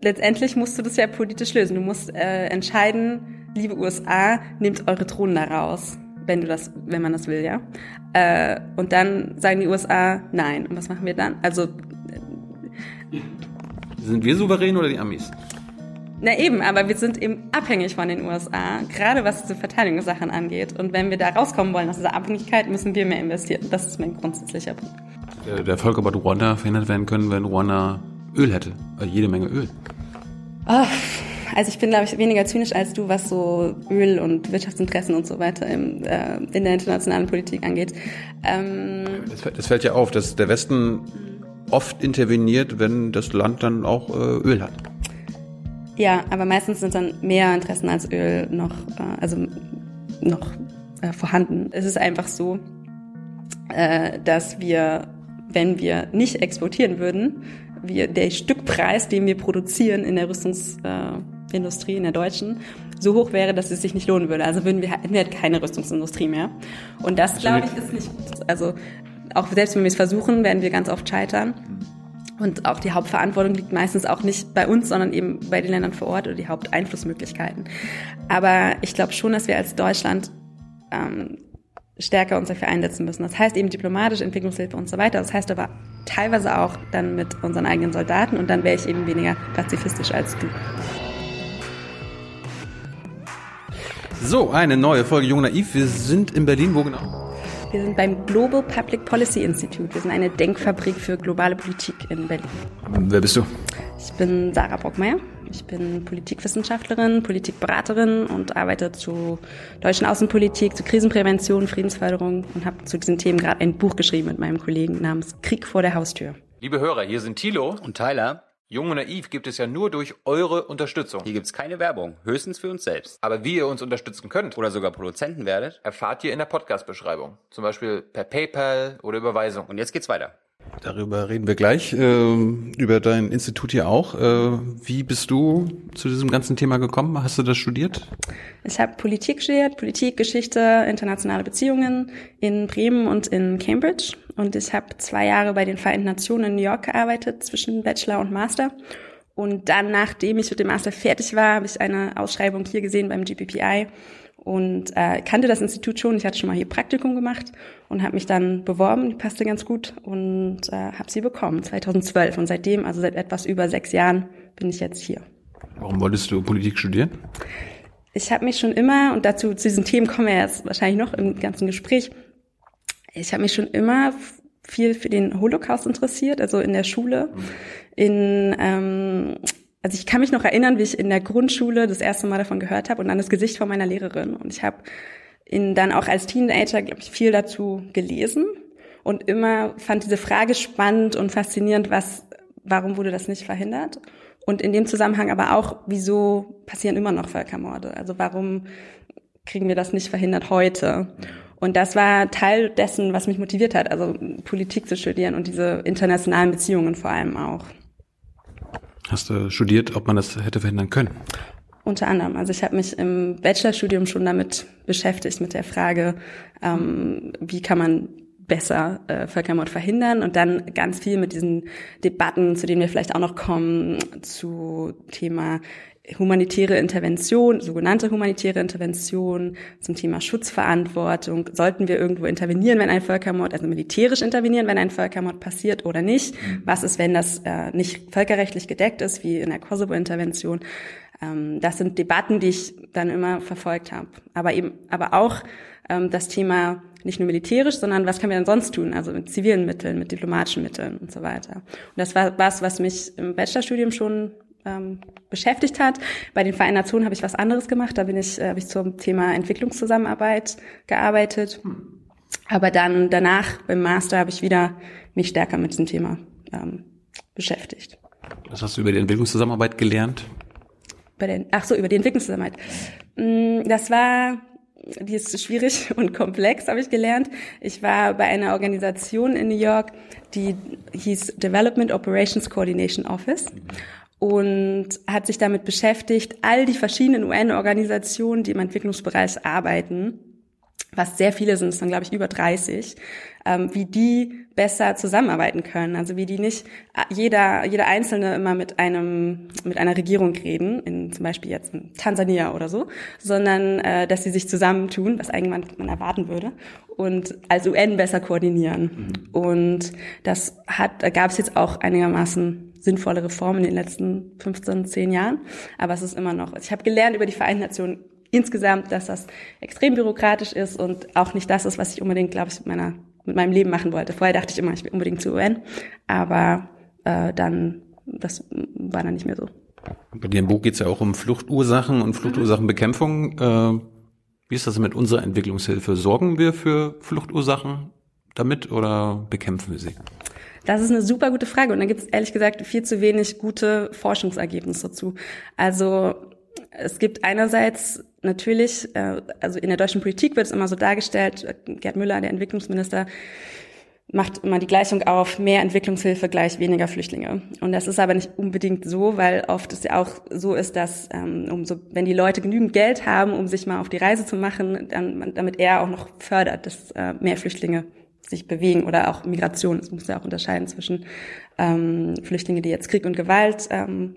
letztendlich musst du das ja politisch lösen. Du musst äh, entscheiden, liebe USA, nehmt eure Drohnen da raus, wenn du das, wenn man das will, ja. Äh, und dann sagen die USA nein. Und was machen wir dann? Also äh, sind wir souverän oder die Amis? Na eben, aber wir sind eben abhängig von den USA, gerade was diese Verteidigungssachen angeht. Und wenn wir da rauskommen wollen aus dieser Abhängigkeit, müssen wir mehr investieren. Das ist mein grundsätzlicher Punkt. Der, der Völkerbad Ruanda verhindert werden können, wenn Ruanda Öl hätte. Also jede Menge Öl. Oh, also ich bin, glaube ich, weniger zynisch als du, was so Öl und Wirtschaftsinteressen und so weiter im, äh, in der internationalen Politik angeht. Ähm, das, das, fällt ja auf, dass der Westen oft interveniert, wenn das Land dann auch äh, Öl hat. Ja, aber meistens sind dann mehr Interessen als Öl noch, äh, also noch äh, vorhanden. Es ist einfach so, äh, dass wir, wenn wir nicht exportieren würden, wir, der Stückpreis, den wir produzieren in der Rüstungsindustrie, in der deutschen, so hoch wäre, dass es sich nicht lohnen würde. Also würden wir, hätten wir halt keine Rüstungsindustrie mehr. Und das, glaube ich, ist nicht, also auch selbst wenn wir es versuchen, werden wir ganz oft scheitern. Und auch die Hauptverantwortung liegt meistens auch nicht bei uns, sondern eben bei den Ländern vor Ort oder die Haupteinflussmöglichkeiten. Aber ich glaube schon, dass wir als Deutschland ähm, stärker uns dafür einsetzen müssen. Das heißt eben diplomatisch, Entwicklungshilfe und so weiter. Das heißt aber teilweise auch dann mit unseren eigenen Soldaten und dann wäre ich eben weniger pazifistisch als du. So, eine neue Folge Jung Naiv. Wir sind in Berlin, wo genau? Wir sind beim Global Public Policy Institute. Wir sind eine Denkfabrik für globale Politik in Berlin. Wer bist du? Ich bin Sarah Brockmeier. Ich bin Politikwissenschaftlerin, Politikberaterin und arbeite zu deutschen Außenpolitik, zu Krisenprävention, Friedensförderung und habe zu diesen Themen gerade ein Buch geschrieben mit meinem Kollegen namens Krieg vor der Haustür. Liebe Hörer, hier sind Thilo und Tyler. Jung und Naiv gibt es ja nur durch eure Unterstützung. Hier gibt es keine Werbung, höchstens für uns selbst. Aber wie ihr uns unterstützen könnt oder sogar Produzenten werdet, erfahrt ihr in der Podcast-Beschreibung. Zum Beispiel per PayPal oder Überweisung. Und jetzt geht's weiter. Darüber reden wir gleich, äh, über dein Institut hier auch. Äh, wie bist du zu diesem ganzen Thema gekommen? Hast du das studiert? Ich habe Politik studiert, Politik, Geschichte, internationale Beziehungen in Bremen und in Cambridge. Und ich habe zwei Jahre bei den Vereinten Nationen in New York gearbeitet, zwischen Bachelor und Master. Und dann, nachdem ich mit dem Master fertig war, habe ich eine Ausschreibung hier gesehen beim GPPI und äh, kannte das Institut schon. Ich hatte schon mal hier Praktikum gemacht und habe mich dann beworben. Die passte ganz gut und äh, habe sie bekommen 2012. Und seitdem, also seit etwas über sechs Jahren, bin ich jetzt hier. Warum wolltest du Politik studieren? Ich habe mich schon immer, und dazu zu diesen Themen kommen wir jetzt wahrscheinlich noch im ganzen Gespräch, ich habe mich schon immer viel für den Holocaust interessiert, also in der Schule, in ähm, also ich kann mich noch erinnern, wie ich in der Grundschule das erste Mal davon gehört habe und dann das Gesicht von meiner Lehrerin. Und ich habe in, dann auch als Teenager, glaube ich, viel dazu gelesen und immer fand diese Frage spannend und faszinierend, was, warum wurde das nicht verhindert? Und in dem Zusammenhang aber auch, wieso passieren immer noch Völkermorde? Also warum kriegen wir das nicht verhindert heute? Und das war Teil dessen, was mich motiviert hat, also Politik zu studieren und diese internationalen Beziehungen vor allem auch. Hast du studiert, ob man das hätte verhindern können? Unter anderem. Also ich habe mich im Bachelorstudium schon damit beschäftigt, mit der Frage, ähm, wie kann man besser äh, Völkermord verhindern und dann ganz viel mit diesen Debatten, zu denen wir vielleicht auch noch kommen, zu Thema humanitäre Intervention, sogenannte humanitäre Intervention, zum Thema Schutzverantwortung. Sollten wir irgendwo intervenieren, wenn ein Völkermord, also militärisch intervenieren, wenn ein Völkermord passiert oder nicht? Mhm. Was ist, wenn das äh, nicht völkerrechtlich gedeckt ist, wie in der Kosovo-Intervention? Ähm, das sind Debatten, die ich dann immer verfolgt habe. Aber eben, aber auch ähm, das Thema nicht nur militärisch, sondern was können wir denn sonst tun? Also mit zivilen Mitteln, mit diplomatischen Mitteln und so weiter. Und das war was, was mich im Bachelorstudium schon ähm, beschäftigt hat. Bei den Vereinten Nationen habe ich was anderes gemacht. Da bin ich, äh, habe ich zum Thema Entwicklungszusammenarbeit gearbeitet. Aber dann danach beim Master habe ich wieder mich stärker mit diesem Thema ähm, beschäftigt. Was hast du über die Entwicklungszusammenarbeit gelernt? Bei den, ach so, über die Entwicklungszusammenarbeit. Mm, das war die ist schwierig und komplex, habe ich gelernt. Ich war bei einer Organisation in New York, die hieß Development Operations Coordination Office und hat sich damit beschäftigt, all die verschiedenen UN-Organisationen, die im Entwicklungsbereich arbeiten, was sehr viele sind, es sind glaube ich über 30, ähm, wie die besser zusammenarbeiten können. Also wie die nicht äh, jeder, jeder Einzelne immer mit einem, mit einer Regierung reden, in zum Beispiel jetzt in Tansania oder so, sondern äh, dass sie sich zusammentun, was eigentlich man erwarten würde, und als UN besser koordinieren. Mhm. Und das hat, da gab es jetzt auch einigermaßen sinnvolle Reformen in den letzten 15, 10 Jahren. Aber es ist immer noch, ich habe gelernt über die Vereinten Nationen insgesamt, dass das extrem bürokratisch ist und auch nicht das ist, was ich unbedingt, glaube ich, mit, meiner, mit meinem Leben machen wollte. Vorher dachte ich immer, ich will unbedingt zu UN, aber äh, dann, das war dann nicht mehr so. Bei im Buch geht es ja auch um Fluchtursachen und Fluchtursachenbekämpfung. Äh, wie ist das mit unserer Entwicklungshilfe? Sorgen wir für Fluchtursachen damit oder bekämpfen wir sie? Das ist eine super gute Frage und da gibt es ehrlich gesagt viel zu wenig gute Forschungsergebnisse dazu. Also es gibt einerseits natürlich, äh, also in der deutschen Politik wird es immer so dargestellt, Gerd Müller, der Entwicklungsminister, macht immer die Gleichung auf, mehr Entwicklungshilfe gleich weniger Flüchtlinge. Und das ist aber nicht unbedingt so, weil oft es ja auch so ist, dass ähm, umso, wenn die Leute genügend Geld haben, um sich mal auf die Reise zu machen, dann, damit er auch noch fördert, dass äh, mehr Flüchtlinge sich bewegen oder auch Migration. Es muss ja auch unterscheiden zwischen ähm, Flüchtlinge, die jetzt Krieg und Gewalt ähm,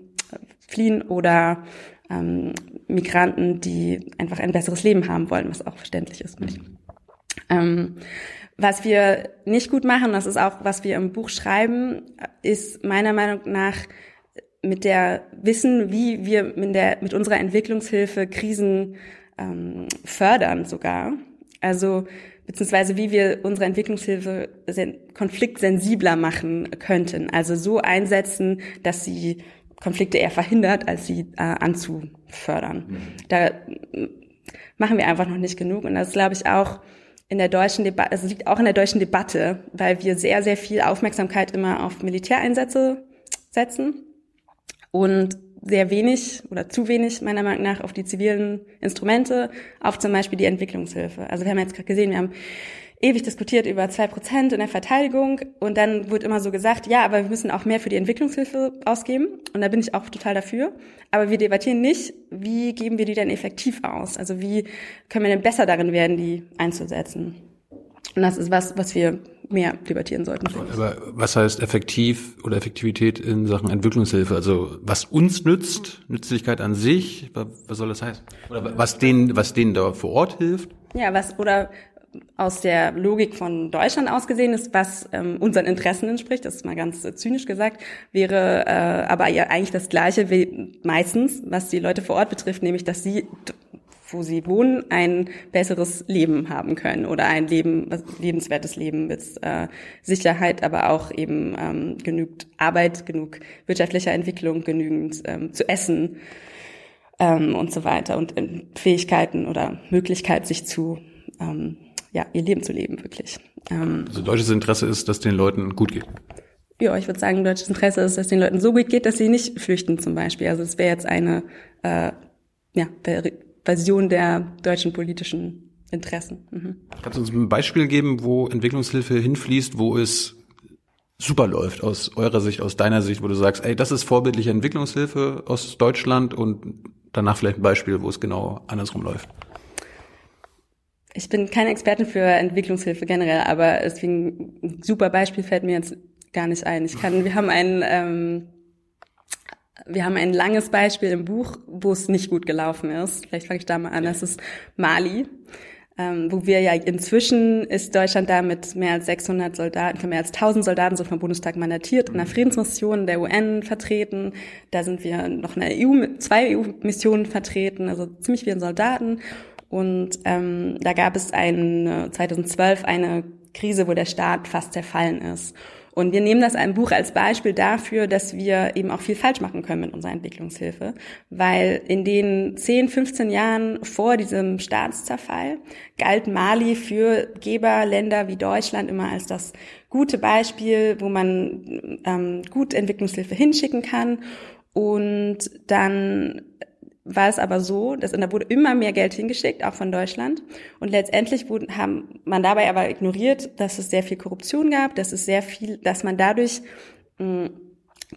fliehen oder ähm, Migranten, die einfach ein besseres Leben haben wollen, was auch verständlich ist. Mhm. Ähm, was wir nicht gut machen, das ist auch, was wir im Buch schreiben, ist meiner Meinung nach mit der Wissen, wie wir mit, der, mit unserer Entwicklungshilfe Krisen ähm, fördern sogar. Also beziehungsweise wie wir unsere Entwicklungshilfe konfliktsensibler machen könnten. Also so einsetzen, dass sie Konflikte eher verhindert, als sie äh, anzufördern. Mhm. Da machen wir einfach noch nicht genug. Und das glaube ich auch in der deutschen Debatte, es liegt auch in der deutschen Debatte, weil wir sehr, sehr viel Aufmerksamkeit immer auf Militäreinsätze setzen und sehr wenig oder zu wenig meiner Meinung nach auf die zivilen Instrumente, auf zum Beispiel die Entwicklungshilfe. Also wir haben jetzt gerade gesehen, wir haben ewig diskutiert über zwei Prozent in der Verteidigung und dann wird immer so gesagt, ja, aber wir müssen auch mehr für die Entwicklungshilfe ausgeben und da bin ich auch total dafür. Aber wir debattieren nicht, wie geben wir die denn effektiv aus? Also wie können wir denn besser darin werden, die einzusetzen? Und das ist was, was wir mehr debattieren sollten. Aber was heißt effektiv oder Effektivität in Sachen Entwicklungshilfe? Also was uns nützt, Nützlichkeit an sich, was soll das heißen? Oder was denen, was denen da vor Ort hilft? Ja, was oder aus der Logik von Deutschland ausgesehen ist, was ähm, unseren Interessen entspricht, das ist mal ganz äh, zynisch gesagt, wäre äh, aber ja eigentlich das Gleiche wie meistens, was die Leute vor Ort betrifft, nämlich, dass sie, wo sie wohnen, ein besseres Leben haben können oder ein Leben, lebenswertes Leben mit äh, Sicherheit, aber auch eben ähm, genügend Arbeit, genug wirtschaftlicher Entwicklung, genügend ähm, zu essen ähm, und so weiter und äh, Fähigkeiten oder Möglichkeit, sich zu ähm, ja, ihr Leben zu leben, wirklich. Ähm, also deutsches Interesse ist, dass den Leuten gut geht. Ja, ich würde sagen, deutsches Interesse ist, dass den Leuten so gut geht, dass sie nicht flüchten zum Beispiel. Also es wäre jetzt eine äh, ja, Version der deutschen politischen Interessen. Mhm. Kannst du uns ein Beispiel geben, wo Entwicklungshilfe hinfließt, wo es super läuft aus eurer Sicht, aus deiner Sicht, wo du sagst, ey, das ist vorbildliche Entwicklungshilfe aus Deutschland und danach vielleicht ein Beispiel, wo es genau andersrum läuft? Ich bin keine Expertin für Entwicklungshilfe generell, aber deswegen ein super Beispiel fällt mir jetzt gar nicht ein. Ich kann, wir haben ein, ähm, wir haben ein langes Beispiel im Buch, wo es nicht gut gelaufen ist. Vielleicht fange ich da mal an. Das ist Mali, ähm, wo wir ja inzwischen ist Deutschland da mit mehr als 600 Soldaten, mehr als 1000 Soldaten so vom Bundestag mandatiert, in einer Friedensmission der UN vertreten. Da sind wir noch in der EU, zwei EU-Missionen vertreten, also ziemlich viele Soldaten. Und ähm, da gab es ein, 2012 eine Krise, wo der Staat fast zerfallen ist. Und wir nehmen das ein Buch als Beispiel dafür, dass wir eben auch viel falsch machen können mit unserer Entwicklungshilfe, weil in den 10, 15 Jahren vor diesem Staatszerfall galt Mali für Geberländer wie Deutschland immer als das gute Beispiel, wo man ähm, gut Entwicklungshilfe hinschicken kann. Und dann war es aber so, dass da wurde immer mehr Geld hingeschickt, auch von Deutschland. Und letztendlich wurde, haben man dabei aber ignoriert, dass es sehr viel Korruption gab, dass es sehr viel, dass man dadurch mh,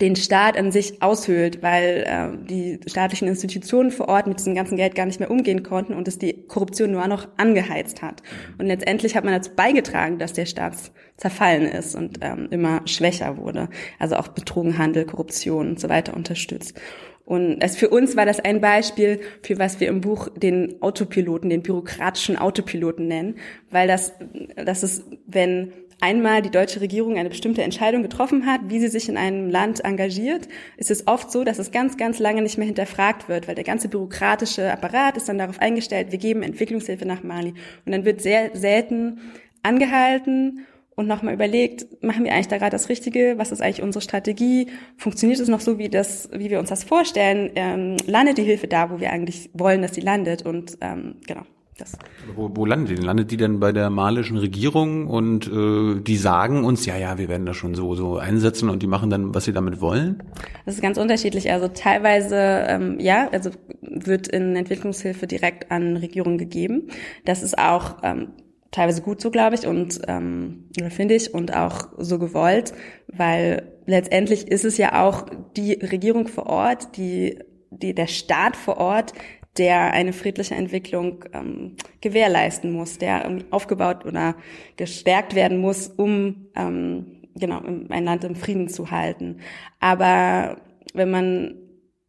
den Staat an sich aushöhlt, weil äh, die staatlichen Institutionen vor Ort mit diesem ganzen Geld gar nicht mehr umgehen konnten und es die Korruption nur noch angeheizt hat. Und letztendlich hat man dazu beigetragen, dass der Staat zerfallen ist und ähm, immer schwächer wurde. Also auch Betrug, Handel, Korruption und so weiter unterstützt. Und es für uns war das ein Beispiel für was wir im Buch den Autopiloten, den bürokratischen Autopiloten nennen, weil das, das ist, wenn einmal die deutsche Regierung eine bestimmte Entscheidung getroffen hat, wie sie sich in einem Land engagiert, ist es oft so, dass es ganz, ganz lange nicht mehr hinterfragt wird, weil der ganze bürokratische Apparat ist dann darauf eingestellt, wir geben Entwicklungshilfe nach Mali. Und dann wird sehr selten angehalten und nochmal überlegt, machen wir eigentlich da gerade das Richtige? Was ist eigentlich unsere Strategie? Funktioniert es noch so, wie das, wie wir uns das vorstellen? Ähm, landet die Hilfe da, wo wir eigentlich wollen, dass sie landet? Und ähm, genau. Das. Wo, wo landet die? Landet die denn bei der malischen Regierung und äh, die sagen uns, ja, ja, wir werden das schon so so einsetzen und die machen dann, was sie damit wollen? Das ist ganz unterschiedlich. Also teilweise, ähm, ja, also wird in Entwicklungshilfe direkt an Regierungen gegeben. Das ist auch ähm, teilweise gut so, glaube ich, und ähm, finde ich, und auch so gewollt, weil letztendlich ist es ja auch die Regierung vor Ort, die, die der Staat vor Ort, der eine friedliche Entwicklung ähm, gewährleisten muss, der aufgebaut oder gestärkt werden muss, um ähm, genau ein Land im Frieden zu halten. Aber wenn man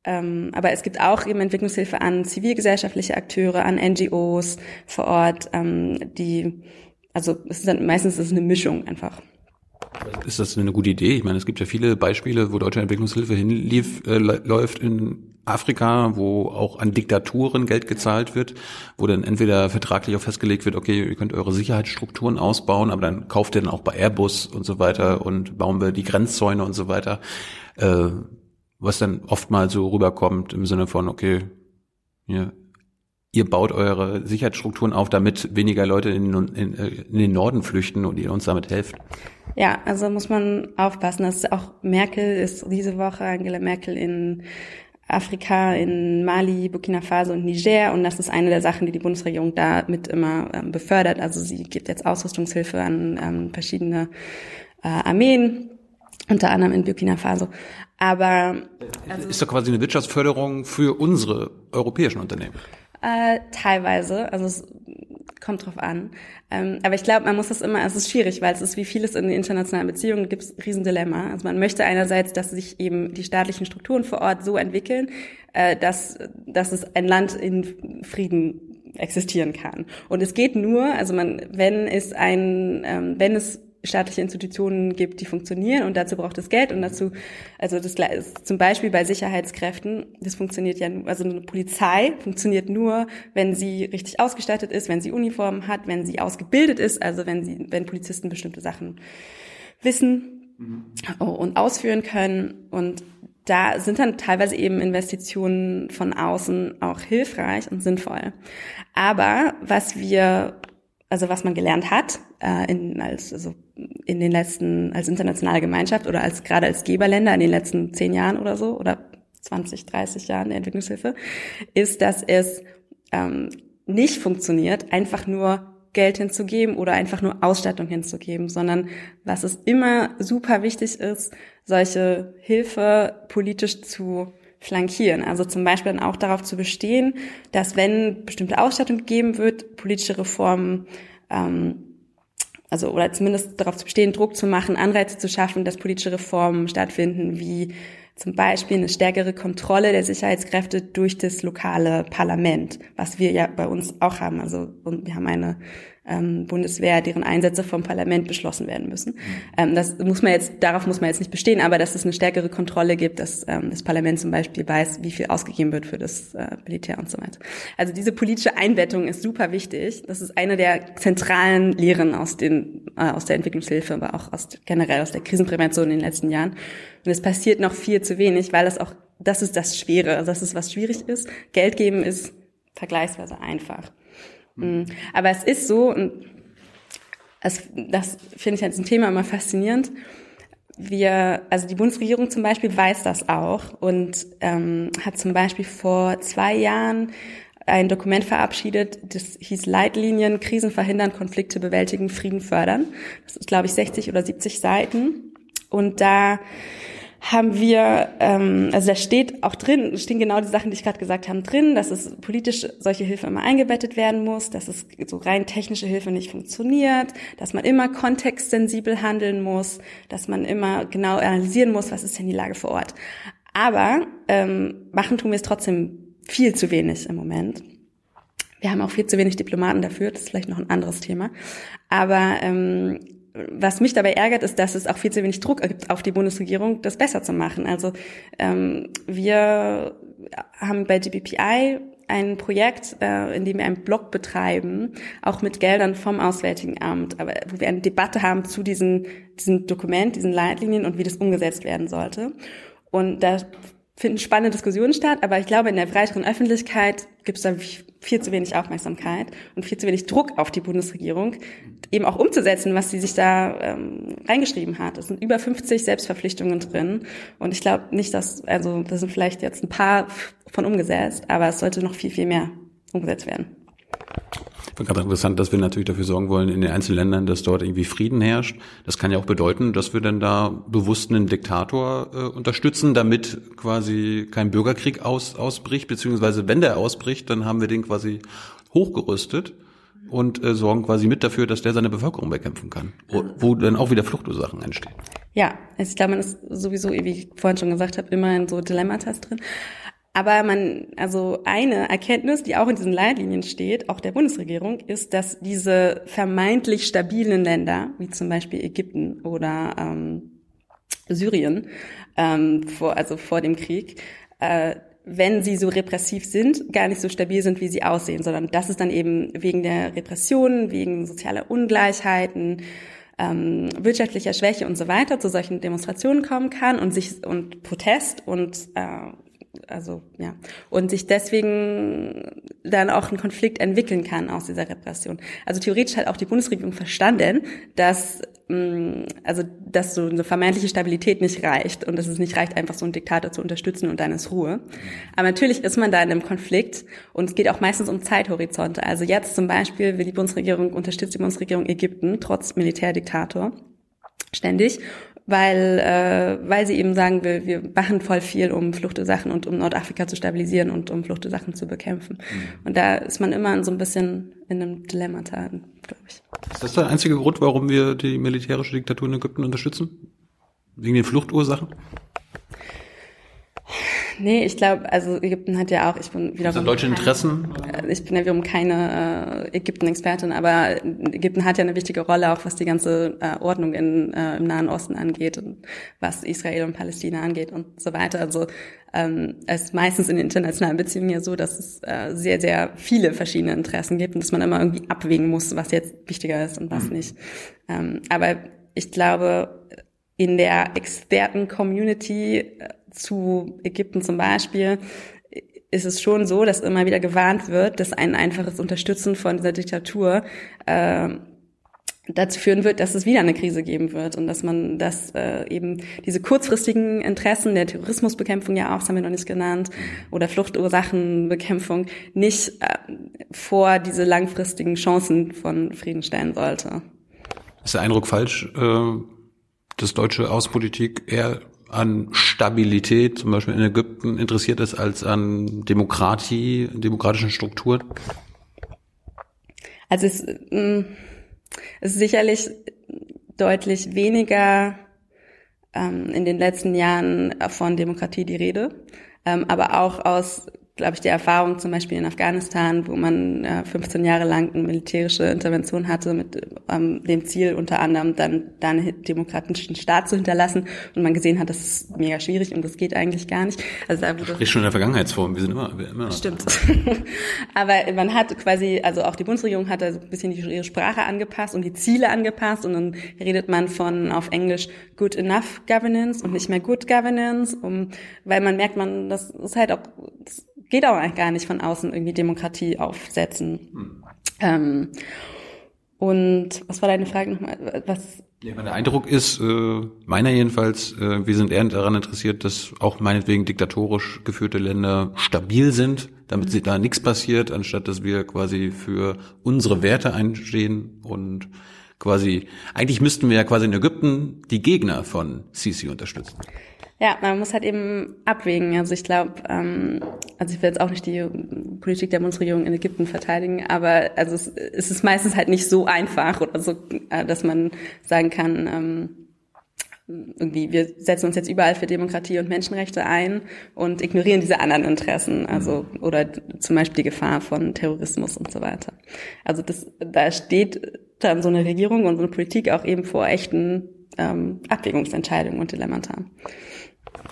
ähm, aber es gibt auch eben Entwicklungshilfe an zivilgesellschaftliche Akteure, an NGOs vor Ort, ähm, die also es ist dann, meistens ist es eine Mischung einfach. Ist das eine gute Idee? Ich meine, es gibt ja viele Beispiele, wo deutsche Entwicklungshilfe hinlief, äh, in Afrika, wo auch an Diktaturen Geld gezahlt wird, wo dann entweder vertraglich auch festgelegt wird, okay, ihr könnt eure Sicherheitsstrukturen ausbauen, aber dann kauft ihr dann auch bei Airbus und so weiter und bauen wir die Grenzzäune und so weiter. Äh, was dann oft mal so rüberkommt im Sinne von, okay, ihr, ihr baut eure Sicherheitsstrukturen auf, damit weniger Leute in, in, in den Norden flüchten und ihr uns damit helft. Ja, also muss man aufpassen, dass auch Merkel ist diese Woche, Angela Merkel in Afrika, in Mali, Burkina Faso und Niger. Und das ist eine der Sachen, die die Bundesregierung da mit immer ähm, befördert. Also sie gibt jetzt Ausrüstungshilfe an ähm, verschiedene äh, Armeen, unter anderem in Burkina Faso. Aber also, ist doch quasi eine Wirtschaftsförderung für unsere europäischen Unternehmen. Äh, teilweise, also es kommt drauf an. Ähm, aber ich glaube, man muss das immer, es ist schwierig, weil es ist wie vieles in internationalen Beziehungen, gibt es Riesendilemma. Also man möchte einerseits, dass sich eben die staatlichen Strukturen vor Ort so entwickeln, äh, dass, dass es ein Land in Frieden existieren kann. Und es geht nur, also man, wenn es ein, ähm, wenn es staatliche Institutionen gibt, die funktionieren und dazu braucht es Geld und dazu, also das ist zum Beispiel bei Sicherheitskräften, das funktioniert ja, also eine Polizei funktioniert nur, wenn sie richtig ausgestattet ist, wenn sie Uniformen hat, wenn sie ausgebildet ist, also wenn sie, wenn Polizisten bestimmte Sachen wissen mhm. und ausführen können und da sind dann teilweise eben Investitionen von außen auch hilfreich und sinnvoll. Aber was wir also was man gelernt hat äh, in, als, also in den letzten, als internationale Gemeinschaft oder als gerade als Geberländer in den letzten zehn Jahren oder so oder 20, 30 Jahren der Entwicklungshilfe, ist, dass es ähm, nicht funktioniert, einfach nur Geld hinzugeben oder einfach nur Ausstattung hinzugeben, sondern was es immer super wichtig ist, solche Hilfe politisch zu flankieren. Also zum Beispiel dann auch darauf zu bestehen, dass wenn bestimmte Ausstattung gegeben wird, politische Reformen ähm, also oder zumindest darauf zu bestehen, Druck zu machen, Anreize zu schaffen, dass politische Reformen stattfinden, wie zum Beispiel eine stärkere Kontrolle der Sicherheitskräfte durch das lokale Parlament, was wir ja bei uns auch haben. Also wir haben eine ähm, Bundeswehr, deren Einsätze vom Parlament beschlossen werden müssen. Mhm. Ähm, das muss man jetzt, darauf muss man jetzt nicht bestehen, aber dass es eine stärkere Kontrolle gibt, dass ähm, das Parlament zum Beispiel weiß, wie viel ausgegeben wird für das äh, Militär und so weiter. Also diese politische Einbettung ist super wichtig. Das ist eine der zentralen Lehren aus den äh, aus der Entwicklungshilfe, aber auch aus generell aus der Krisenprävention in den letzten Jahren. Und es passiert noch viel zu wenig, weil das auch das ist das Schwere, das ist was schwierig ist. Geld geben ist vergleichsweise einfach. Mhm. Aber es ist so, und es, das finde ich als ein Thema immer faszinierend. Wir, also die Bundesregierung zum Beispiel weiß das auch und ähm, hat zum Beispiel vor zwei Jahren ein Dokument verabschiedet, das hieß Leitlinien, Krisen verhindern, Konflikte bewältigen, Frieden fördern. Das ist, glaube ich, 60 oder 70 Seiten. Und da haben wir, ähm, also da steht auch drin, stehen genau die Sachen, die ich gerade gesagt habe, drin, dass es politisch solche Hilfe immer eingebettet werden muss, dass es so rein technische Hilfe nicht funktioniert, dass man immer kontextsensibel handeln muss, dass man immer genau analysieren muss, was ist denn die Lage vor Ort. Aber ähm, machen tun wir es trotzdem viel zu wenig im Moment. Wir haben auch viel zu wenig Diplomaten dafür, das ist vielleicht noch ein anderes Thema. Aber ähm, was mich dabei ärgert, ist, dass es auch viel zu wenig Druck gibt auf die Bundesregierung, das besser zu machen. Also ähm, wir haben bei GBPI ein Projekt, äh, in dem wir einen Blog betreiben, auch mit Geldern vom Auswärtigen Amt, aber wo wir eine Debatte haben zu diesem, diesem Dokument, diesen Leitlinien und wie das umgesetzt werden sollte. Und da finden spannende Diskussionen statt, aber ich glaube, in der breiteren Öffentlichkeit gibt es da viel zu wenig Aufmerksamkeit und viel zu wenig Druck auf die Bundesregierung, eben auch umzusetzen, was sie sich da ähm, reingeschrieben hat. Es sind über 50 Selbstverpflichtungen drin und ich glaube nicht, dass, also da sind vielleicht jetzt ein paar von umgesetzt, aber es sollte noch viel, viel mehr umgesetzt werden. Finde gerade interessant, dass wir natürlich dafür sorgen wollen in den einzelnen Ländern, dass dort irgendwie Frieden herrscht. Das kann ja auch bedeuten, dass wir dann da bewusst einen Diktator äh, unterstützen, damit quasi kein Bürgerkrieg aus, ausbricht, beziehungsweise wenn der ausbricht, dann haben wir den quasi hochgerüstet und äh, sorgen quasi mit dafür, dass der seine Bevölkerung bekämpfen kann, wo, wo dann auch wieder Fluchtursachen entstehen. Ja, also ich glaube, man ist sowieso, wie ich vorhin schon gesagt habe, immer in so Dilemmatas drin. Aber man, also eine Erkenntnis, die auch in diesen Leitlinien steht, auch der Bundesregierung, ist, dass diese vermeintlich stabilen Länder, wie zum Beispiel Ägypten oder ähm, Syrien, ähm, vor, also vor dem Krieg, äh, wenn sie so repressiv sind, gar nicht so stabil sind, wie sie aussehen, sondern dass es dann eben wegen der Repressionen, wegen sozialer Ungleichheiten, ähm, wirtschaftlicher Schwäche und so weiter zu solchen Demonstrationen kommen kann und sich und Protest und äh, also ja, und sich deswegen dann auch ein Konflikt entwickeln kann aus dieser Repression. Also theoretisch hat auch die Bundesregierung verstanden, dass mm, also dass so eine vermeintliche Stabilität nicht reicht und dass es nicht reicht, einfach so einen Diktator zu unterstützen und dann ist Ruhe. Aber natürlich ist man da in einem Konflikt und es geht auch meistens um Zeithorizonte. Also jetzt zum Beispiel will die Bundesregierung unterstützt die Bundesregierung Ägypten trotz Militärdiktator ständig weil, äh, weil sie eben sagen will, wir machen voll viel, um Fluchtursachen und um Nordafrika zu stabilisieren und um Fluchtursachen zu bekämpfen. Mhm. Und da ist man immer so ein bisschen in einem Dilemma, glaube ich. Ist das der einzige Grund, warum wir die militärische Diktatur in Ägypten unterstützen? Wegen den Fluchtursachen? Nee, ich glaube, also Ägypten hat ja auch, ich bin wiederum. deutsche Interessen? Keine, ich bin ja wiederum keine äh, Ägypten-Expertin, aber Ägypten hat ja eine wichtige Rolle, auch was die ganze äh, Ordnung in, äh, im Nahen Osten angeht und was Israel und Palästina angeht und so weiter. Also ähm, es ist meistens in internationalen Beziehungen ja so, dass es äh, sehr, sehr viele verschiedene Interessen gibt und dass man immer irgendwie abwägen muss, was jetzt wichtiger ist und was mhm. nicht. Ähm, aber ich glaube, in der Experten-Community äh, zu Ägypten zum Beispiel ist es schon so, dass immer wieder gewarnt wird, dass ein einfaches Unterstützen von dieser Diktatur äh, dazu führen wird, dass es wieder eine Krise geben wird und dass man das äh, eben diese kurzfristigen Interessen der Terrorismusbekämpfung ja auch, das haben wir noch nicht genannt, oder Fluchtursachenbekämpfung nicht äh, vor diese langfristigen Chancen von Frieden stellen sollte. Ist der Eindruck falsch, äh, dass deutsche Außenpolitik eher an Stabilität, zum Beispiel in Ägypten, interessiert ist als an Demokratie, demokratischen Strukturen? Also es, mm, es ist sicherlich deutlich weniger ähm, in den letzten Jahren von Demokratie die Rede, ähm, aber auch aus glaube ich, die Erfahrung zum Beispiel in Afghanistan, wo man äh, 15 Jahre lang eine militärische Intervention hatte mit ähm, dem Ziel unter anderem dann da einen demokratischen Staat zu hinterlassen und man gesehen hat, das ist mega schwierig und das geht eigentlich gar nicht. Also da wurde Sprich schon in der Vergangenheitsform, wir sind immer, wir immer. Stimmt. Aber man hat quasi, also auch die Bundesregierung hat da so ein bisschen ihre Sprache angepasst und die Ziele angepasst und dann redet man von auf Englisch good enough governance und nicht mehr good governance, um, weil man merkt, man, das ist halt auch, das geht auch eigentlich gar nicht von außen irgendwie Demokratie aufsetzen. Hm. Ähm, und was war deine Frage nochmal? Was? Ja, mein Eindruck ist, äh, meiner jedenfalls, äh, wir sind eher daran interessiert, dass auch meinetwegen diktatorisch geführte Länder stabil sind, damit mhm. da nichts passiert, anstatt dass wir quasi für unsere Werte einstehen und quasi, eigentlich müssten wir ja quasi in Ägypten die Gegner von Sisi unterstützen. Ja, man muss halt eben abwägen. Also ich glaube, ähm, also ich will jetzt auch nicht die Politik der Bundesregierung in Ägypten verteidigen, aber also es, es ist meistens halt nicht so einfach oder so, äh, dass man sagen kann, ähm, irgendwie, wir setzen uns jetzt überall für Demokratie und Menschenrechte ein und ignorieren diese anderen Interessen, also oder zum Beispiel die Gefahr von Terrorismus und so weiter. Also das, da steht dann so eine Regierung und so eine Politik auch eben vor echten ähm, Abwägungsentscheidungen und Dilemmata.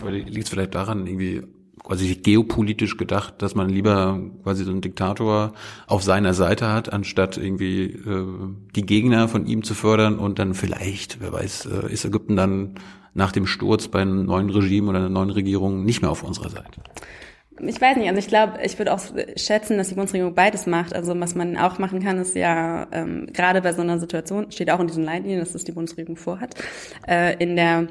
Liegt es vielleicht daran, irgendwie quasi geopolitisch gedacht, dass man lieber quasi so einen Diktator auf seiner Seite hat, anstatt irgendwie äh, die Gegner von ihm zu fördern und dann vielleicht, wer weiß, äh, ist Ägypten dann nach dem Sturz bei einem neuen Regime oder einer neuen Regierung nicht mehr auf unserer Seite? Ich weiß nicht, also ich glaube, ich würde auch schätzen, dass die Bundesregierung beides macht. Also was man auch machen kann, ist ja ähm, gerade bei so einer Situation, steht auch in diesen Leitlinien, dass das die Bundesregierung vorhat, äh, in der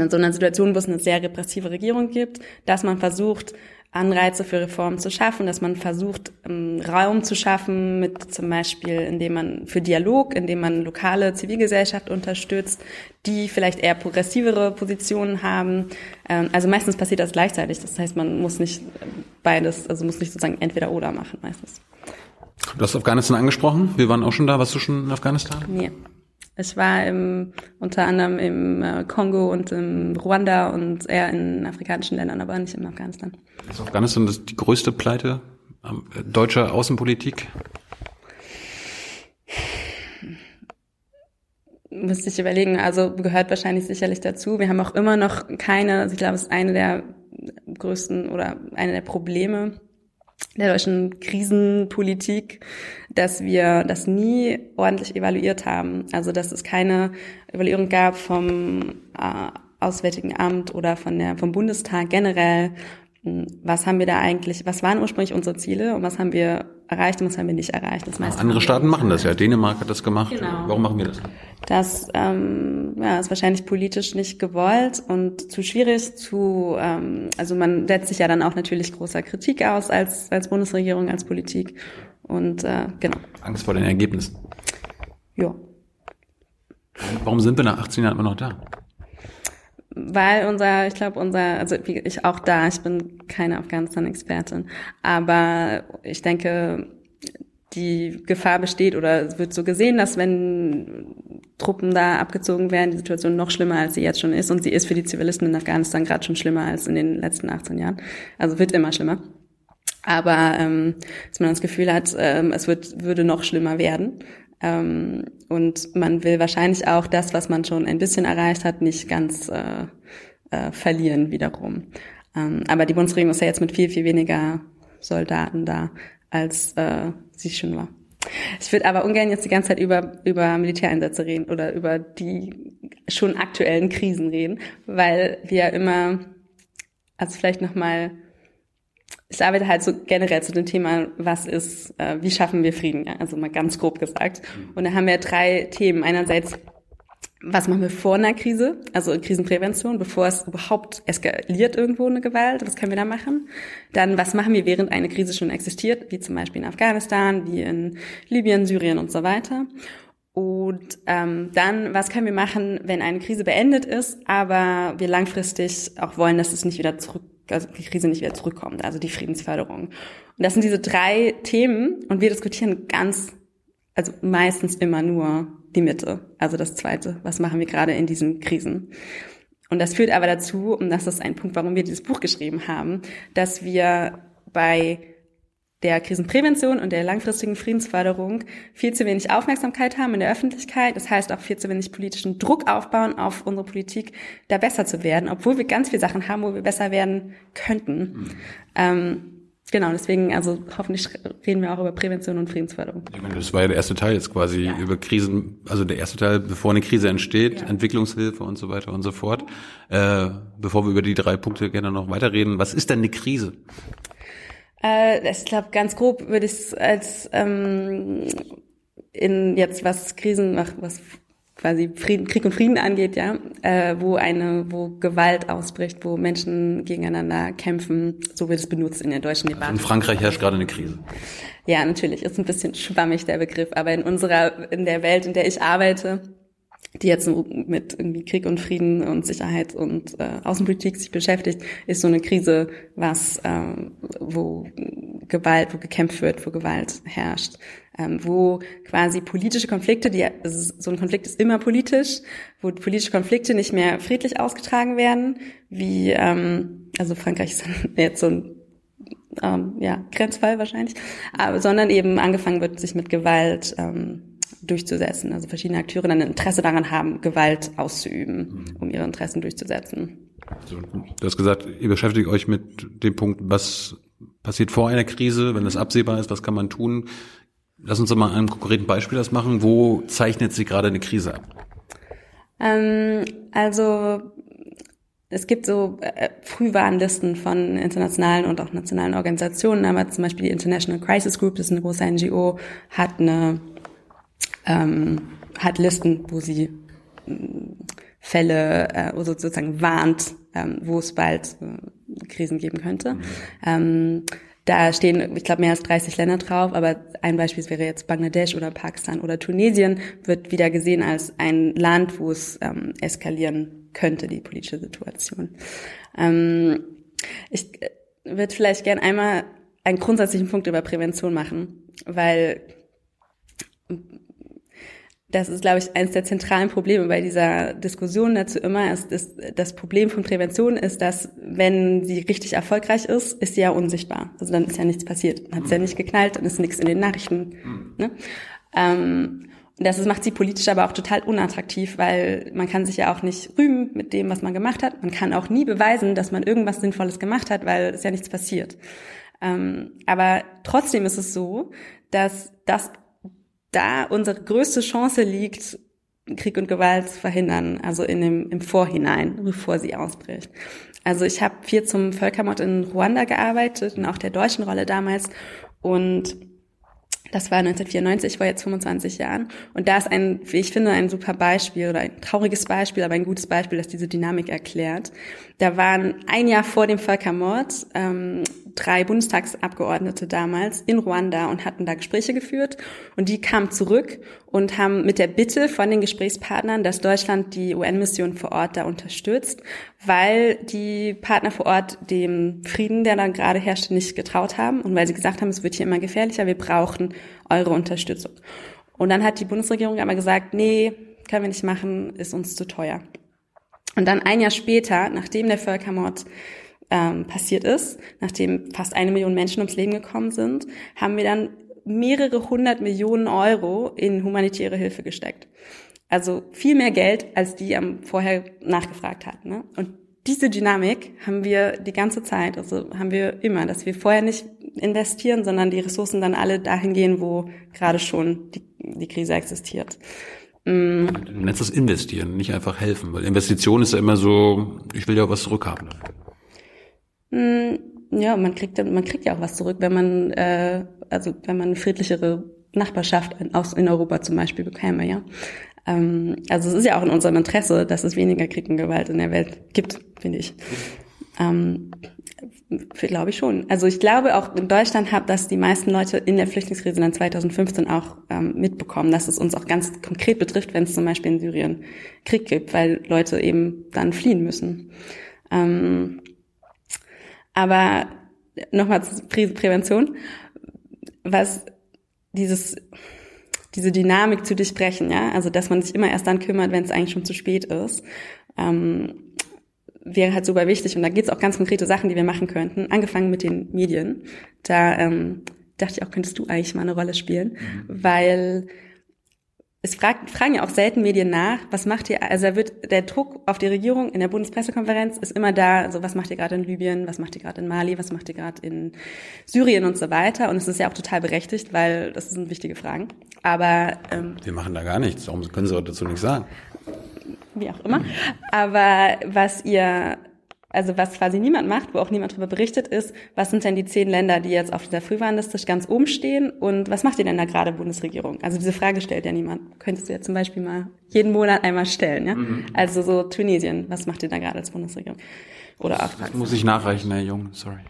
in so einer Situation, wo es eine sehr repressive Regierung gibt, dass man versucht, Anreize für Reformen zu schaffen, dass man versucht, ähm, Raum zu schaffen, mit zum Beispiel, indem man für Dialog, indem man lokale Zivilgesellschaft unterstützt, die vielleicht eher progressivere Positionen haben. Ähm, also meistens passiert das gleichzeitig. Das heißt, man muss nicht beides, also muss nicht sozusagen entweder oder machen meistens. Du hast Afghanistan angesprochen. Wir waren auch schon da. Warst du schon in Afghanistan? Nee. Ich war im, unter anderem im äh, Kongo und im Ruanda und eher in afrikanischen Ländern, aber nicht in Afghanistan. Ist Afghanistan das die größte Pleite äh, deutscher Außenpolitik? Müsste ich überlegen, also gehört wahrscheinlich sicherlich dazu. Wir haben auch immer noch keine, also ich glaube, es ist eine der größten oder eine der Probleme der deutschen Krisenpolitik, dass wir das nie ordentlich evaluiert haben. Also dass es keine Evaluierung gab vom äh, Auswärtigen Amt oder von der, vom Bundestag generell. Was haben wir da eigentlich, was waren ursprünglich unsere Ziele und was haben wir erreicht und was haben wir nicht erreicht? Das meiste Andere Staaten machen das ja. Dänemark hat das gemacht. Genau. Warum machen wir das? Das ähm, ja, ist wahrscheinlich politisch nicht gewollt und zu schwierig zu, ähm, also man setzt sich ja dann auch natürlich großer Kritik aus als, als Bundesregierung, als Politik. Und äh, genau. Angst vor den Ergebnissen. Ja. Warum sind wir nach 18 Jahren immer noch da? Weil unser, ich glaube, unser, also ich auch da, ich bin keine Afghanistan-Expertin, aber ich denke, die Gefahr besteht oder es wird so gesehen, dass wenn Truppen da abgezogen werden, die Situation noch schlimmer, als sie jetzt schon ist. Und sie ist für die Zivilisten in Afghanistan gerade schon schlimmer als in den letzten 18 Jahren. Also wird immer schlimmer. Aber ähm, dass man das Gefühl hat, ähm, es wird, würde noch schlimmer werden. Ähm, und man will wahrscheinlich auch das, was man schon ein bisschen erreicht hat, nicht ganz äh, äh, verlieren wiederum. Ähm, aber die Bundesregierung ist ja jetzt mit viel, viel weniger Soldaten da, als äh, sie schon war. Ich würde aber ungern jetzt die ganze Zeit über, über Militäreinsätze reden oder über die schon aktuellen Krisen reden, weil wir immer, also vielleicht nochmal ich arbeite halt so generell zu dem Thema, was ist, äh, wie schaffen wir Frieden, ja? also mal ganz grob gesagt. Und da haben wir drei Themen. Einerseits, was machen wir vor einer Krise, also Krisenprävention, bevor es überhaupt eskaliert irgendwo eine Gewalt, was können wir da machen? Dann, was machen wir, während eine Krise schon existiert, wie zum Beispiel in Afghanistan, wie in Libyen, Syrien und so weiter. Und ähm, dann, was können wir machen, wenn eine Krise beendet ist, aber wir langfristig auch wollen, dass es nicht wieder zurück also die Krise nicht wieder zurückkommt, also die Friedensförderung. Und das sind diese drei Themen und wir diskutieren ganz, also meistens immer nur die Mitte, also das Zweite, was machen wir gerade in diesen Krisen. Und das führt aber dazu, und das ist ein Punkt, warum wir dieses Buch geschrieben haben, dass wir bei der Krisenprävention und der langfristigen Friedensförderung viel zu wenig Aufmerksamkeit haben in der Öffentlichkeit. Das heißt auch viel zu wenig politischen Druck aufbauen auf unsere Politik, da besser zu werden, obwohl wir ganz viele Sachen haben, wo wir besser werden könnten. Mhm. Ähm, genau, deswegen, also hoffentlich reden wir auch über Prävention und Friedensförderung. Ich meine, das war ja der erste Teil jetzt quasi ja. über Krisen, also der erste Teil, bevor eine Krise entsteht, ja. Entwicklungshilfe und so weiter und so fort. Äh, bevor wir über die drei Punkte gerne noch weiterreden, was ist denn eine Krise? Äh, ich glaube, ganz grob würde ich es als ähm, in jetzt was Krisen, was quasi Frieden, Krieg und Frieden angeht, ja, äh, wo eine, wo Gewalt ausbricht, wo Menschen gegeneinander kämpfen, so wird es benutzt in der deutschen Debatte. Also in Frankreich herrscht gerade eine Krise. Ja, natürlich, ist ein bisschen schwammig der Begriff, aber in unserer, in der Welt, in der ich arbeite, die jetzt mit irgendwie Krieg und Frieden und Sicherheit und äh, Außenpolitik sich beschäftigt, ist so eine Krise, was äh, wo Gewalt, wo gekämpft wird, wo Gewalt herrscht, ähm, wo quasi politische Konflikte, die so ein Konflikt ist immer politisch, wo politische Konflikte nicht mehr friedlich ausgetragen werden, wie ähm, also Frankreich ist jetzt so ein ähm, ja Grenzfall wahrscheinlich, aber sondern eben angefangen wird, sich mit Gewalt ähm, durchzusetzen. Also verschiedene Akteure dann ein Interesse daran haben, Gewalt auszuüben, um ihre Interessen durchzusetzen. Also, du hast gesagt, ihr beschäftigt euch mit dem Punkt, was passiert vor einer Krise, wenn das absehbar ist, was kann man tun? Lass uns doch mal einem konkreten Beispiel das machen. Wo zeichnet sich gerade eine Krise ab? Ähm, also es gibt so äh, Frühwarnlisten von internationalen und auch nationalen Organisationen, aber zum Beispiel die International Crisis Group, das ist eine große NGO, hat eine ähm, hat Listen, wo sie äh, Fälle, äh, also sozusagen warnt, ähm, wo es bald äh, Krisen geben könnte. Mhm. Ähm, da stehen, ich glaube, mehr als 30 Länder drauf, aber ein Beispiel wäre jetzt Bangladesch oder Pakistan oder Tunesien, wird wieder gesehen als ein Land, wo es ähm, eskalieren könnte, die politische Situation. Ähm, ich äh, würde vielleicht gern einmal einen grundsätzlichen Punkt über Prävention machen, weil das ist, glaube ich, eines der zentralen Probleme bei dieser Diskussion dazu immer ist, ist, das Problem von Prävention ist, dass wenn sie richtig erfolgreich ist, ist sie ja unsichtbar. Also dann ist ja nichts passiert. Hat es ja nicht geknallt, dann ist nichts in den Nachrichten. Ne? Ähm, und das macht sie politisch aber auch total unattraktiv, weil man kann sich ja auch nicht rühmen mit dem, was man gemacht hat. Man kann auch nie beweisen, dass man irgendwas Sinnvolles gemacht hat, weil es ja nichts passiert. Ähm, aber trotzdem ist es so, dass das da unsere größte Chance liegt, Krieg und Gewalt zu verhindern, also in dem, im Vorhinein, bevor sie ausbricht. Also ich habe viel zum Völkermord in Ruanda gearbeitet und auch der deutschen Rolle damals und das war 1994, vor jetzt 25 Jahren. Und da ist ein, wie ich finde, ein super Beispiel oder ein trauriges Beispiel, aber ein gutes Beispiel, das diese Dynamik erklärt. Da waren ein Jahr vor dem Völkermord ähm, drei Bundestagsabgeordnete damals in Ruanda und hatten da Gespräche geführt. Und die kamen zurück und haben mit der Bitte von den Gesprächspartnern, dass Deutschland die UN-Mission vor Ort da unterstützt, weil die Partner vor Ort dem Frieden, der da gerade herrschte, nicht getraut haben und weil sie gesagt haben, es wird hier immer gefährlicher, wir brauchen eure Unterstützung. Und dann hat die Bundesregierung aber gesagt, nee, können wir nicht machen, ist uns zu teuer. Und dann ein Jahr später, nachdem der Völkermord ähm, passiert ist, nachdem fast eine Million Menschen ums Leben gekommen sind, haben wir dann mehrere hundert Millionen Euro in humanitäre Hilfe gesteckt. Also viel mehr Geld, als die am vorher nachgefragt hatten. Ne? Und diese Dynamik haben wir die ganze Zeit, also haben wir immer, dass wir vorher nicht investieren, sondern die Ressourcen dann alle dahin gehen, wo gerade schon die, die Krise existiert. Mm. Du nennst das investieren, nicht einfach helfen, weil Investition ist ja immer so, ich will ja was zurückhaben. Mm, ja, man kriegt man kriegt ja auch was zurück, wenn man äh, also wenn man eine friedlichere Nachbarschaft aus in Europa zum Beispiel bekäme, ja. Ähm, also es ist ja auch in unserem Interesse, dass es weniger Krieg und Gewalt in der Welt gibt, finde ich. Ähm, glaube ich schon. Also ich glaube auch in Deutschland hat das die meisten Leute in der Flüchtlingskrise dann 2015 auch ähm, mitbekommen, dass es uns auch ganz konkret betrifft, wenn es zum Beispiel in Syrien Krieg gibt, weil Leute eben dann fliehen müssen. Ähm, aber nochmal zur Prävention, was dieses diese Dynamik zu durchbrechen, ja, also dass man sich immer erst dann kümmert, wenn es eigentlich schon zu spät ist. Ähm, wäre halt super wichtig. Und da geht es auch ganz konkrete Sachen, die wir machen könnten. Angefangen mit den Medien. Da ähm, dachte ich auch, könntest du eigentlich mal eine Rolle spielen, mhm. weil es fragt, fragen ja auch selten Medien nach, was macht ihr, also da wird der Druck auf die Regierung in der Bundespressekonferenz ist immer da, also was macht ihr gerade in Libyen, was macht ihr gerade in Mali, was macht ihr gerade in Syrien und so weiter. Und es ist ja auch total berechtigt, weil das sind wichtige Fragen. Aber ähm, wir machen da gar nichts, warum können Sie dazu nichts sagen? Wie auch immer. Aber was ihr, also was quasi niemand macht, wo auch niemand darüber berichtet ist, was sind denn die zehn Länder, die jetzt auf dieser Frühwarnliste ganz oben stehen und was macht ihr denn da gerade Bundesregierung? Also diese Frage stellt ja niemand. Könntest du ja zum Beispiel mal jeden Monat einmal stellen, ja? Mhm. Also so Tunesien, was macht ihr da gerade als Bundesregierung? Oder auch. Das muss ich nachreichen, Herr Jung, sorry.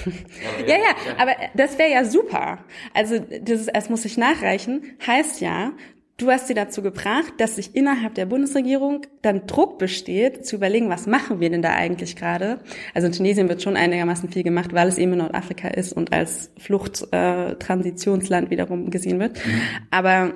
ja, ja, aber das wäre ja super. Also dieses, es muss sich nachreichen, heißt ja, Du hast sie dazu gebracht, dass sich innerhalb der Bundesregierung dann Druck besteht, zu überlegen, was machen wir denn da eigentlich gerade? Also in Tunesien wird schon einigermaßen viel gemacht, weil es eben in Nordafrika ist und als Fluchttransitionsland äh, wiederum gesehen wird. Mhm. Aber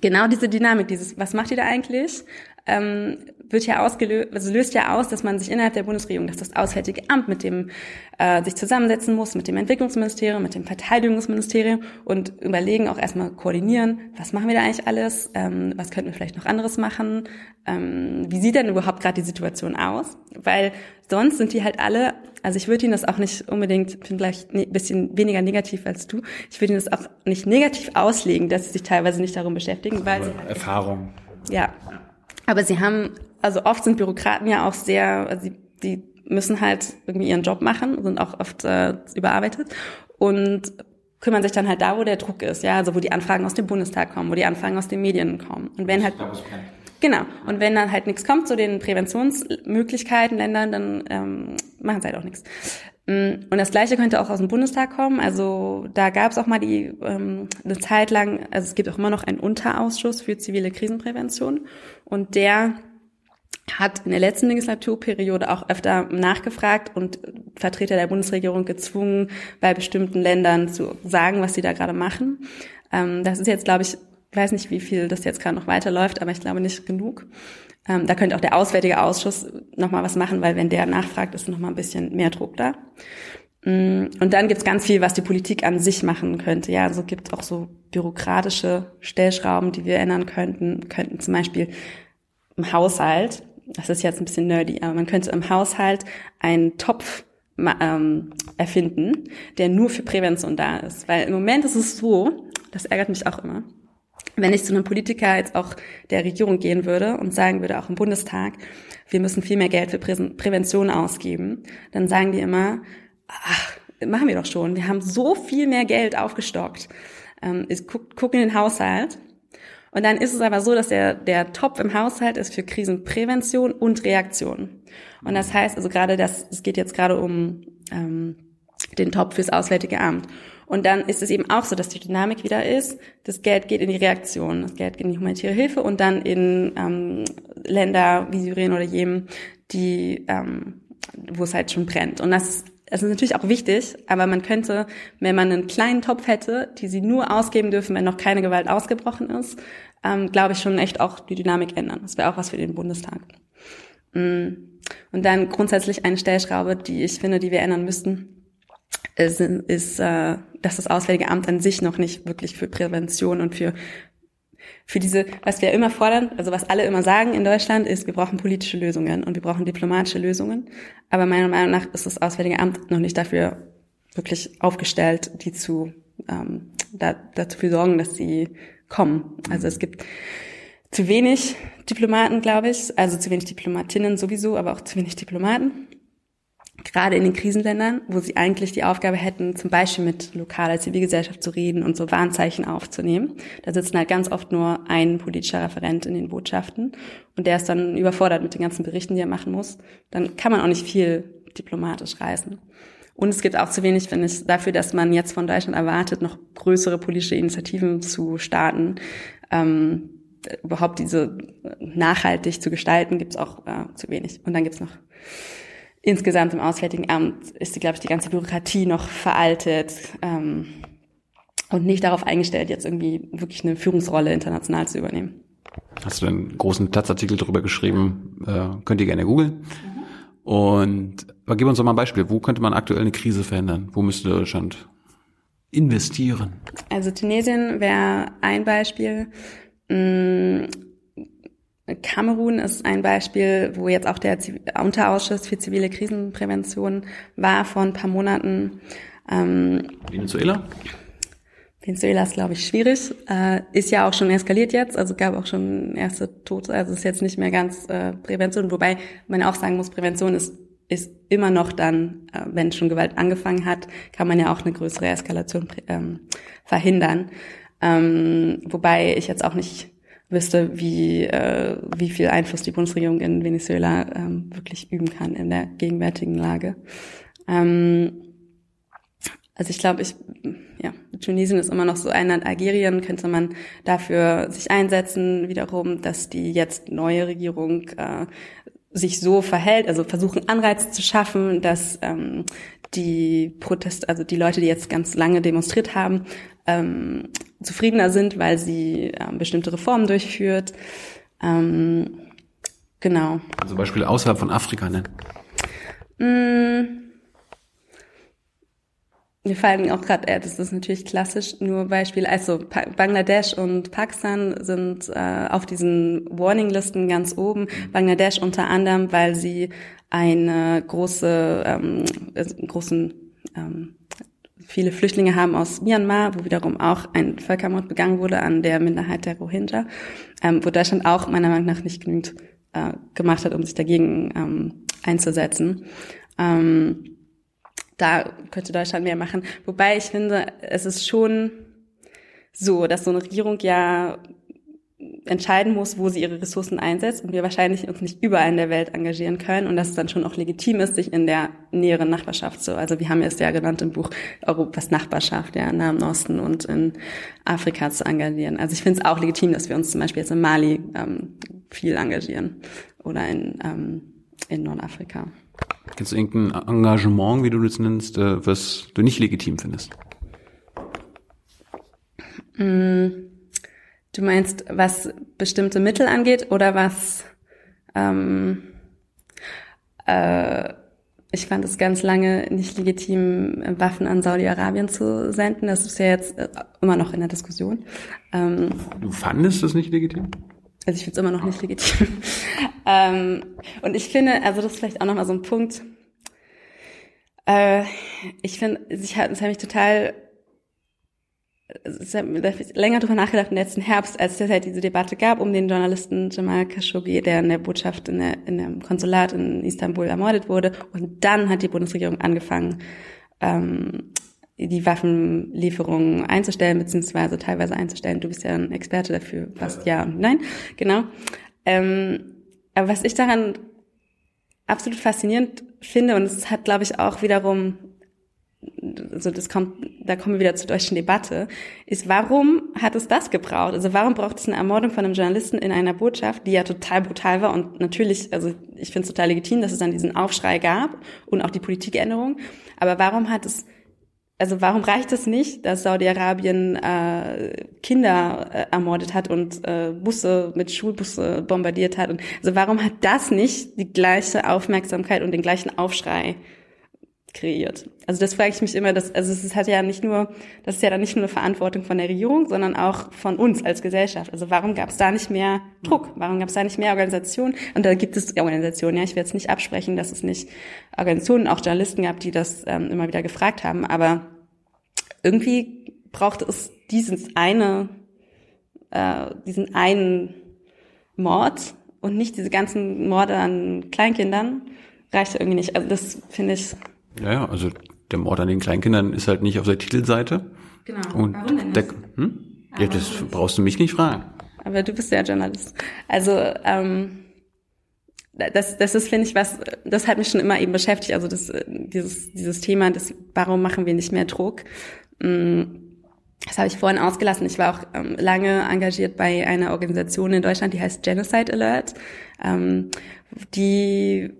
genau diese Dynamik, dieses, was macht ihr da eigentlich? Ähm, wird ja ausgelöst, also löst ja aus, dass man sich innerhalb der Bundesregierung, dass das Auswärtige Amt mit dem äh, sich zusammensetzen muss, mit dem Entwicklungsministerium, mit dem Verteidigungsministerium und überlegen auch erstmal koordinieren, was machen wir da eigentlich alles, ähm, was könnten wir vielleicht noch anderes machen, ähm, wie sieht denn überhaupt gerade die Situation aus, weil sonst sind die halt alle, also ich würde Ihnen das auch nicht unbedingt, ich bin vielleicht ein bisschen weniger negativ als du, ich würde Ihnen das auch nicht negativ auslegen, dass sie sich teilweise nicht darum beschäftigen, weil sie halt Erfahrung. Ja, aber sie haben, also oft sind Bürokraten ja auch sehr, also die, die müssen halt irgendwie ihren Job machen, sind auch oft äh, überarbeitet und kümmern sich dann halt da, wo der Druck ist, ja, also wo die Anfragen aus dem Bundestag kommen, wo die Anfragen aus den Medien kommen. Und wenn halt Genau. Und wenn dann halt nichts kommt zu den Präventionsmöglichkeiten Ländern, dann ähm, machen sie halt auch nichts. Mm, und das Gleiche könnte auch aus dem Bundestag kommen. Also da gab es auch mal die ähm, eine Zeit lang, also es gibt auch immer noch einen Unterausschuss für zivile Krisenprävention und der hat in der letzten Legislaturperiode auch öfter nachgefragt und Vertreter der Bundesregierung gezwungen, bei bestimmten Ländern zu sagen, was sie da gerade machen. Ähm, das ist jetzt, glaube ich, ich weiß nicht, wie viel das jetzt gerade noch weiterläuft, aber ich glaube nicht genug. Ähm, da könnte auch der Auswärtige Ausschuss nochmal was machen, weil wenn der nachfragt, ist nochmal ein bisschen mehr Druck da. Mm, und dann gibt's ganz viel, was die Politik an sich machen könnte. Ja, also gibt auch so bürokratische Stellschrauben, die wir ändern könnten. Könnten zum Beispiel im Haushalt, das ist jetzt ein bisschen nerdy, aber man könnte im Haushalt einen Topf ähm, erfinden, der nur für Prävention da ist. Weil im Moment ist es so, das ärgert mich auch immer, wenn ich zu einem Politiker jetzt auch der Regierung gehen würde und sagen würde, auch im Bundestag, wir müssen viel mehr Geld für Prävention ausgeben, dann sagen die immer, ach, machen wir doch schon, wir haben so viel mehr Geld aufgestockt. Ähm, ich guck, in den Haushalt. Und dann ist es aber so, dass der, der Topf im Haushalt ist für Krisenprävention und Reaktion. Und das heißt also gerade, das, es geht jetzt gerade um ähm, den Topf fürs Auswärtige Amt. Und dann ist es eben auch so, dass die Dynamik wieder ist, das Geld geht in die Reaktion, das Geld geht in die humanitäre Hilfe und dann in ähm, Länder wie Syrien oder Jemen, die, ähm, wo es halt schon brennt. Und das, das ist natürlich auch wichtig, aber man könnte, wenn man einen kleinen Topf hätte, die sie nur ausgeben dürfen, wenn noch keine Gewalt ausgebrochen ist, ähm, glaube ich schon echt auch die Dynamik ändern. Das wäre auch was für den Bundestag. Mm. Und dann grundsätzlich eine Stellschraube, die ich finde, die wir ändern müssten, ist, ist äh, dass das Auswärtige Amt an sich noch nicht wirklich für Prävention und für für diese, was wir immer fordern, also was alle immer sagen in Deutschland, ist, wir brauchen politische Lösungen und wir brauchen diplomatische Lösungen. Aber meiner Meinung nach ist das Auswärtige Amt noch nicht dafür wirklich aufgestellt, die zu ähm, da, dafür sorgen, dass sie kommen. Also es gibt zu wenig Diplomaten, glaube ich, also zu wenig Diplomatinnen sowieso, aber auch zu wenig Diplomaten gerade in den Krisenländern, wo sie eigentlich die Aufgabe hätten, zum Beispiel mit lokaler Zivilgesellschaft zu reden und so Warnzeichen aufzunehmen. Da sitzen halt ganz oft nur ein politischer Referent in den Botschaften und der ist dann überfordert mit den ganzen Berichten, die er machen muss. Dann kann man auch nicht viel diplomatisch reisen. Und es gibt auch zu wenig, finde ich, dafür, dass man jetzt von Deutschland erwartet, noch größere politische Initiativen zu starten. Ähm, überhaupt diese nachhaltig zu gestalten, gibt es auch äh, zu wenig. Und dann gibt's noch insgesamt im Auswärtigen Amt ist, glaube ich, die ganze Bürokratie noch veraltet ähm, und nicht darauf eingestellt, jetzt irgendwie wirklich eine Führungsrolle international zu übernehmen. Hast du einen großen Taz-Artikel darüber geschrieben? Äh, könnt ihr gerne googeln. Mhm. Und aber gib uns doch mal ein Beispiel. Wo könnte man aktuell eine Krise verhindern? Wo müsste Deutschland investieren? Also Tunesien wäre ein Beispiel. Kamerun ist ein Beispiel, wo jetzt auch der Unterausschuss für zivile Krisenprävention war vor ein paar Monaten. Ähm, Venezuela? Venezuela ist, glaube ich, schwierig. Äh, ist ja auch schon eskaliert jetzt, also gab auch schon erste Tote, also ist jetzt nicht mehr ganz äh, Prävention, wobei man auch sagen muss, Prävention ist ist immer noch dann, äh, wenn schon Gewalt angefangen hat, kann man ja auch eine größere Eskalation ähm, verhindern. Ähm, wobei ich jetzt auch nicht wüsste, wie, äh, wie viel Einfluss die Bundesregierung in Venezuela ähm, wirklich üben kann in der gegenwärtigen Lage. Ähm, also ich glaube, ich, ja, Tunesien ist immer noch so ein Land, Algerien könnte man dafür sich einsetzen, wiederum, dass die jetzt neue Regierung äh, sich so verhält, also versuchen Anreize zu schaffen, dass ähm, die Protest, also die Leute, die jetzt ganz lange demonstriert haben, ähm, zufriedener sind, weil sie ähm, bestimmte Reformen durchführt. Ähm, genau. Zum Beispiel außerhalb von Afrika nennen. Mm. Mir fallen auch gerade, äh, das ist natürlich klassisch, nur Beispiele, also pa Bangladesch und Pakistan sind äh, auf diesen Warning-Listen ganz oben. Bangladesch unter anderem, weil sie eine große, ähm, großen, ähm, viele Flüchtlinge haben aus Myanmar, wo wiederum auch ein Völkermord begangen wurde an der Minderheit der Rohingya, ähm, wo Deutschland auch meiner Meinung nach nicht genügend äh, gemacht hat, um sich dagegen ähm, einzusetzen. Ähm, da könnte Deutschland mehr machen. Wobei ich finde, es ist schon so, dass so eine Regierung ja entscheiden muss, wo sie ihre Ressourcen einsetzt und wir wahrscheinlich uns nicht überall in der Welt engagieren können und dass es dann schon auch legitim ist, sich in der näheren Nachbarschaft so, also wir haben es ja genannt im Buch Europas Nachbarschaft, ja, im Nahen Osten und in Afrika zu engagieren. Also ich finde es auch legitim, dass wir uns zum Beispiel jetzt in Mali ähm, viel engagieren oder in, ähm, in Nordafrika. Gibt es irgendein Engagement, wie du das nennst, äh, was du nicht legitim findest? Mm, du meinst, was bestimmte Mittel angeht oder was? Ähm, äh, ich fand es ganz lange nicht legitim, Waffen an Saudi-Arabien zu senden. Das ist ja jetzt äh, immer noch in der Diskussion. Ähm, du fandest das nicht legitim? Also ich finde es immer noch nicht legitim. ähm, und ich finde, also das ist vielleicht auch nochmal so ein Punkt. Äh, ich finde, ich habe hab mich total länger drüber nachgedacht im letzten Herbst, als es halt diese Debatte gab um den Journalisten Jamal Khashoggi, der in der Botschaft in, der, in dem Konsulat in Istanbul ermordet wurde. Und dann hat die Bundesregierung angefangen, ähm, die Waffenlieferungen einzustellen, beziehungsweise teilweise einzustellen. Du bist ja ein Experte dafür, was ja und nein, genau. Ähm, aber was ich daran absolut faszinierend finde, und es hat, glaube ich, auch wiederum, also das kommt, da kommen wir wieder zur deutschen Debatte, ist, warum hat es das gebraucht? Also warum braucht es eine Ermordung von einem Journalisten in einer Botschaft, die ja total brutal war und natürlich, also ich finde es total legitim, dass es dann diesen Aufschrei gab und auch die Politikänderung, aber warum hat es also warum reicht es nicht, dass Saudi-Arabien äh, Kinder äh, ermordet hat und äh, Busse mit Schulbusse bombardiert hat? Und also warum hat das nicht die gleiche Aufmerksamkeit und den gleichen Aufschrei kreiert? Also das frage ich mich immer. Dass, also es hat ja nicht nur, das ist ja dann nicht nur eine Verantwortung von der Regierung, sondern auch von uns als Gesellschaft. Also warum gab es da nicht mehr Druck? Warum gab es da nicht mehr Organisationen? Und da gibt es Organisationen. Ja, ich will jetzt nicht absprechen, dass es nicht Organisationen, auch Journalisten gab, die das ähm, immer wieder gefragt haben. Aber irgendwie braucht es dieses eine, äh, diesen einen Mord und nicht diese ganzen Morde an Kleinkindern. Reicht irgendwie nicht. Also das finde ich. Ja, ja, also der Mord an den Kleinkindern ist halt nicht auf der Titelseite. Genau. Und Warum denn der, nicht? hm? Ja, das brauchst du mich nicht fragen. Aber du bist ja Journalist. Also ähm, das, das ist, finde ich, was, das hat mich schon immer eben beschäftigt. Also das, dieses, dieses Thema, das, warum machen wir nicht mehr Druck? Mm, Das habe ich vorhin ausgelassen. Ich war auch ähm, lange engagiert bei einer Organisation in Deutschland, die heißt Genocide Alert, ähm, die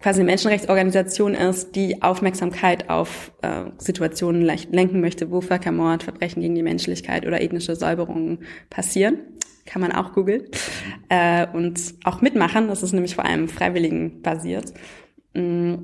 quasi eine Menschenrechtsorganisation ist, die Aufmerksamkeit auf äh, Situationen lenken möchte, wo Völkermord, Verbrechen gegen die Menschlichkeit oder ethnische Säuberungen passieren. Kann man auch googeln. Äh, und auch mitmachen. Das ist nämlich vor allem freiwilligen basiert. Mm.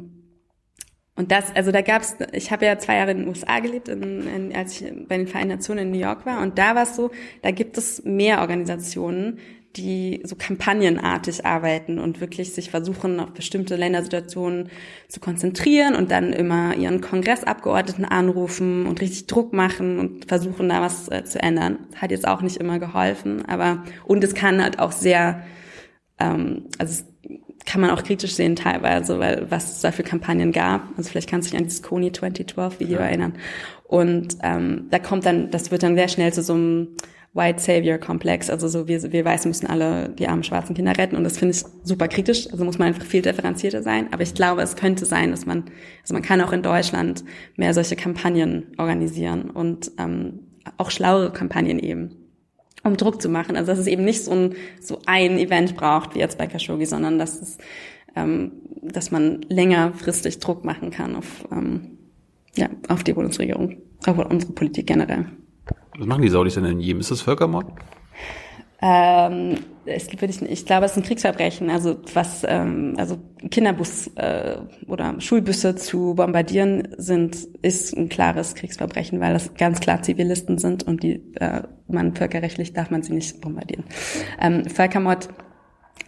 Und das, also da gab's, ich habe ja zwei Jahre in den USA gelebt, in, in, als ich bei den Vereinten Nationen in New York war. Und da war es so, da gibt es mehr Organisationen, die so kampagnenartig arbeiten und wirklich sich versuchen, auf bestimmte Ländersituationen zu konzentrieren und dann immer ihren Kongressabgeordneten anrufen und richtig Druck machen und versuchen, da was äh, zu ändern. Hat jetzt auch nicht immer geholfen, aber und es kann halt auch sehr, ähm, also kann man auch kritisch sehen teilweise, weil was es da für Kampagnen gab. Also vielleicht kannst du dich an dieses Kony 2012 Video ja. erinnern. Und ähm, da kommt dann, das wird dann sehr schnell zu so einem White Savior Komplex. Also so wir, wir Weißen müssen alle die armen schwarzen Kinder retten. Und das finde ich super kritisch. Also muss man einfach viel differenzierter sein. Aber ich glaube, es könnte sein, dass man, also man kann auch in Deutschland mehr solche Kampagnen organisieren und ähm, auch schlauere Kampagnen eben um Druck zu machen. Also dass es eben nicht so ein, so ein Event braucht wie jetzt bei Khashoggi, sondern dass es, ähm, dass man längerfristig Druck machen kann auf, ähm, ja, auf die Bundesregierung, auf unsere Politik generell. Was machen die Saudis denn in Jemen? Ist das Völkermord? Ähm, es ich, ich glaube, es ist ein Kriegsverbrechen. Also was, ähm, also Kinderbus äh, oder Schulbusse zu bombardieren sind, ist ein klares Kriegsverbrechen, weil das ganz klar Zivilisten sind und die äh, man völkerrechtlich darf man sie nicht bombardieren. Ähm, Völkermord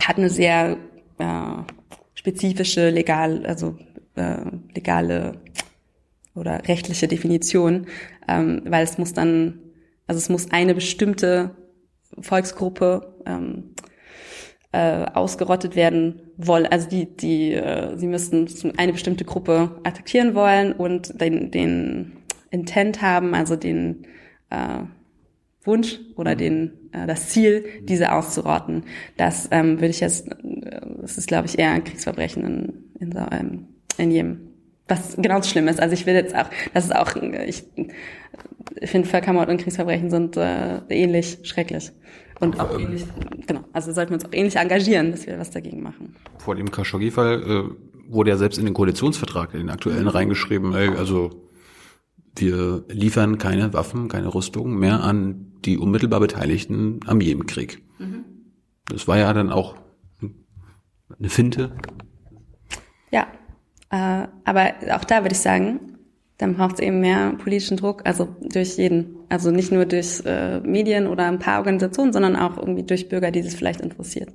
hat eine sehr äh, spezifische legal, also äh, legale oder rechtliche Definition, ähm, weil es muss dann, also es muss eine bestimmte Volksgruppe ähm, äh, ausgerottet werden wollen. Also die, die, äh, sie müssten eine bestimmte Gruppe attackieren wollen und den, den Intent haben, also den äh, Wunsch oder den äh, das Ziel, diese auszurotten. Das ähm, würde ich jetzt, äh, das ist glaube ich eher ein Kriegsverbrechen in, in, ähm, in Jemen. Was genauso schlimm ist. Also ich will jetzt auch, das ist auch, ich, ich finde Völkermord und Kriegsverbrechen sind äh, ähnlich schrecklich. Und auch ähm, ähnlich, genau, also sollten wir uns auch ähnlich engagieren, dass wir was dagegen machen. Vor dem Khashoggi-Fall äh, wurde ja selbst in den Koalitionsvertrag, in den aktuellen, mhm. reingeschrieben, ey, also wir liefern keine Waffen, keine Rüstung mehr an die unmittelbar Beteiligten am Jemenkrieg. Mhm. Das war ja dann auch eine Finte. Ja, äh, aber auch da würde ich sagen, dann braucht es eben mehr politischen Druck, also durch jeden. Also nicht nur durch äh, Medien oder ein paar Organisationen, sondern auch irgendwie durch Bürger, die sich vielleicht interessiert.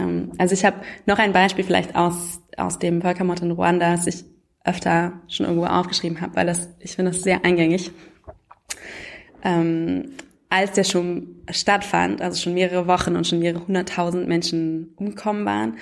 Ähm, also ich habe noch ein Beispiel vielleicht aus, aus dem Völkermord in Ruanda, das ich öfter schon irgendwo aufgeschrieben habe, weil das, ich finde das sehr eingängig. Ähm, als der schon stattfand, also schon mehrere Wochen und schon mehrere hunderttausend Menschen umgekommen waren,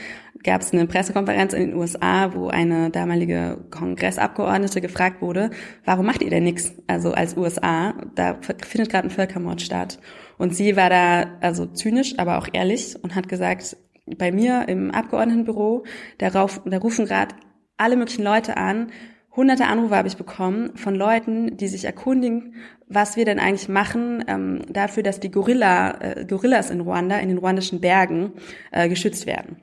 gab es eine Pressekonferenz in den USA, wo eine damalige Kongressabgeordnete gefragt wurde, warum macht ihr denn nichts? Also als USA, da findet gerade ein Völkermord statt. Und sie war da also zynisch, aber auch ehrlich und hat gesagt, bei mir im Abgeordnetenbüro, da, rauf, da rufen gerade alle möglichen Leute an, hunderte Anrufe habe ich bekommen von Leuten, die sich erkundigen, was wir denn eigentlich machen ähm, dafür, dass die Gorilla, äh, Gorillas in Ruanda, in den ruandischen Bergen, äh, geschützt werden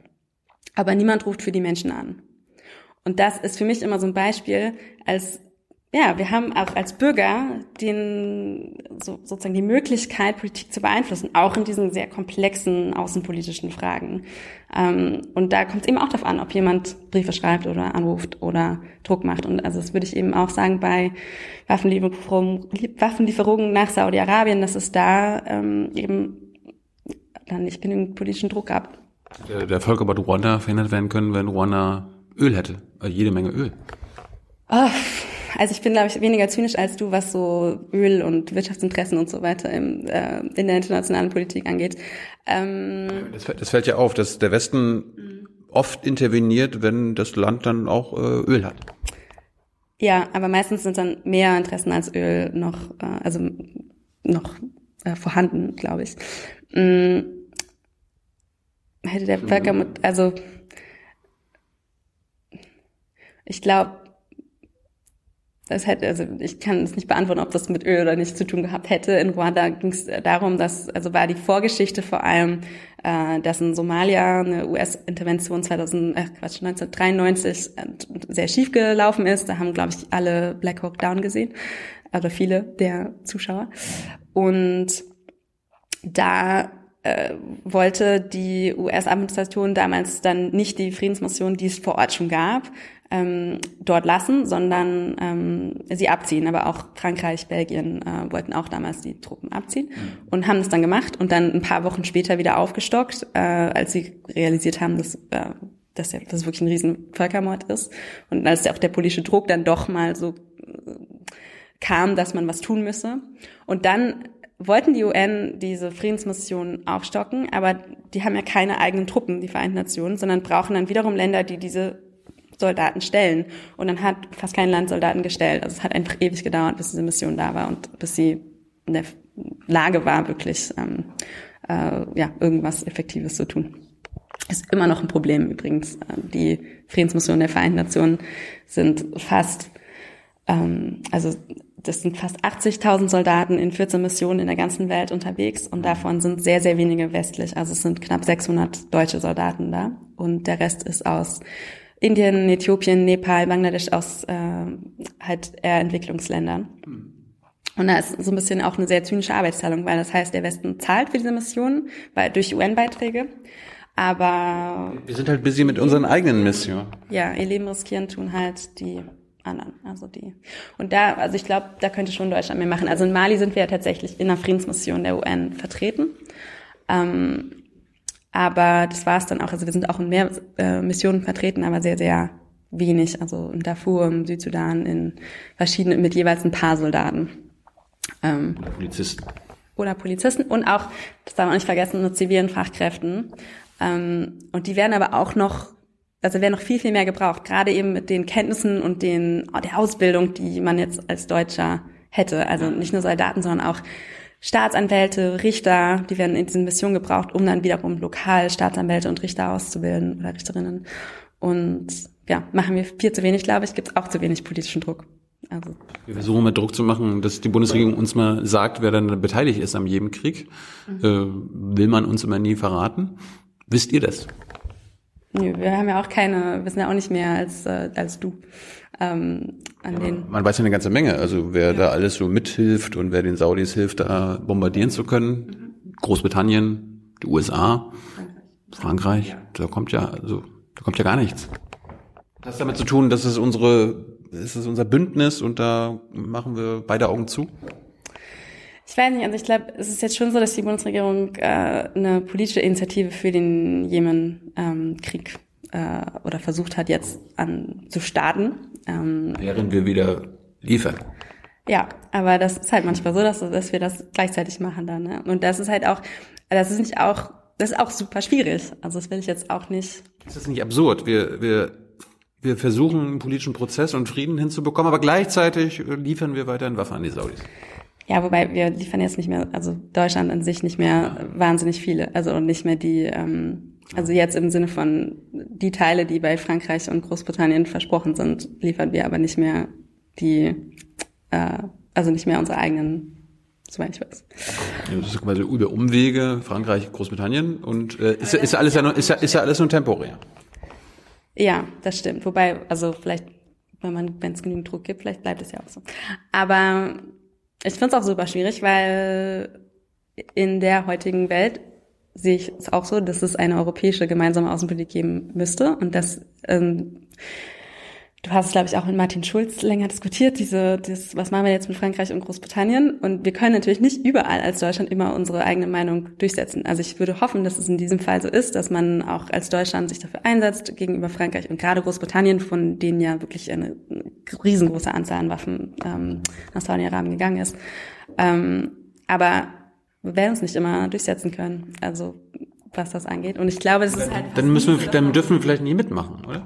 aber niemand ruft für die Menschen an. Und das ist für mich immer so ein Beispiel, als ja, wir haben auch als Bürger den so, sozusagen die Möglichkeit, Politik zu beeinflussen, auch in diesen sehr komplexen außenpolitischen Fragen. Ähm, und da kommt es eben auch darauf an, ob jemand Briefe schreibt oder anruft oder Druck macht. Und also das würde ich eben auch sagen bei Waffenlieferungen, Waffenlieferungen nach Saudi-Arabien, dass es da ähm, eben dann nicht genügend politischen Druck gab. Der, der Völkerbad Ruanda verhindert werden können, wenn Ruanda Öl hätte. Also jede Menge Öl. Oh, also ich bin, glaube ich, weniger zynisch als du, was so Öl und Wirtschaftsinteressen und so weiter im, äh, in der internationalen Politik angeht. Ähm, das, das, fällt ja auf, dass der Westen mhm. oft interveniert, wenn das Land dann auch äh, Öl hat. Ja, aber meistens sind dann mehr Interessen als Öl noch, äh, also noch äh, vorhanden, glaube ich. Mhm hätte der Völkermord, also ich glaube, das hätte, also ich kann es nicht beantworten, ob das mit Öl oder nicht zu tun gehabt hätte. In Ruanda ging es darum, dass, also war die Vorgeschichte vor allem, äh, dass in Somalia eine US-Intervention 2000, äh, Quatsch, 1993 äh, sehr schief gelaufen ist. Da haben, glaube ich, alle Black Hawk Down gesehen, oder viele der Zuschauer. Und da äh, wollte die US-Administration damals dann nicht die Friedensmission, die es vor Ort schon gab, ähm, dort lassen, sondern ähm, sie abziehen. Aber auch Frankreich, Belgien äh, wollten auch damals die Truppen abziehen mhm. und haben das dann gemacht und dann ein paar Wochen später wieder aufgestockt, äh, als sie realisiert haben, dass äh, dass ja das wirklich ein riesen Völkermord ist und als auch der politische Druck dann doch mal so äh, kam, dass man was tun müsse. Und dann wollten die UN diese Friedensmission aufstocken, aber die haben ja keine eigenen Truppen, die Vereinten Nationen, sondern brauchen dann wiederum Länder, die diese Soldaten stellen. Und dann hat fast kein Land Soldaten gestellt. Also es hat einfach ewig gedauert, bis diese Mission da war und bis sie in der Lage war, wirklich ähm, äh, ja, irgendwas Effektives zu tun. Ist immer noch ein Problem übrigens. Die Friedensmissionen der Vereinten Nationen sind fast, ähm, also das sind fast 80.000 Soldaten in 14 Missionen in der ganzen Welt unterwegs und davon sind sehr, sehr wenige westlich. Also es sind knapp 600 deutsche Soldaten da und der Rest ist aus Indien, Äthiopien, Nepal, Bangladesch, aus äh, halt eher Entwicklungsländern. Und da ist so ein bisschen auch eine sehr zynische Arbeitsteilung, weil das heißt, der Westen zahlt für diese Missionen weil, durch UN-Beiträge, aber Wir sind halt busy mit unseren eigenen Missionen. ja, ihr Leben riskieren tun halt die anderen, also die. Und da, also ich glaube, da könnte schon Deutschland mehr machen. Also in Mali sind wir ja tatsächlich in einer Friedensmission der UN vertreten. Ähm, aber das war es dann auch. Also wir sind auch in mehr äh, Missionen vertreten, aber sehr, sehr wenig. Also in Darfur, im Südsudan, in verschiedenen, mit jeweils ein paar Soldaten. Ähm, Polizisten. oder Polizisten und auch, das darf man nicht vergessen, nur zivilen Fachkräften. Ähm, und die werden aber auch noch, also werden noch viel, viel mehr gebraucht, gerade eben mit den Kenntnissen und den, der Ausbildung, die man jetzt als Deutscher hätte. Also nicht nur Soldaten, sondern auch Staatsanwälte, Richter, die werden in diesen Missionen gebraucht, um dann wiederum lokal Staatsanwälte und Richter auszubilden oder Richterinnen. Und ja, machen wir viel zu wenig, glaube ich, gibt es auch zu wenig politischen Druck. Also Wir versuchen mit Druck zu machen, dass die Bundesregierung uns mal sagt, wer dann beteiligt ist an jedem Krieg. Äh, will man uns immer nie verraten. Wisst ihr das? Nö, wir haben ja auch keine, wissen ja auch nicht mehr als, äh, als du. Ähm, an den Man weiß ja eine ganze Menge. Also wer da alles so mithilft und wer den Saudis hilft, da bombardieren zu können. Großbritannien, die USA, Frankreich, da kommt ja, also, da kommt ja gar nichts. Das hat damit zu tun, dass es unsere, es ist unser Bündnis und da machen wir beide Augen zu. Ich weiß nicht, also ich glaube, es ist jetzt schon so, dass die Bundesregierung äh, eine politische Initiative für den Jemen-Krieg äh, oder versucht hat, jetzt an zu starten. Ähm, Während wir wieder liefern. ja, aber das ist halt manchmal so, dass, dass wir das gleichzeitig machen dann. Ne? Und das ist halt auch, das ist nicht auch, das ist auch super schwierig. Also das will ich jetzt auch nicht. Ist das nicht absurd? Wir, wir, wir versuchen einen politischen Prozess und Frieden hinzubekommen, aber gleichzeitig liefern wir weiterhin Waffen an die Saudis. Ja, wobei wir liefern jetzt nicht mehr, also Deutschland an sich nicht mehr wahnsinnig viele, also und nicht mehr die, ähm, also jetzt im Sinne von die Teile, die bei Frankreich und Großbritannien versprochen sind, liefern wir aber nicht mehr die, äh, also nicht mehr unsere eigenen, soweit ich weiß. Ja, Das ist quasi über Umwege, Frankreich, Großbritannien und äh, ist, ja- ist alles ja nur, ist ist ja alles nur temporär. Ja, das stimmt. Wobei, also vielleicht, wenn man, wenn es genügend Druck gibt, vielleicht bleibt es ja auch so. Aber ich finde es auch super schwierig, weil in der heutigen Welt sehe ich es auch so, dass es eine europäische gemeinsame Außenpolitik geben müsste und dass ähm, Du hast es, glaube ich, auch mit Martin Schulz länger diskutiert, diese, das, was machen wir jetzt mit Frankreich und Großbritannien? Und wir können natürlich nicht überall als Deutschland immer unsere eigene Meinung durchsetzen. Also ich würde hoffen, dass es in diesem Fall so ist, dass man auch als Deutschland sich dafür einsetzt gegenüber Frankreich und gerade Großbritannien, von denen ja wirklich eine riesengroße Anzahl an Waffen ähm, nach Saudi-Arabien gegangen ist. Ähm, aber wir werden uns nicht immer durchsetzen können, also was das angeht. Und ich glaube, es ist halt Dann müssen wir, dann dürfen wir vielleicht nicht mitmachen, oder?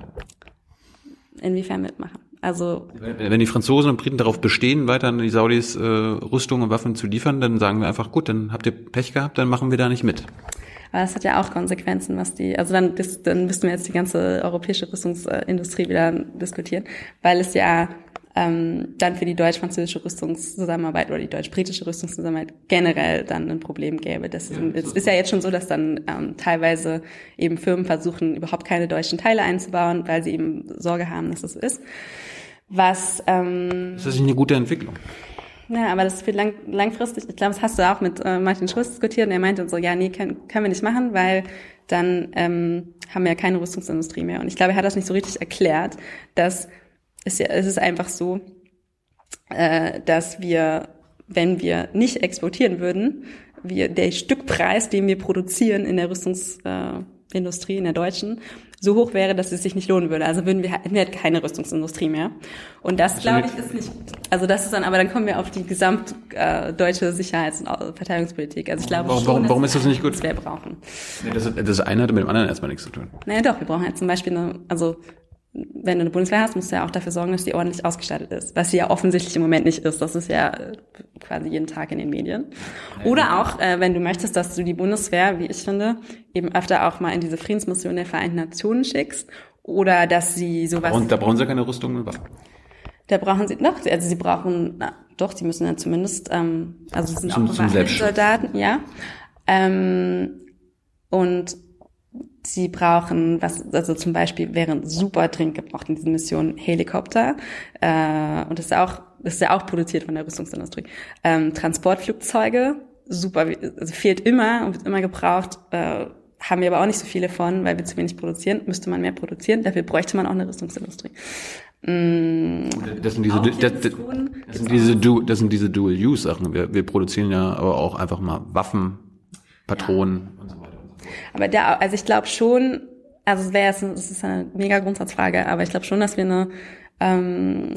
Inwiefern mitmachen. Also Wenn die Franzosen und Briten darauf bestehen, weiter an die Saudis äh, Rüstung und Waffen zu liefern, dann sagen wir einfach, gut, dann habt ihr Pech gehabt, dann machen wir da nicht mit. Aber das hat ja auch Konsequenzen, was die, also dann, dann müssten wir jetzt die ganze europäische Rüstungsindustrie wieder diskutieren, weil es ja ähm, dann für die deutsch-französische Rüstungszusammenarbeit oder die deutsch-britische Rüstungszusammenarbeit generell dann ein Problem gäbe. Das ist, es ist ja jetzt schon so, dass dann ähm, teilweise eben Firmen versuchen, überhaupt keine deutschen Teile einzubauen, weil sie eben Sorge haben, dass das so ist. Was ähm, Ist das nicht eine gute Entwicklung? ja, aber das ist für lang, langfristig. Ich glaube, das hast du auch mit äh, Martin Schulz diskutiert und er meinte so, ja, nee, können, können wir nicht machen, weil dann ähm, haben wir ja keine Rüstungsindustrie mehr. Und ich glaube, er hat das nicht so richtig erklärt, dass es ja, es ist einfach so, äh, dass wir, wenn wir nicht exportieren würden, wir der Stückpreis, den wir produzieren in der Rüstungsindustrie, äh, in der deutschen, so hoch wäre, dass es sich nicht lohnen würde. Also würden wir, hätten wir halt keine Rüstungsindustrie mehr. Und das, glaube ich, ist nicht, also das ist dann, aber dann kommen wir auf die gesamt äh, Sicherheits- und Verteidigungspolitik. Also ich glaube Warum- schon, warum- warum wir ist das nicht gut? Bundeswehr brauchen. Nee, das, das eine hat mit dem anderen erstmal nichts zu tun. Naja doch, wir brauchen halt zum Beispiel eine, also wenn du eine Bundeswehr hast, musst du ja auch dafür sorgen, dass die ordentlich ausgestattet ist. Was sie ja offensichtlich im Moment nicht ist. Das ist ja äh, quasi jeden Tag in den Medien. Oder auch, äh, wenn du möchtest, dass du die Bundeswehr, wie ich finde, eben öfter auch mal in diese Friedensmission der Vereinten Nationen schickst. Oder dass sie sowas. Und da brauchen sie keine Rüstung und Waffen. Da brauchen sie noch, also sie brauchen, na, doch, die müssen ja zumindest, ähm, also sie sind Zum- auch zum. Soldaten, ja. Ähm, und sie brauchen, was, also zum Beispiel wären super dringend gebraucht in diesen Missionen Helikopter, äh, und das ist ja auch, das ist ja auch produziert von der Rüstungsindustrie. Ähm, Transportflugzeuge, super, also fehlt immer und wird immer gebraucht, äh, haben wir aber auch nicht so viele von, weil wir zu wenig produzieren, müsste man mehr produzieren, dafür bräuchte man auch eine Rüstungsindustrie. Mm, Das sind diese, das, das, Tun das sind diese, Du- das sind diese Dual-Use-Sachen. Wir, wir produzieren ja aber auch einfach mal Waffen, Patronen und so weiter. Aber da, also ich glaube schon, also es wäre es ist eine mega Grundsatzfrage, aber ich glaube schon, dass wir eine, ähm,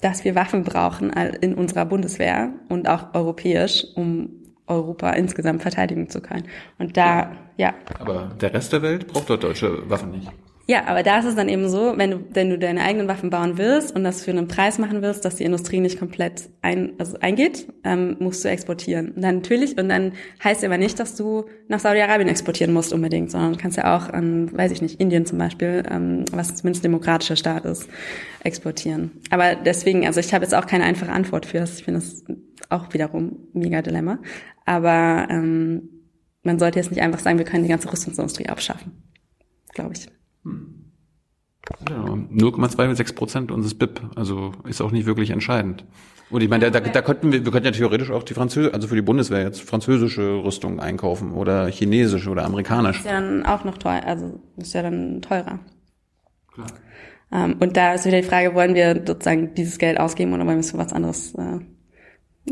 dass wir Waffen brauchen in unserer Bundeswehr und auch europäisch, um Europa insgesamt verteidigen zu können. Und da, ja. Aber der Rest der Welt braucht dort deutsche Waffen nicht. Ja, aber da ist es dann eben so, wenn du, wenn du deine eigenen Waffen bauen willst und das für einen Preis machen willst, dass die Industrie nicht komplett ein, also eingeht, ähm, musst du exportieren. Und dann natürlich, und dann heißt aber nicht, dass du nach Saudi-Arabien exportieren musst unbedingt, sondern du kannst ja auch an, weiß ich nicht, Indien zum Beispiel, ähm, was zumindest demokratischer Staat ist, exportieren. Aber deswegen, also ich habe jetzt auch keine einfache Antwort für das. Ich finde das auch wiederum mega Dilemma. Aber ähm, man sollte jetzt nicht einfach sagen, wir können die ganze Rüstungsindustrie abschaffen. Glaube ich. Ja, 0,26 Prozent unseres BIP, also ist auch nicht wirklich entscheidend. Und ich meine, da, da, da könnten wir, wir könnten ja theoretisch auch die französische, also für die Bundeswehr jetzt französische Rüstung einkaufen oder chinesische oder amerikanische. ist ja dann auch noch teuer, also ist ja dann teurer. Ähm, und da ist wieder die Frage, wollen wir sozusagen dieses Geld ausgeben oder wollen wir es für was anderes äh,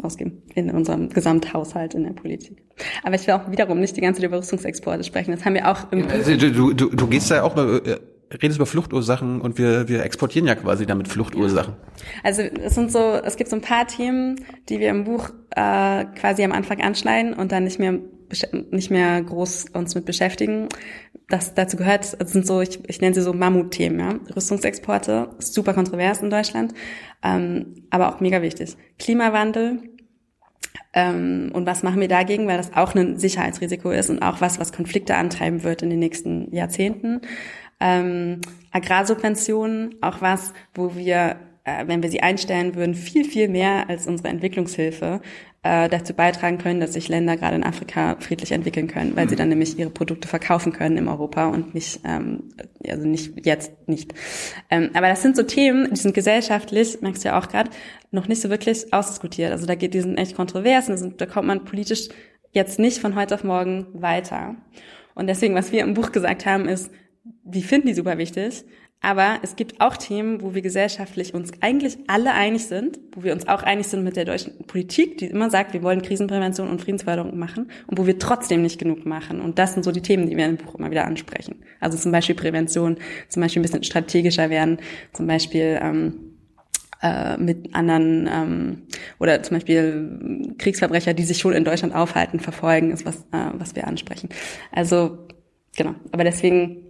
ausgeben in unserem Gesamthaushalt in der Politik. Aber ich will auch wiederum nicht die ganze Zeit über Rüstungsexporte sprechen. Das haben wir auch im Also, du, du, du gehst da auch mal, äh, redest über Fluchtursachen und wir, wir exportieren ja quasi damit Fluchtursachen. Also es sind so, es gibt so ein paar Themen, die wir im Buch äh, quasi am Anfang anschneiden und dann nicht mehr nicht mehr groß uns mit beschäftigen. Das dazu gehört, sind so, ich, ich nenne sie so Mammutthemen, ja. Rüstungsexporte, super kontrovers in Deutschland, ähm, aber auch mega wichtig. Klimawandel, ähm, und was machen wir dagegen, weil das auch ein Sicherheitsrisiko ist und auch was, was Konflikte antreiben wird in den nächsten Jahrzehnten. Ähm, Agrarsubventionen, auch was, wo wir, äh, wenn wir sie einstellen würden, viel, viel mehr als unsere Entwicklungshilfe äh, dazu beitragen können, dass sich Länder gerade in Afrika friedlich entwickeln können, weil sie dann nämlich ihre Produkte verkaufen können in Europa und nicht, ähm, also nicht jetzt nicht. Ähm, aber das sind so Themen, die sind gesellschaftlich, merkst du ja auch gerade, noch nicht so wirklich ausdiskutiert. Also da geht, die sind echt kontrovers und da sind- da kommt man politisch jetzt nicht von heute auf morgen weiter. Und deswegen, was wir im Buch gesagt haben, ist, wir finden die super wichtig, aber es gibt auch Themen, wo wir gesellschaftlich uns eigentlich alle einig sind, wo wir uns auch einig sind mit der deutschen Politik, die immer sagt, wir wollen Krisenprävention und Friedensförderung machen und wo wir trotzdem nicht genug machen. Und das sind so die Themen, die wir im Buch immer wieder ansprechen. Also zum Beispiel Prävention, zum Beispiel ein bisschen strategischer werden, zum Beispiel ähm, äh, mit anderen ähm, oder zum Beispiel Kriegsverbrecher, die sich schon in Deutschland aufhalten, verfolgen, ist was, äh, was wir ansprechen. Also genau, aber deswegen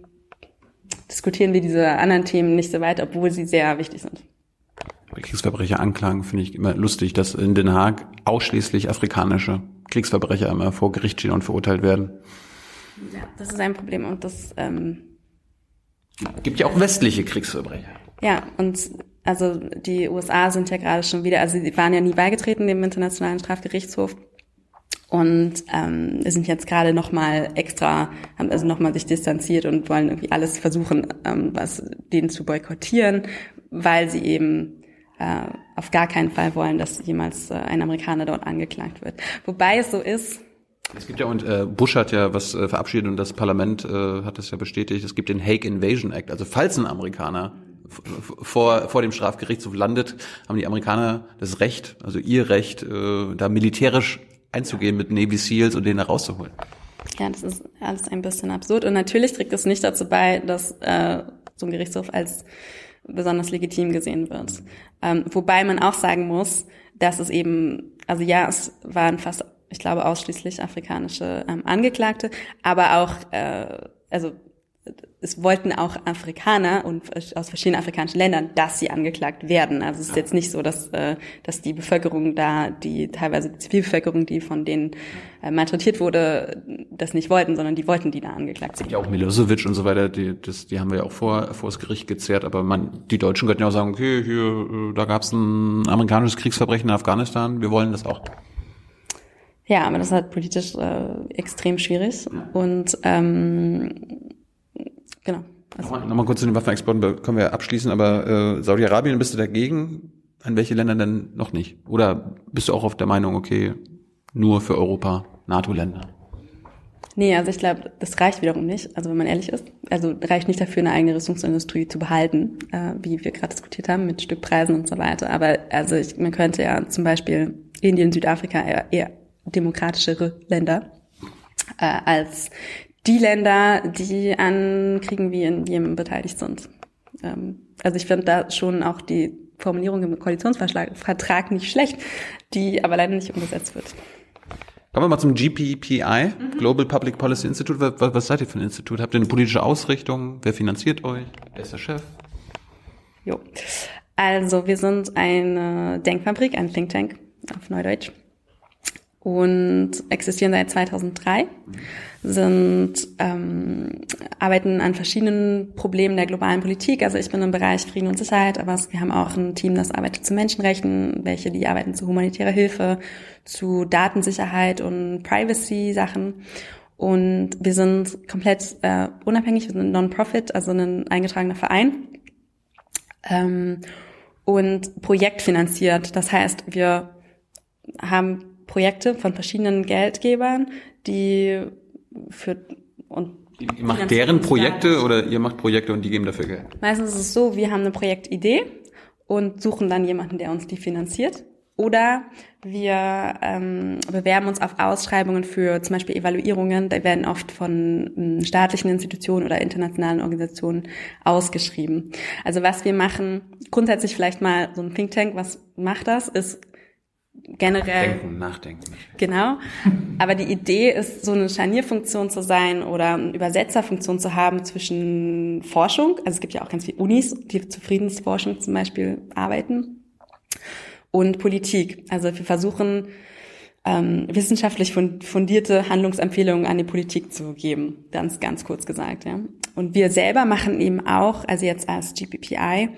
diskutieren wir diese anderen Themen nicht so weit, obwohl sie sehr wichtig sind. Bei Kriegsverbrecher anklagen finde ich immer lustig, dass in Den Haag ausschließlich afrikanische Kriegsverbrecher immer vor Gericht stehen und verurteilt werden. Ja, das ist ein Problem und das ähm, Gibt ja auch westliche Kriegsverbrecher. ja und also die USA sind ja gerade schon wieder, also sie waren ja nie beigetreten dem Internationalen Strafgerichtshof und ähm, sind jetzt gerade noch mal extra, haben also noch mal sich distanziert und wollen irgendwie alles versuchen, ähm, was denen zu boykottieren, weil sie eben äh, auf gar keinen Fall wollen, dass jemals äh, ein Amerikaner dort angeklagt wird. Wobei es so ist, Es gibt ja und äh, Bush hat ja was äh, verabschiedet und das Parlament äh, hat es ja bestätigt. Es gibt den Hague Invasion Act. Also falls ein Amerikaner vor vor dem Strafgerichtshof landet, haben die Amerikaner das Recht, also ihr Recht, äh, da militärisch einzugehen mit Navy Seals und den da rauszuholen. Ja, das ist alles ein bisschen absurd. Und natürlich trägt es nicht dazu bei, dass äh, so ein Gerichtshof als besonders legitim gesehen wird. Ähm, wobei man auch sagen muss, dass es eben, also ja, es waren fast, ich glaube, ausschließlich afrikanische ähm, Angeklagte, aber auch, äh, also es wollten auch Afrikaner und aus verschiedenen afrikanischen Ländern, dass sie angeklagt werden. Also es ist jetzt nicht so, dass, äh, dass die Bevölkerung da, die teilweise die Zivilbevölkerung, die von denen äh, malträtiert wurde, das nicht wollten, sondern die wollten, die da angeklagt sind. Ja, auch Milosevic und so weiter, die, das, die haben wir ja auch vor, vor das Gericht gezerrt, aber man, die Deutschen könnten ja auch sagen, okay, hier, äh, da gab es ein amerikanisches Kriegsverbrechen in Afghanistan, wir wollen das auch. Ja, aber das ist halt politisch äh, extrem schwierig. Und ähm, Genau. Also nochmal, nochmal kurz zu den Waffenexporten können wir abschließen, aber äh, Saudi-Arabien bist du dagegen? An welche Länder denn noch nicht? Oder bist du auch auf der Meinung, okay, nur für Europa, NATO-Länder? Nee, also ich glaube, das reicht wiederum nicht, also wenn man ehrlich ist. Also reicht nicht dafür, eine eigene Rüstungsindustrie zu behalten, äh, wie wir gerade diskutiert haben, mit Stückpreisen und so weiter. Aber also ich, man könnte ja zum Beispiel Indien, Südafrika eher, eher demokratischere Länder äh, als die Länder, die an Kriegen wie in Jemen beteiligt sind. Ähm, also ich finde da schon auch die Formulierung im Koalitionsvertrag nicht schlecht, die aber leider nicht umgesetzt wird. Kommen wir mal zum GPPI, mhm. Global Public Policy Institute. Was, was seid ihr für ein Institut? Habt ihr eine politische Ausrichtung? Wer finanziert euch? Wer ist der Chef? Jo. Also wir sind eine Denkfabrik, ein Think Tank auf Neudeutsch und existieren seit 2003, sind ähm, arbeiten an verschiedenen Problemen der globalen Politik. Also ich bin im Bereich Frieden und Sicherheit, aber wir haben auch ein Team, das arbeitet zu Menschenrechten, welche die arbeiten zu humanitärer Hilfe, zu Datensicherheit und Privacy-Sachen. Und wir sind komplett äh, unabhängig, wir sind ein Non-Profit, also ein eingetragener Verein. Ähm, und projektfinanziert. Das heißt, wir haben Projekte von verschiedenen Geldgebern, die für und Ihr macht deren Projekte oder ihr macht Projekte und die geben dafür Geld? Meistens ist es so, wir haben eine Projektidee und suchen dann jemanden, der uns die finanziert. Oder wir ähm, bewerben uns auf Ausschreibungen für zum Beispiel Evaluierungen. Die werden oft von ähm, staatlichen Institutionen oder internationalen Organisationen ausgeschrieben. Also was wir machen, grundsätzlich vielleicht mal so ein Think Tank, was macht das, ist generell. Denken, nachdenken. Genau. Aber die Idee ist, so eine Scharnierfunktion zu sein oder eine Übersetzerfunktion zu haben zwischen Forschung. Also es gibt ja auch ganz viele Unis, die zur Friedensforschung zum Beispiel arbeiten. Und Politik. Also wir versuchen, ähm, wissenschaftlich fundierte Handlungsempfehlungen an die Politik zu geben. Ganz, ganz kurz gesagt, ja. Und wir selber machen eben auch, also jetzt als GPPI,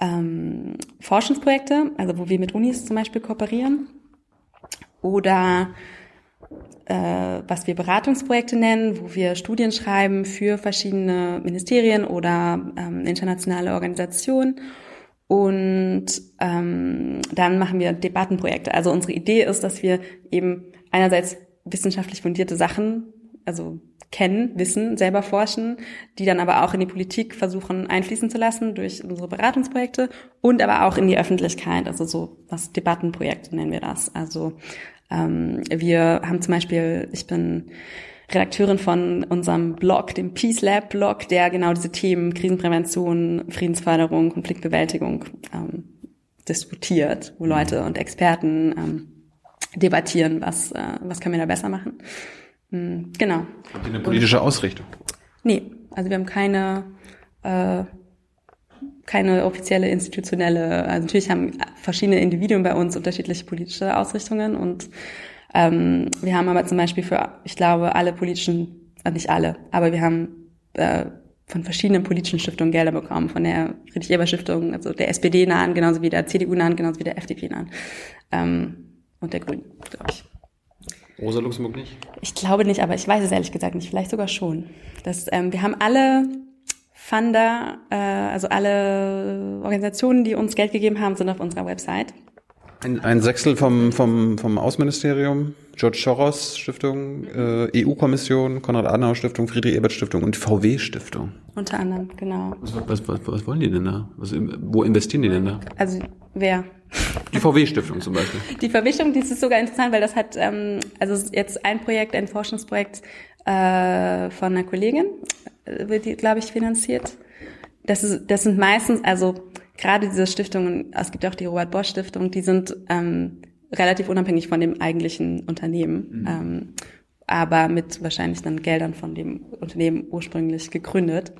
ähm, Forschungsprojekte, also wo wir mit Unis zum Beispiel kooperieren, oder äh, was wir Beratungsprojekte nennen, wo wir Studien schreiben für verschiedene Ministerien oder ähm, internationale Organisationen. Und ähm, dann machen wir Debattenprojekte. Also unsere Idee ist, dass wir eben einerseits wissenschaftlich fundierte Sachen, also kennen, wissen, selber forschen, die dann aber auch in die Politik versuchen einfließen zu lassen durch unsere Beratungsprojekte und aber auch in die Öffentlichkeit, also so was Debattenprojekte nennen wir das. Also ähm, wir haben zum Beispiel, ich bin Redakteurin von unserem Blog, dem Peace Lab Blog, der genau diese Themen Krisenprävention, Friedensförderung, Konfliktbewältigung ähm, diskutiert, wo Leute und Experten ähm, debattieren, was, äh, was können wir da besser machen. Hm, genau. Habt ihr eine politische Ausrichtung? Nee, also wir haben keine, äh, keine offizielle institutionelle, also natürlich haben verschiedene Individuen bei uns unterschiedliche politische Ausrichtungen und ähm, wir haben aber zum Beispiel für, ich glaube, alle politischen, also nicht alle, aber wir haben äh, von verschiedenen politischen Stiftungen Gelder bekommen, von der Friedrich-Ebert-Stiftung, also der SPD-nahen, genauso wie der CDU-nahen, genauso wie der FDP-nahen ähm, und der Grünen, glaube ich. Rosa Luxemburg nicht? Ich glaube nicht, aber ich weiß es ehrlich gesagt nicht. Vielleicht sogar schon. Das, ähm, wir haben alle Funder, äh, also alle Organisationen, die uns Geld gegeben haben, sind auf unserer Website. Ein, ein Sechstel vom, vom, vom Außenministerium, George Soros Stiftung, äh, EU-Kommission, Konrad Adenauer Stiftung, Friedrich Ebert Stiftung und VW Stiftung. Unter anderem, genau. Was, was, was, was wollen die denn da? Was, wo investieren die denn da? Also wer? Die VW-Stiftung zum Beispiel. Die VW-Stiftung, die ist sogar interessant, weil das hat, ähm, also jetzt ein Projekt, ein Forschungsprojekt, äh, von einer Kollegin, äh, wird die, glaube ich, finanziert. Das, ist, das sind meistens, also gerade diese Stiftungen, es gibt ja auch die Robert Bosch Stiftung, die sind ähm, relativ unabhängig von dem eigentlichen Unternehmen, mhm. ähm, aber mit wahrscheinlich dann Geldern von dem Unternehmen ursprünglich gegründet.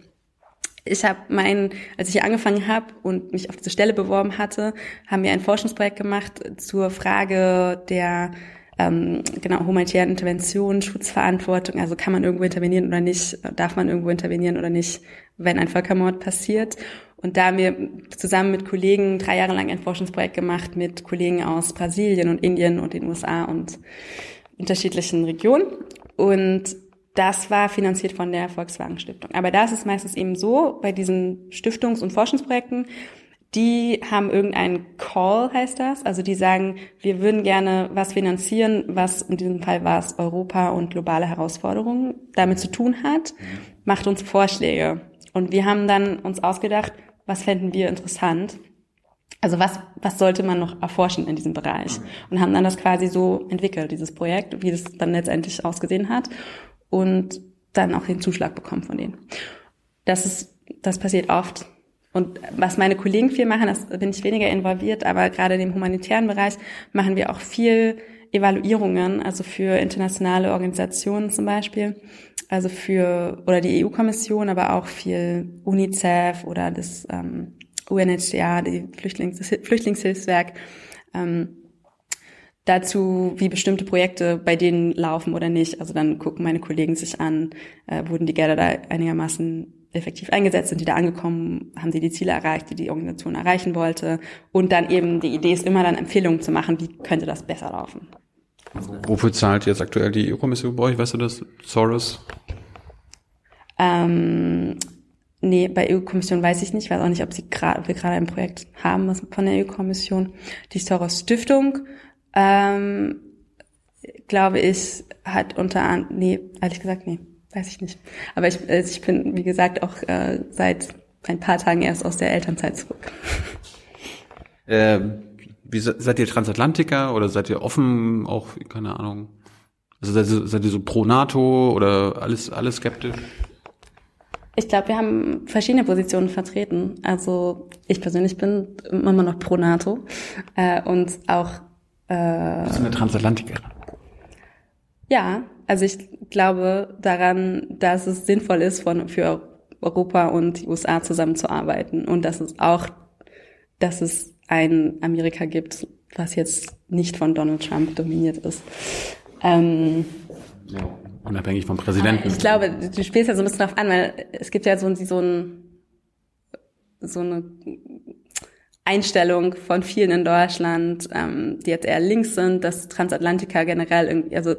Ich habe mein, als ich hier angefangen habe und mich auf diese Stelle beworben hatte, haben wir ein Forschungsprojekt gemacht zur Frage der ähm, genau humanitären Intervention, Schutzverantwortung. Also kann man irgendwo intervenieren oder nicht? Darf man irgendwo intervenieren oder nicht, wenn ein Völkermord passiert? Und da haben wir zusammen mit Kollegen drei Jahre lang ein Forschungsprojekt gemacht mit Kollegen aus Brasilien und Indien und den USA und unterschiedlichen Regionen. Und das war finanziert von der Volkswagen Stiftung. Aber da ist es meistens eben so, bei diesen Stiftungs- und Forschungsprojekten, die haben irgendeinen Call, heißt das. Also die sagen, wir würden gerne was finanzieren, was in diesem Fall war es Europa und globale Herausforderungen damit zu tun hat, macht uns Vorschläge. Und wir haben dann uns ausgedacht, was fänden wir interessant? Also was, was sollte man noch erforschen in diesem Bereich? Und haben dann das quasi so entwickelt, dieses Projekt, wie das dann letztendlich ausgesehen hat und dann auch den Zuschlag bekommen von denen. Das ist, das passiert oft. Und was meine Kollegen viel machen, das bin ich weniger involviert, aber gerade in dem humanitären Bereich machen wir auch viel Evaluierungen, also für internationale Organisationen zum Beispiel, also für oder die EU-Kommission, aber auch viel UNICEF oder das ähm, UNHCR, die Flüchtlings das Flüchtlingshilfswerk. Ähm, dazu, wie bestimmte Projekte bei denen laufen oder nicht. Also dann gucken meine Kollegen sich an, äh, wurden die Gelder da einigermaßen effektiv eingesetzt, sind die da angekommen, haben sie die Ziele erreicht, die die Organisation erreichen wollte. Und dann eben die Idee ist immer dann Empfehlungen zu machen, wie könnte das besser laufen. Wofür zahlt jetzt aktuell die EU-Kommission bei euch? Weißt du das? Soros? Ähm, nee, bei EU-Kommission weiß ich nicht. Ich weiß auch nicht, ob sie gerade, wir gerade ein Projekt haben was von der EU-Kommission. Die Soros Stiftung ähm, glaube ich, hat unter anderem, nee, ehrlich gesagt, nee, weiß ich nicht. Aber ich, also ich bin, wie gesagt, auch äh, seit ein paar Tagen erst aus der Elternzeit zurück. Ähm, wie seid ihr Transatlantiker oder seid ihr offen, auch, keine Ahnung, also seid ihr, seid ihr so pro NATO oder alles, alles skeptisch? Ich glaube, wir haben verschiedene Positionen vertreten. Also ich persönlich bin immer noch pro NATO äh, und auch äh, Bist du eine Transatlantikerin? Ja, also ich glaube daran, dass es sinnvoll ist, von, für Europa und die USA zusammenzuarbeiten und dass es auch, dass es ein Amerika gibt, was jetzt nicht von Donald Trump dominiert ist. Ähm, ja, unabhängig vom Präsidenten. Ich glaube, du spielst ja so ein bisschen drauf an, weil es gibt ja so, so ein so eine Einstellung von vielen in Deutschland, ähm, die jetzt eher links sind, dass Transatlantiker generell irgendwie, also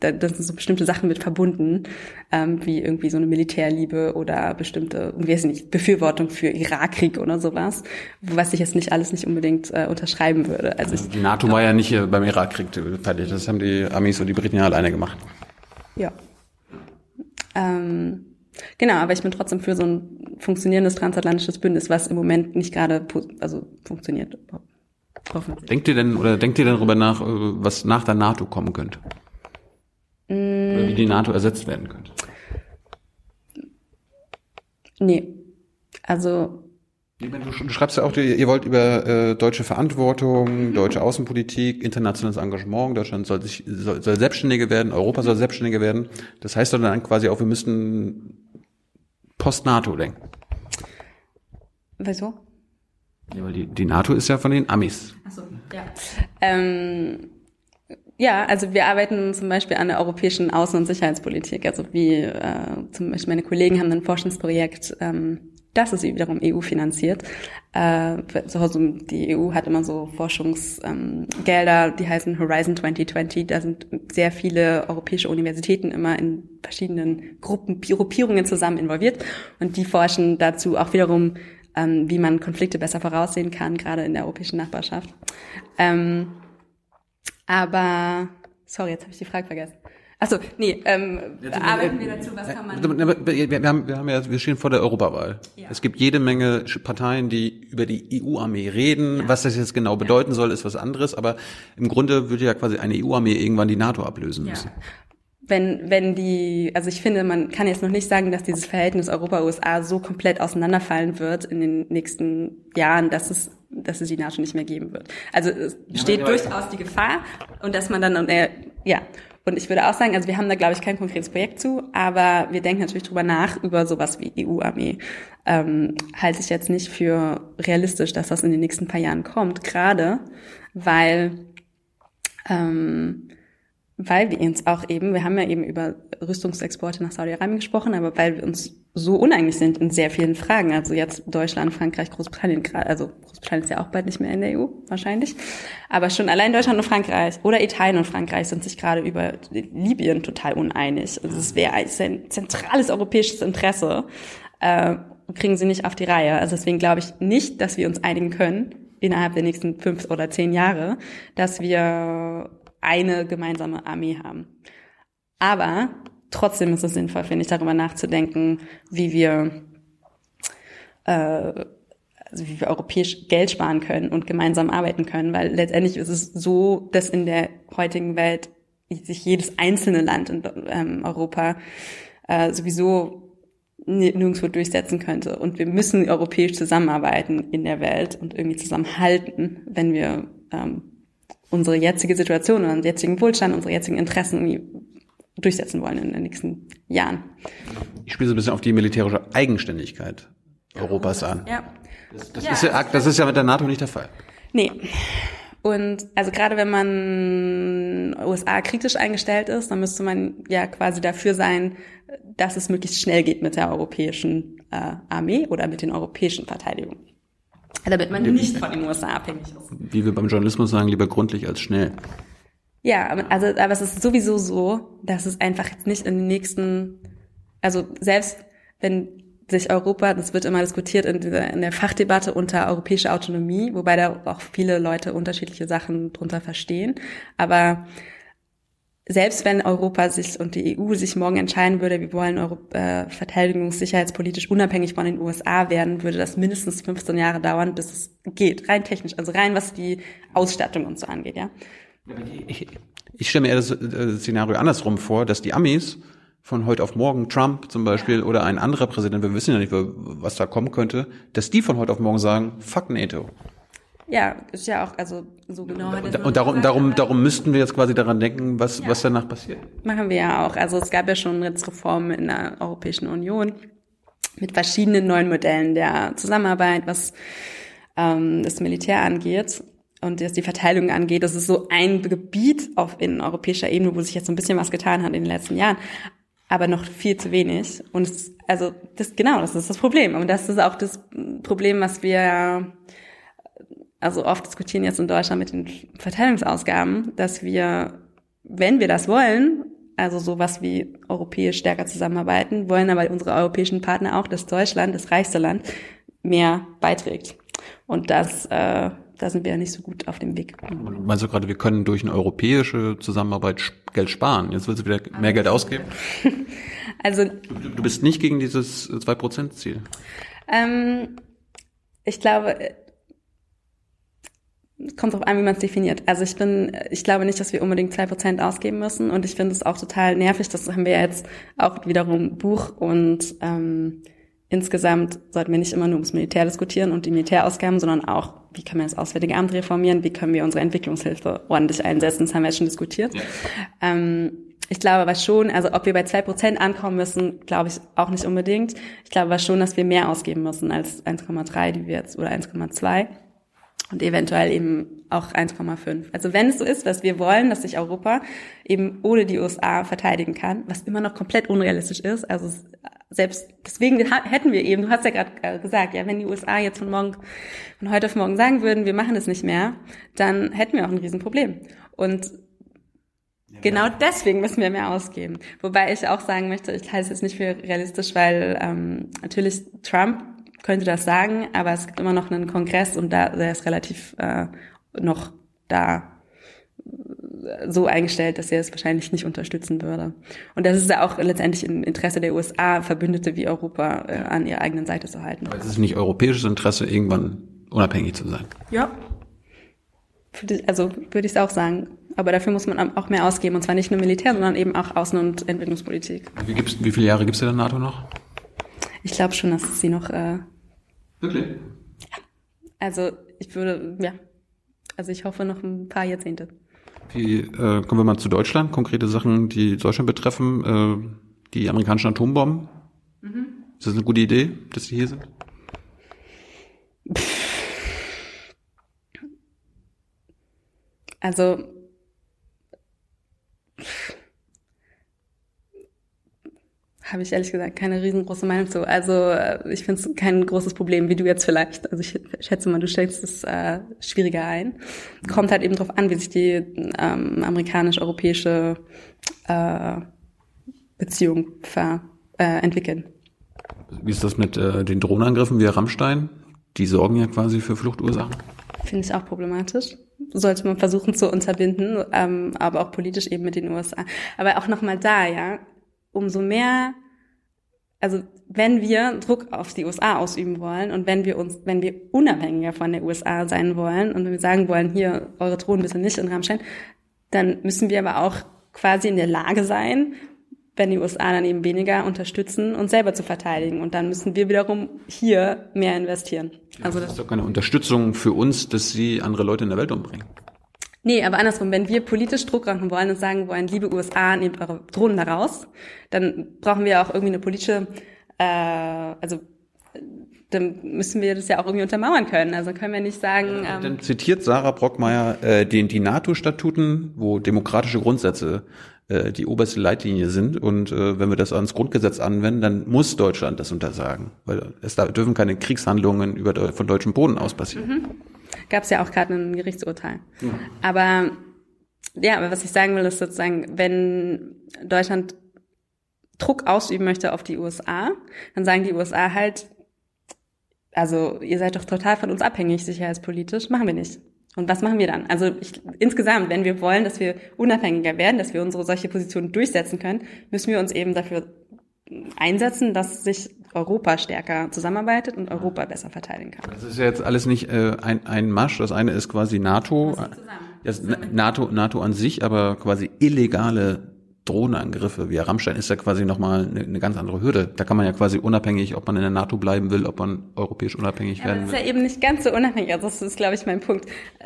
da, da sind so bestimmte Sachen mit verbunden, ähm, wie irgendwie so eine Militärliebe oder bestimmte, weiß nicht, Befürwortung für Irakkrieg oder sowas, was ich jetzt nicht alles nicht unbedingt äh, unterschreiben würde. Also ich, die NATO war ja nicht äh, beim Irakkrieg fertig, das haben die Amis und die Briten ja alleine gemacht. Ja. Ähm, Genau, aber ich bin trotzdem für so ein funktionierendes transatlantisches Bündnis, was im Moment nicht gerade also funktioniert. Denkt ihr denn oder denkt ihr denn darüber nach, äh, was nach der NATO kommen könnte? Oder wie die NATO ersetzt werden könnte? Nee. Also Du, schreibst ja auch, ihr wollt über äh, deutsche Verantwortung, deutsche Außenpolitik, internationales Engagement, Deutschland soll sich soll, soll selbstständiger werden, Europa soll selbstständiger werden. Das heißt doch dann quasi auch, wir müssten Post-NATO denken. Wieso? Ja, weil die, die NATO ist ja von den Amis. Ach so, ja. Ähm, ja, also wir arbeiten zum Beispiel an der europäischen Außen- und Sicherheitspolitik. Also wie äh, zum Beispiel meine Kollegen haben ein Forschungsprojekt ähm, das ist wiederum EU finanziert. Äh, die EU hat immer so Forschungsgelder, ähm, die heißen Horizon 2020. Da sind sehr viele europäische Universitäten immer in verschiedenen Gruppen, Gruppierungen zusammen involviert und die forschen dazu auch wiederum, ähm, wie man Konflikte besser voraussehen kann, gerade in der europäischen Nachbarschaft. Ähm, aber sorry, jetzt habe ich die Frage vergessen. Achso, nee, ähm, ja, arbeiten wir dazu, was kann man... Wir, haben, wir haben ja, wir stehen vor der Europawahl. Ja. Es gibt jede Menge Parteien, die über die EU-Armee reden. Ja. Was das jetzt genau bedeuten soll, ist was anderes. Aber im Grunde würde ja quasi eine EU-Armee irgendwann die NATO ablösen müssen. wenn, wenn die, also ich finde, man kann jetzt noch nicht sagen, dass dieses Verhältnis Europa-USA so komplett auseinanderfallen wird in den nächsten Jahren, dass es, dass es die NATO nicht mehr geben wird. Also es besteht durchaus die Gefahr und dass man dann, äh, ja. Und ich würde auch sagen, also wir haben da, glaube ich, kein konkretes Projekt zu, aber wir denken natürlich drüber nach, über sowas wie EU-Armee. Ähm, halte ich jetzt nicht für realistisch, dass das in den nächsten paar Jahren kommt, gerade weil ähm, weil wir uns auch eben, wir haben ja eben über Rüstungsexporte nach Saudi-Arabien gesprochen, aber weil wir uns so uneinig sind in sehr vielen Fragen. Also jetzt Deutschland, Frankreich, Großbritannien, also Großbritannien ist ja auch bald nicht mehr in der EU, wahrscheinlich. Aber schon allein Deutschland und Frankreich oder Italien und Frankreich sind sich gerade über Libyen total uneinig. Also es wäre ein zentrales europäisches Interesse, äh, kriegen sie nicht auf die Reihe. Also deswegen glaube ich nicht, dass wir uns einigen können innerhalb der nächsten fünf oder zehn Jahre, dass wir eine gemeinsame Armee haben. Aber trotzdem ist es sinnvoll, finde ich, darüber nachzudenken, wie wir, äh, also wie wir europäisch Geld sparen können und gemeinsam arbeiten können, weil letztendlich ist es so, dass in der heutigen Welt sich jedes einzelne Land in ähm, Europa äh, sowieso nirgendwo durchsetzen könnte. Und wir müssen europäisch zusammenarbeiten in der Welt und irgendwie zusammenhalten, wenn wir ähm, unsere jetzige Situation, unseren jetzigen Wohlstand, unsere jetzigen Interessen irgendwie durchsetzen wollen in den nächsten Jahren. Ich spiele so ein bisschen auf die militärische Eigenständigkeit Europas an. Ja. Das, das, ja. Ist ja, das ist ja mit der NATO nicht der Fall. Nee. Und also gerade wenn man USA kritisch eingestellt ist, dann müsste man ja quasi dafür sein, dass es möglichst schnell geht mit der europäischen äh, Armee oder mit den europäischen Verteidigungen damit man nicht von den USA abhängig ist. Wie wir beim Journalismus sagen, lieber gründlich als schnell. Ja, also, aber es ist sowieso so, dass es einfach jetzt nicht in den nächsten, also selbst wenn sich Europa, das wird immer diskutiert in, dieser, in der Fachdebatte unter europäischer Autonomie, wobei da auch viele Leute unterschiedliche Sachen drunter verstehen, aber selbst wenn Europa sich und die EU sich morgen entscheiden würde, wir wollen Europa, äh, verteidigungssicherheitspolitisch unabhängig von den USA werden, würde das mindestens 15 Jahre dauern, bis es geht, rein technisch, also rein was die Ausstattung und so angeht, ja. Ich, ich stelle mir eher das äh, Szenario andersrum vor, dass die Amis von heute auf morgen, Trump zum Beispiel oder ein anderer Präsident, wir wissen ja nicht, was da kommen könnte, dass die von heute auf morgen sagen, fuck NATO. Ja, ist ja auch, also so genau Und, und darum, gesagt, darum, darum müssten wir jetzt quasi daran denken, was, ja. was danach passiert. Machen wir ja auch. Also es gab ja schon jetzt Reformen in der Europäischen Union mit verschiedenen neuen Modellen der Zusammenarbeit, was ähm, das Militär angeht und was die Verteilung angeht. Das ist so ein Gebiet auf in europäischer Ebene, wo sich jetzt so ein bisschen was getan hat in den letzten Jahren aber noch viel zu wenig. Und es, also das genau, das ist das Problem. Und das ist auch das Problem, was wir also oft diskutieren jetzt in Deutschland mit den Verteilungsausgaben, dass wir, wenn wir das wollen, also sowas wie europäisch stärker zusammenarbeiten, wollen aber unsere europäischen Partner auch, dass Deutschland, das reichste Land, mehr beiträgt. Und das, äh, da sind wir ja nicht so gut auf dem Weg. Meinst du gerade, wir können durch eine europäische Zusammenarbeit Geld sparen? Jetzt willst du wieder mehr Geld ausgeben? also du, du bist nicht gegen dieses 2%-Ziel? Ähm, ich glaube, kommt drauf an, wie man es definiert. Also ich bin, ich glaube nicht, dass wir unbedingt zwei Prozent ausgeben müssen und ich finde es auch total nervig. Das haben wir jetzt auch wiederum Buch und ähm, insgesamt sollten wir nicht immer nur ums Militär diskutieren und die Militärausgaben, sondern auch, wie können wir das Auswärtige Amt reformieren, wie können wir unsere Entwicklungshilfe ordentlich einsetzen. Das haben wir jetzt schon diskutiert. Ja. Ähm, ich glaube aber schon, also ob wir bei zwei Prozent ankommen müssen, glaube ich auch nicht unbedingt. Ich glaube aber schon, dass wir mehr ausgeben müssen als 1,3, die wir jetzt, oder 1,2 und eventuell eben auch 1,5. Also wenn es so ist, was wir wollen, dass sich Europa eben ohne die USA verteidigen kann, was immer noch komplett unrealistisch ist, also selbst deswegen hätten wir eben, du hast ja gerade gesagt, ja, wenn die USA jetzt von morgen, von heute auf morgen sagen würden, wir machen es nicht mehr, dann hätten wir auch ein Riesenproblem. Und Genau deswegen müssen wir mehr ausgeben. Wobei ich auch sagen möchte, ich halte es jetzt nicht für realistisch, weil ähm, natürlich Trump könnte das sagen, aber es gibt immer noch einen Kongress und da der ist relativ äh, noch da äh, so eingestellt, dass er es wahrscheinlich nicht unterstützen würde. Und das ist ja auch letztendlich im Interesse der USA, Verbündete wie Europa äh, an ihrer eigenen Seite zu halten. Aber es ist nicht europäisches Interesse, irgendwann unabhängig zu sein. Ja. Also würde ich es auch sagen. Aber dafür muss man auch mehr ausgeben, und zwar nicht nur Militär, sondern eben auch Außen- und Entwicklungspolitik. Wie, gibt's, wie viele Jahre gibt es in der NATO noch? Ich glaube schon, dass es sie noch, äh, Wirklich? also ich würde, ja, also ich hoffe noch ein paar Jahrzehnte. Wie, äh, kommen wir mal zu Deutschland, konkrete Sachen, die Deutschland betreffen. Äh, die amerikanischen Atombomben. Ist das eine gute Idee, dass die hier sind? Also habe ich ehrlich gesagt keine riesengroße Meinung zu. Also äh, ich finde es kein großes Problem, wie du jetzt vielleicht. Also ich schätze mal, du stellst es äh, schwieriger ein. Kommt halt eben drauf an, wie sich die ähm, amerikanisch-europäische äh, Beziehung ver, äh, entwickeln. Wie ist das mit äh, den Drohnenangriffen wie Rammstein? Die sorgen ja quasi für Fluchtursachen. Finde ich auch problematisch. Sollte man versuchen zu unterbinden, ähm, aber auch politisch eben mit den USA. Aber auch nochmal da, ja, umso mehr, also wenn wir Druck auf die USA ausüben wollen und wenn wir uns, wenn wir unabhängiger von der USA sein wollen und wenn wir sagen wollen, hier, eure Drohnen bitte nicht in Rammstein, dann müssen wir aber auch quasi in der Lage sein, wenn die USA dann eben weniger unterstützen, uns selber zu verteidigen. Und dann müssen wir wiederum hier mehr investieren. Also Das ist doch keine Unterstützung für uns, dass sie andere Leute in der Welt umbringen. Nee, aber andersrum, wenn wir politisch Druck machen wollen und sagen wollen, liebe USA, nehmt eure Drohnen da raus, dann brauchen wir auch irgendwie eine politische, äh, also dann müssen wir das ja auch irgendwie untermauern können. Also können wir nicht sagen, ähm, Dann zitiert Sarah Brockmeier äh, den, die NATO-Statuten, wo demokratische Grundsätze äh, die oberste Leitlinie sind. Und äh, wenn wir das ans Grundgesetz anwenden, dann muss Deutschland das untersagen. Weil es da dürfen keine Kriegshandlungen über, von deutschem Boden aus passieren. Gab es ja auch gerade ein Gerichtsurteil. Aber ja, aber was ich sagen will, ist sozusagen, wenn Deutschland Druck ausüben möchte auf die USA, dann sagen die USA halt, also ihr seid doch total von uns abhängig, sicherheitspolitisch, machen wir nicht. Und was machen wir dann? Also ich, insgesamt, wenn wir wollen, dass wir unabhängiger werden, dass wir unsere solche Positionen durchsetzen können, müssen wir uns eben dafür einsetzen, dass sich Europa stärker zusammenarbeitet und Europa besser verteidigen kann. Das ist ja jetzt alles nicht äh, ein, ein Marsch. Das eine ist quasi NATO, das Na- NATO, NATO an sich, aber quasi illegale Drohnenangriffe wie Rammstein ist ja quasi nochmal eine, eine ganz andere Hürde. Da kann man ja quasi unabhängig, ob man in der NATO bleiben will, ob man europäisch unabhängig Aber werden das will. ist ja eben nicht ganz so unabhängig. Also das ist, glaube ich, mein Punkt. Äh,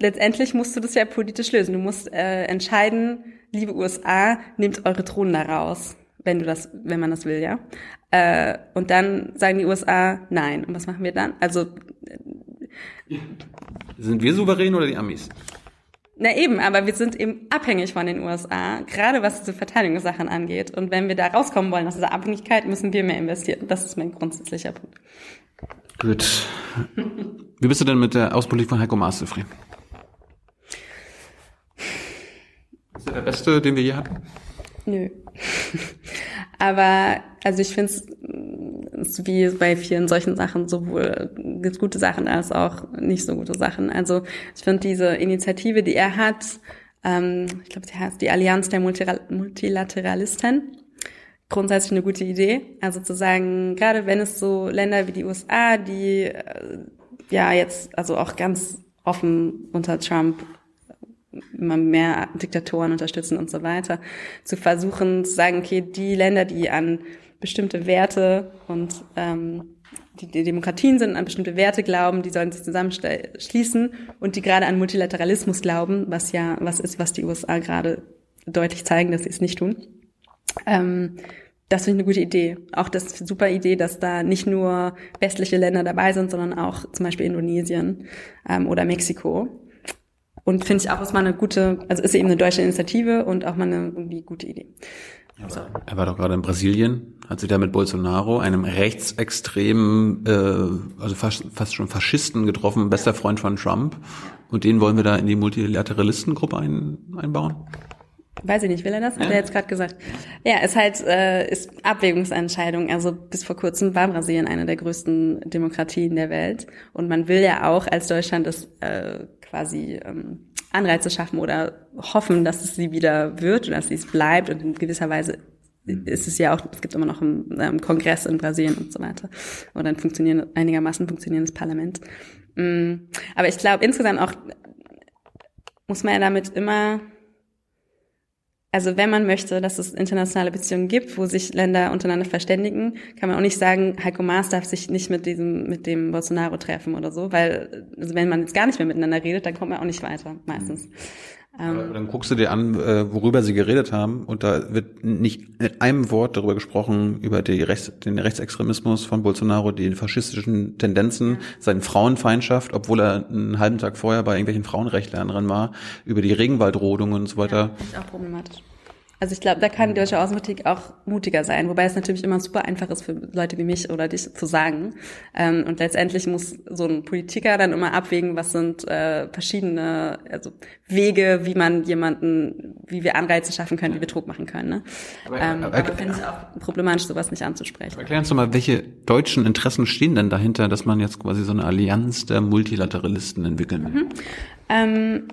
Letztendlich musst du das ja politisch lösen. Du musst äh, entscheiden, liebe USA, nehmt eure Drohnen da raus, wenn du das, wenn man das will, ja. Äh, und dann sagen die USA nein. Und was machen wir dann? Also Sind wir souverän oder die Amis? Na eben, aber wir sind eben abhängig von den USA, gerade was diese Verteidigungssachen angeht. Und wenn wir da rauskommen wollen aus dieser Abhängigkeit, müssen wir mehr investieren. Das ist mein grundsätzlicher Punkt. Gut. Wie bist du denn mit der Auspolitik von Heiko Maas zufrieden? Ist er der Beste, den wir je hatten? Nö. Aber also ich finde es wie bei vielen solchen Sachen sowohl gibt's gute Sachen als auch nicht so gute Sachen. Also ich finde diese Initiative, die er hat, ähm, ich glaube, sie heißt die Allianz der Multilateralisten, grundsätzlich eine gute Idee. Also zu sagen, gerade wenn es so Länder wie die USA, die äh, ja jetzt also auch ganz offen unter Trump immer mehr Diktatoren unterstützen und so weiter, zu versuchen zu sagen, okay, die Länder, die an bestimmte Werte und ähm, die, die Demokratien sind, an bestimmte Werte glauben, die sollen sich zusammenschließen und die gerade an Multilateralismus glauben, was ja was ist, was die USA gerade deutlich zeigen, dass sie es nicht tun. Ähm, das finde ich eine gute Idee. Auch das ist eine super Idee, dass da nicht nur westliche Länder dabei sind, sondern auch zum Beispiel Indonesien ähm, oder Mexiko. Und finde ich auch, ist mal eine gute, also ist eben eine deutsche Initiative und auch mal eine irgendwie gute Idee. Er war doch gerade in Brasilien, hat sich da mit Bolsonaro, einem rechtsextremen, äh, also fast, fast schon Faschisten getroffen, bester Freund von Trump. Und den wollen wir da in die Multilateralistengruppe ein, einbauen? Weiß ich nicht, will er das? Hat er jetzt gerade gesagt. Ja, ist halt äh, ist Abwägungsentscheidung. Also bis vor kurzem war Brasilien eine der größten Demokratien der Welt und man will ja auch als Deutschland das äh, quasi ähm, Anreize schaffen oder hoffen, dass es sie wieder wird und dass sie es bleibt und in gewisser Weise ist es ja auch, es gibt immer noch einen ähm, Kongress in Brasilien und so weiter. Und dann funktionieren einigermaßen funktionierendes Parlament. Mm, Aber ich glaube insgesamt auch muss man ja damit immer, also wenn man möchte, dass es internationale Beziehungen gibt, wo sich Länder untereinander verständigen, kann man auch nicht sagen, Heiko Maas darf sich nicht mit diesem, mit dem Bolsonaro treffen oder so, weil, also wenn man jetzt gar nicht mehr miteinander redet, dann kommt man auch nicht weiter, meistens. Aber dann guckst du dir an, äh, worüber sie geredet haben, und da wird nicht mit einem Wort darüber gesprochen, über die Rechts, den Rechtsextremismus von Bolsonaro, die faschistischen Tendenzen, seine Frauenfeindschaft, obwohl er einen halben Tag vorher bei irgendwelchen Frauenrechtlern war, über die Regenwaldrodung und so weiter. Ja, ist auch problematisch. Also ich glaube, da kann die deutsche Außenpolitik auch mutiger sein, wobei es natürlich immer super einfach ist für Leute wie mich oder dich zu sagen. Ähm, und letztendlich muss so ein Politiker dann immer abwägen, was sind äh, verschiedene also Wege, wie man jemanden, wie wir Anreize schaffen können, wie wir Druck machen können. Ne? Aber, ähm, aber, aber finde ich auch problematisch, sowas nicht anzusprechen. Erklären Sie mal, welche deutschen Interessen stehen denn dahinter, dass man jetzt quasi so eine Allianz der Multilateralisten entwickeln will? Mhm. Ähm,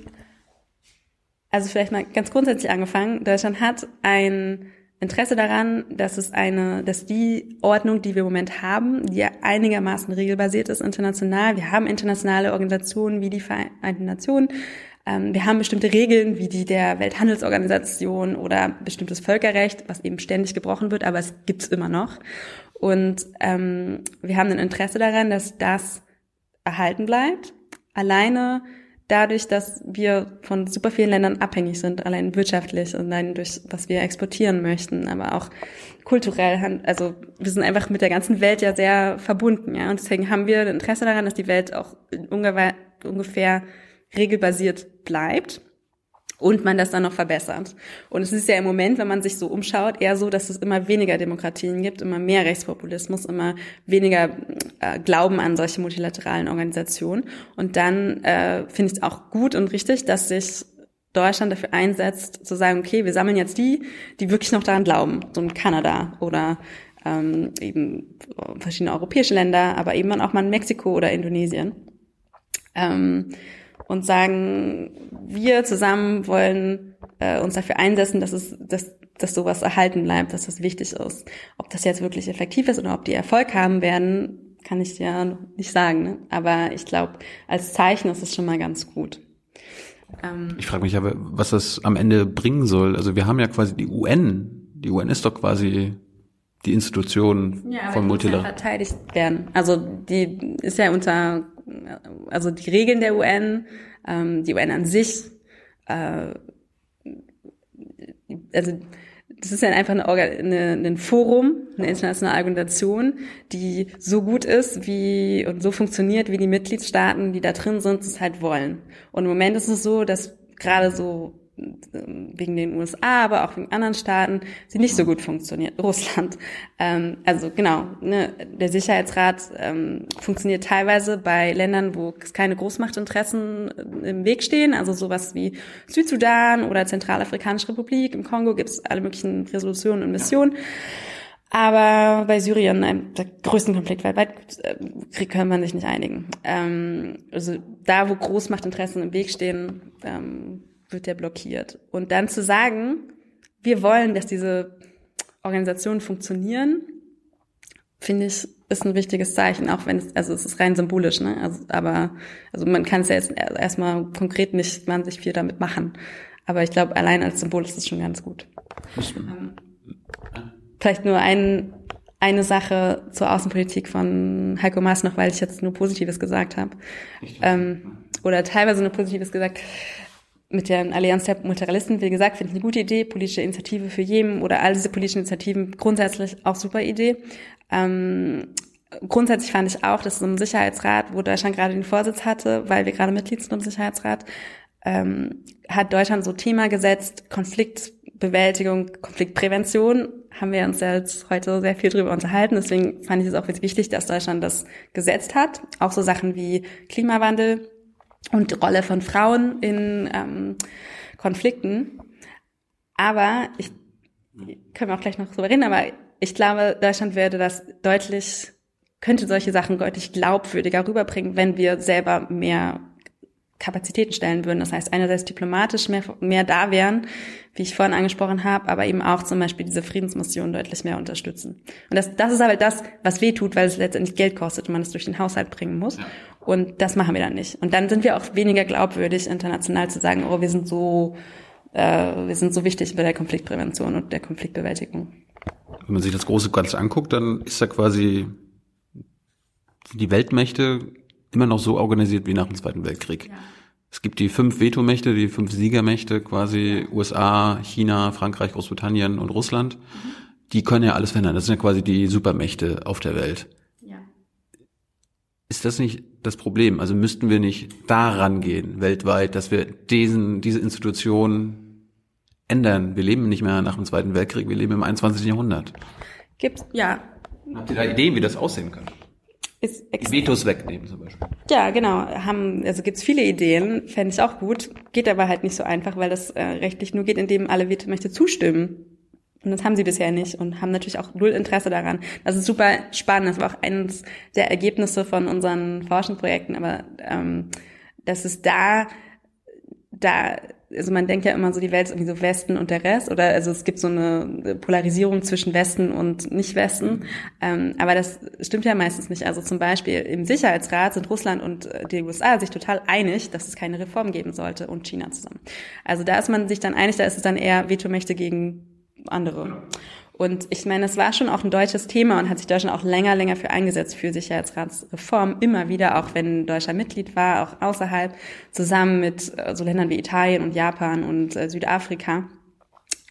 also vielleicht mal ganz grundsätzlich angefangen. Deutschland hat ein Interesse daran, dass es eine, dass die Ordnung, die wir im Moment haben, die ja einigermaßen regelbasiert ist international. Wir haben internationale Organisationen wie die Vereinten Nationen. Ähm, wir haben bestimmte Regeln wie die der Welthandelsorganisation oder bestimmtes Völkerrecht, was eben ständig gebrochen wird, aber es gibt's immer noch. Und ähm, wir haben ein Interesse daran, dass das erhalten bleibt. Alleine dadurch, dass wir von super vielen Ländern abhängig sind, allein wirtschaftlich und allein durch was wir exportieren möchten, aber auch kulturell, also wir sind einfach mit der ganzen Welt ja sehr verbunden, ja, und deswegen haben wir Interesse daran, dass die Welt auch ungefähr regelbasiert bleibt und man das dann noch verbessert. Und es ist ja im Moment, wenn man sich so umschaut, eher so, dass es immer weniger Demokratien gibt, immer mehr Rechtspopulismus, immer weniger äh, Glauben an solche multilateralen Organisationen. Und dann äh, finde ich es auch gut und richtig, dass sich Deutschland dafür einsetzt, zu sagen, okay, wir sammeln jetzt die, die wirklich noch daran glauben, so in Kanada oder ähm, eben verschiedene europäische Länder, aber eben auch mal in Mexiko oder Indonesien. Ähm, und sagen, wir zusammen wollen äh, uns dafür einsetzen, dass es, dass, dass sowas erhalten bleibt, dass das wichtig ist. Ob das jetzt wirklich effektiv ist oder ob die Erfolg haben werden, kann ich noch nicht sagen. Ne? Aber ich glaube, als Zeichen ist es schon mal ganz gut. Ähm, ich frage mich aber, was das am Ende bringen soll. Also wir haben ja quasi die UN. Die UN ist doch quasi die Institution ja, von Multilateral. Ja verteidigt werden. Also die ist ja unter also die Regeln der UN, ähm, die UN an sich, äh, also das ist ja einfach eine, eine, ein Forum, eine internationale Organisation, die so gut ist wie und so funktioniert, wie die Mitgliedstaaten, die da drin sind, es halt wollen. Und im Moment ist es so, dass gerade so wegen den USA, aber auch wegen anderen Staaten, sie nicht so gut funktioniert. Russland. Ähm, also genau, ne, der Sicherheitsrat ähm, funktioniert teilweise bei Ländern, wo keine Großmachtinteressen im Weg stehen, also sowas wie Südsudan oder Zentralafrikanische Republik. Im Kongo gibt es alle möglichen Resolutionen und Missionen. Aber bei Syrien, einem der größten Konflikt weltweit, äh, können wir sich nicht einigen. Ähm, also da, wo Großmachtinteressen im Weg stehen, ähm, wird der blockiert. Und dann zu sagen, wir wollen, dass diese Organisationen funktionieren, finde ich, ist ein wichtiges Zeichen, auch wenn es, also es ist rein symbolisch, ne? Also, aber, also man kann es ja jetzt erstmal konkret nicht wahnsinnig viel damit machen. Aber ich glaube, allein als Symbol ist es schon ganz gut. Ähm, vielleicht nur ein, eine Sache zur Außenpolitik von Heiko Maas noch, weil ich jetzt nur Positives gesagt habe. Ähm, oder teilweise nur Positives gesagt mit der Allianz der Multilateralisten, wie gesagt, finde ich eine gute Idee. Politische Initiative für Jemen oder all diese politischen Initiativen grundsätzlich auch super Idee. Ähm, grundsätzlich fand ich auch, dass so ein Sicherheitsrat, wo Deutschland gerade den Vorsitz hatte, weil wir gerade Mitglied sind im Sicherheitsrat, ähm, hat Deutschland so Thema gesetzt, Konfliktbewältigung, Konfliktprävention, haben wir uns jetzt heute sehr viel drüber unterhalten. Deswegen fand ich es auch wichtig, dass Deutschland das gesetzt hat. Auch so Sachen wie Klimawandel, und die Rolle von Frauen in ähm, Konflikten. Aber ich können wir auch gleich noch drüber reden, aber ich glaube, Deutschland würde das deutlich, könnte solche Sachen deutlich glaubwürdiger rüberbringen, wenn wir selber mehr Kapazitäten stellen würden. Das heißt, einerseits diplomatisch mehr, mehr da wären, wie ich vorhin angesprochen habe, aber eben auch zum Beispiel diese Friedensmission deutlich mehr unterstützen. Und das, das ist aber das, was weh tut, weil es letztendlich Geld kostet und man es durch den Haushalt bringen muss. Ja. Und das machen wir dann nicht. Und dann sind wir auch weniger glaubwürdig, international zu sagen, oh, wir sind so, äh, wir sind so wichtig bei der Konfliktprävention und der Konfliktbewältigung. Wenn man sich das große Ganze anguckt, dann ist da quasi die Weltmächte immer noch so organisiert wie nach dem Zweiten Weltkrieg. Ja. Es gibt die fünf Vetomächte, die fünf Siegermächte, quasi USA, China, Frankreich, Großbritannien und Russland. Mhm. Die können ja alles verändern. Das sind ja quasi die Supermächte auf der Welt. Ja. Ist das nicht das Problem? Also müssten wir nicht daran gehen, weltweit, dass wir diesen, diese Institution ändern? Wir leben nicht mehr nach dem Zweiten Weltkrieg, wir leben im 21. Jahrhundert. Gibt's, ja. Habt ihr da Ideen, wie das aussehen kann? Ist Vetos wegnehmen zum Beispiel. Ja, genau. Haben, also gibt's viele Ideen, fände ich auch gut. Geht aber halt nicht so einfach, weil das äh, rechtlich nur geht, indem alle Vetomächte zustimmen. Und das haben sie bisher nicht und haben natürlich auch null Interesse daran. Das ist super spannend. Das war auch eines der Ergebnisse von unseren Forschungsprojekten, aber ähm, dass es da da also man denkt ja immer so, die Welt ist irgendwie so Westen und der Rest, oder also es gibt so eine Polarisierung zwischen Westen und Nicht-Westen, ähm, aber das stimmt ja meistens nicht. Also zum Beispiel im Sicherheitsrat sind Russland und äh, die USA sich total einig, dass es keine Reform geben sollte und China zusammen. Also da ist man sich dann einig, da ist es dann eher Vetomächte gegen andere. Und ich meine, es war schon auch ein deutsches Thema und hat sich Deutschland auch länger, länger für eingesetzt für Sicherheitsratsreform. Immer wieder, auch wenn Deutschland Mitglied war, auch außerhalb, zusammen mit äh, so Ländern wie Italien und Japan und äh, Südafrika.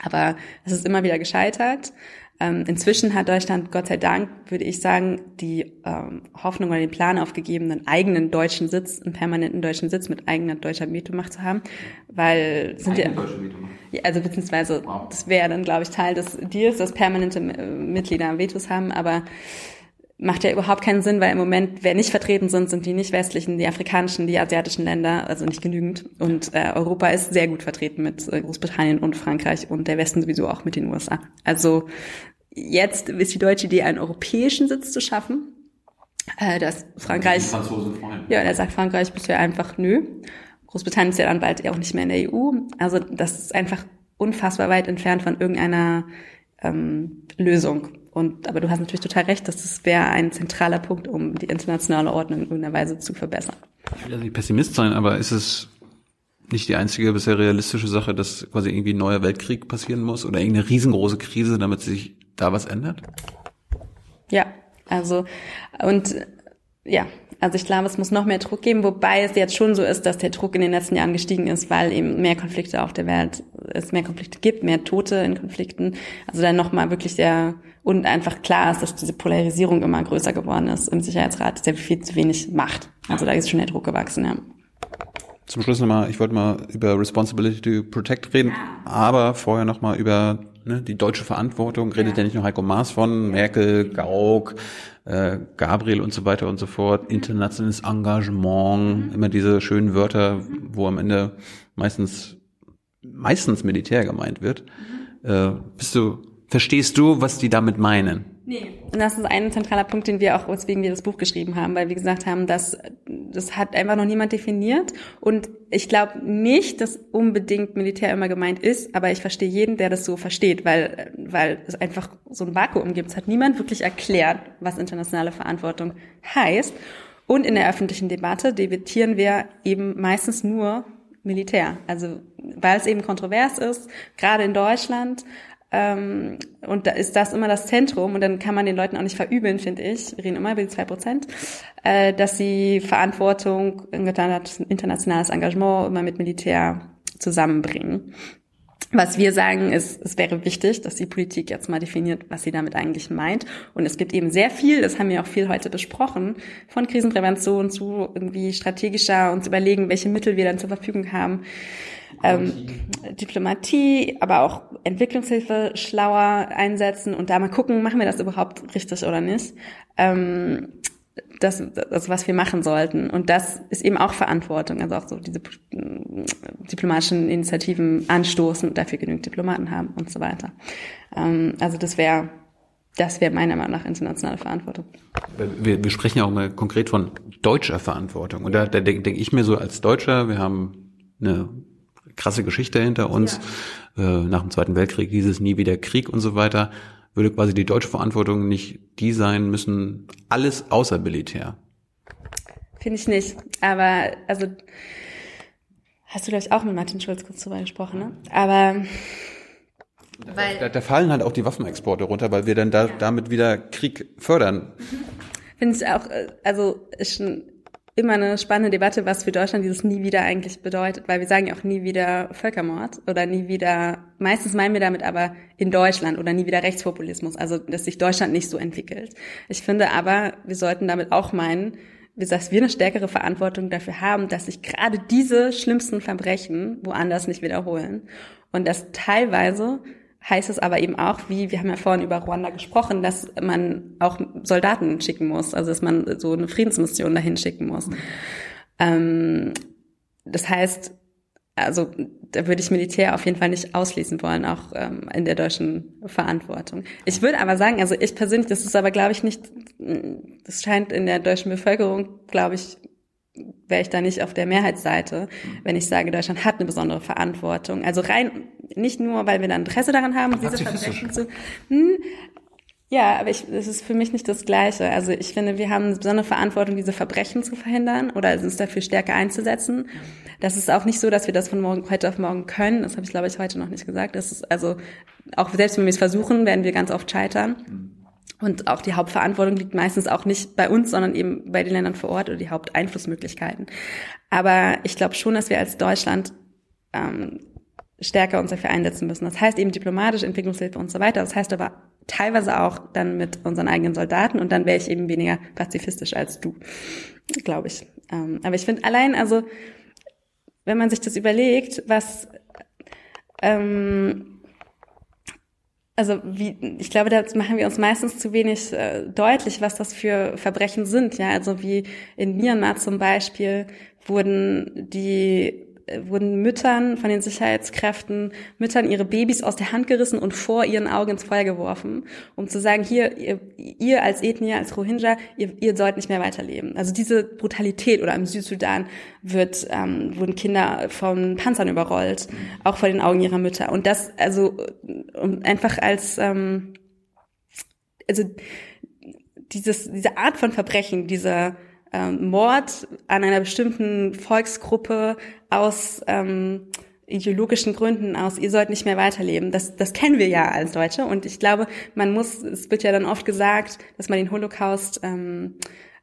Aber es ist immer wieder gescheitert. Ähm, inzwischen hat Deutschland, Gott sei Dank, würde ich sagen, die ähm, Hoffnung oder den Plan aufgegeben, einen eigenen deutschen Sitz, einen permanenten deutschen Sitz mit eigener deutscher Vetomacht zu haben, weil sind ja, also beziehungsweise wow. das wäre dann, glaube ich, Teil des Deals, dass permanente äh, Mitglieder Vetos haben, aber macht ja überhaupt keinen Sinn, weil im Moment, wer nicht vertreten sind, sind die nicht westlichen, die afrikanischen, die asiatischen Länder, also nicht genügend. Und äh, Europa ist sehr gut vertreten mit äh, Großbritannien und Frankreich und der Westen sowieso auch mit den USA. Also jetzt ist die deutsche Idee, einen europäischen Sitz zu schaffen. Äh, das Frankreich. Ja, da sagt Frankreich bisher einfach nö. Großbritannien ist ja dann bald auch nicht mehr in der EU. Also das ist einfach unfassbar weit entfernt von irgendeiner ähm, Lösung. Und, aber du hast natürlich total recht, dass das wäre ein zentraler Punkt, um die internationale Ordnung in irgendeiner Weise zu verbessern. Ich will ja nicht Pessimist sein, aber ist es nicht die einzige bisher realistische Sache, dass quasi irgendwie ein neuer Weltkrieg passieren muss oder irgendeine riesengroße Krise, damit sich da was ändert? Ja, also und ja, also ich glaube, es muss noch mehr Druck geben, wobei es jetzt schon so ist, dass der Druck in den letzten Jahren gestiegen ist, weil eben mehr Konflikte auf der Welt, es mehr Konflikte gibt, mehr Tote in Konflikten. Also dann nochmal wirklich der, und einfach klar ist, dass diese Polarisierung immer größer geworden ist im Sicherheitsrat, der viel zu wenig macht. Also da ist schon der Druck gewachsen, ja. Zum Schluss nochmal, ich wollte mal über Responsibility to Protect reden, aber vorher nochmal über ne, die deutsche Verantwortung. Redet ja. ja nicht nur Heiko Maas von, Merkel, Gauck, äh, Gabriel und so weiter und so fort. Internationales Engagement, mhm. immer diese schönen Wörter, wo am Ende meistens meistens Militär gemeint wird. Mhm. Äh, bist du, verstehst du, was die damit meinen? Nee. Und das ist ein zentraler Punkt, den wir auch, weswegen wir das Buch geschrieben haben, weil wir gesagt haben, dass das hat einfach noch niemand definiert. Und ich glaube nicht, dass unbedingt Militär immer gemeint ist, aber ich verstehe jeden, der das so versteht, weil, weil es einfach so ein Vakuum gibt. Es hat niemand wirklich erklärt, was internationale Verantwortung heißt. Und in der öffentlichen Debatte debattieren wir eben meistens nur Militär. Also weil es eben kontrovers ist, gerade in Deutschland, ähm, und da ist das immer das Zentrum und dann kann man den Leuten auch nicht verübeln, finde ich, wir reden immer über die zwei Prozent, äh, dass sie Verantwortung, internationales Engagement immer mit Militär zusammenbringen. Was wir sagen, ist, es wäre wichtig, dass die Politik jetzt mal definiert, was sie damit eigentlich meint. Und es gibt eben sehr viel, das haben wir auch viel heute besprochen, von Krisenprävention zu irgendwie strategischer und zu überlegen, welche Mittel wir dann zur Verfügung haben ähm, Diplomatie, aber auch Entwicklungshilfe schlauer einsetzen und da mal gucken, machen wir das überhaupt richtig oder nicht. Ähm, das, also was wir machen sollten. Und das ist eben auch Verantwortung, also auch so diese äh, diplomatischen Initiativen anstoßen und dafür genügend Diplomaten haben und so weiter. Ähm, also das wäre das wäre meiner Meinung nach internationale Verantwortung. Wir, wir sprechen ja auch mal konkret von deutscher Verantwortung. Und da, da denke denk ich mir so als Deutscher, wir haben eine krasse Geschichte hinter uns. Ja. Äh, nach dem Zweiten Weltkrieg hieß es nie wieder Krieg und so weiter. Würde quasi die deutsche Verantwortung nicht die sein müssen, alles außer Militär? Finde ich nicht. Aber also hast du, glaube ich, auch mit Martin Schulz kurz drüber gesprochen, ne? Aber weil da, da fallen halt auch die Waffenexporte runter, weil wir dann da, ja. damit wieder Krieg fördern. Finde ich auch, äh, also ist schon immer eine spannende Debatte, was für Deutschland dieses nie wieder eigentlich bedeutet, weil wir sagen ja auch nie wieder Völkermord oder nie wieder, meistens meinen wir damit aber in Deutschland oder nie wieder Rechtspopulismus, also dass sich Deutschland nicht so entwickelt. Ich finde aber, wir sollten damit auch meinen, dass wir eine stärkere Verantwortung dafür haben, dass sich gerade diese schlimmsten Verbrechen woanders nicht wiederholen und dass teilweise heißt es aber eben auch, wie wir haben ja vorhin über Ruanda gesprochen, dass man auch Soldaten schicken muss, also dass man so eine Friedensmission dahin schicken muss. Ähm, das heißt, also da würde ich Militär auf jeden Fall nicht ausschließen wollen, auch ähm, in der deutschen Verantwortung. Ich würde aber sagen, also ich persönlich, das ist aber, glaube ich, nicht, das scheint in der deutschen Bevölkerung, glaube ich, wäre ich da nicht auf der Mehrheitsseite, wenn ich sage, Deutschland hat eine besondere Verantwortung. Also rein, nicht nur, weil wir da Interesse daran haben, diese Verbrechen zu. Hm, ja, aber ich, es ist für mich nicht das Gleiche. Also ich finde, wir haben eine besondere Verantwortung, diese Verbrechen zu verhindern oder uns dafür stärker einzusetzen. Das ist auch nicht so, dass wir das von morgen, heute auf morgen können. Das habe ich, glaube ich, heute noch nicht gesagt. Das ist also, auch selbst wenn wir es versuchen, werden wir ganz oft scheitern. Und auch die Hauptverantwortung liegt meistens auch nicht bei uns, sondern eben bei den Ländern vor Ort oder die Haupteinflussmöglichkeiten. Aber ich glaube schon, dass wir als Deutschland ähm, stärker uns dafür einsetzen müssen. Das heißt eben diplomatisch, Entwicklungshilfe und so weiter. Das heißt aber teilweise auch dann mit unseren eigenen Soldaten und dann wäre ich eben weniger pazifistisch als du, glaube ich. Ähm, aber ich finde allein, also wenn man sich das überlegt, was ähm, also wie, ich glaube, da machen wir uns meistens zu wenig äh, deutlich, was das für Verbrechen sind. Ja, also wie in Myanmar zum Beispiel wurden die wurden Müttern von den Sicherheitskräften, Müttern ihre Babys aus der Hand gerissen und vor ihren Augen ins Feuer geworfen, um zu sagen, hier, ihr, ihr als Ethnie, als Rohingya, ihr, ihr sollt nicht mehr weiterleben. Also diese Brutalität oder im Südsudan wird, ähm, wurden Kinder von Panzern überrollt, auch vor den Augen ihrer Mütter. Und das, also um einfach als, ähm, also dieses, diese Art von Verbrechen, dieser ähm, Mord an einer bestimmten Volksgruppe aus ähm, ideologischen Gründen aus, ihr sollt nicht mehr weiterleben. Das, das kennen wir ja als Deutsche. Und ich glaube, man muss, es wird ja dann oft gesagt, dass man den Holocaust ähm,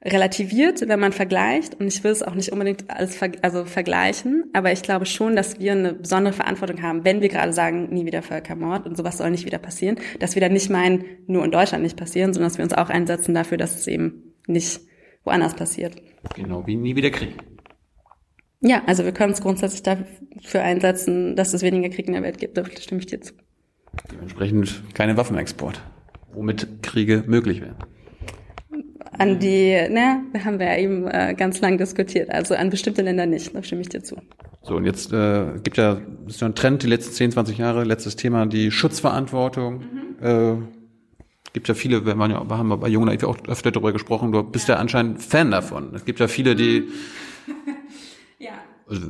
relativiert, wenn man vergleicht. Und ich will es auch nicht unbedingt als also vergleichen, aber ich glaube schon, dass wir eine besondere Verantwortung haben, wenn wir gerade sagen, nie wieder Völkermord und sowas soll nicht wieder passieren, dass wir dann nicht meinen, nur in Deutschland nicht passieren, sondern dass wir uns auch einsetzen dafür, dass es eben nicht woanders passiert. Genau, wie nie wieder Krieg. Ja, also wir können uns grundsätzlich dafür einsetzen, dass es weniger Krieg in der Welt gibt. Da stimme ich dir zu. Dementsprechend keine Waffenexport, womit Kriege möglich wären. An die, ne, haben wir ja eben äh, ganz lang diskutiert. Also an bestimmte Länder nicht, da stimme ich dir zu. So, und jetzt äh, gibt ja, ist ja ein Trend die letzten 10, 20 Jahre, letztes Thema, die Schutzverantwortung. Mhm. Äh, gibt ja viele, wir, waren ja, wir haben bei Jungen Naiv auch öfter darüber gesprochen, du bist ja, anscheinend Fan davon. Es gibt ja viele, die ja. Also,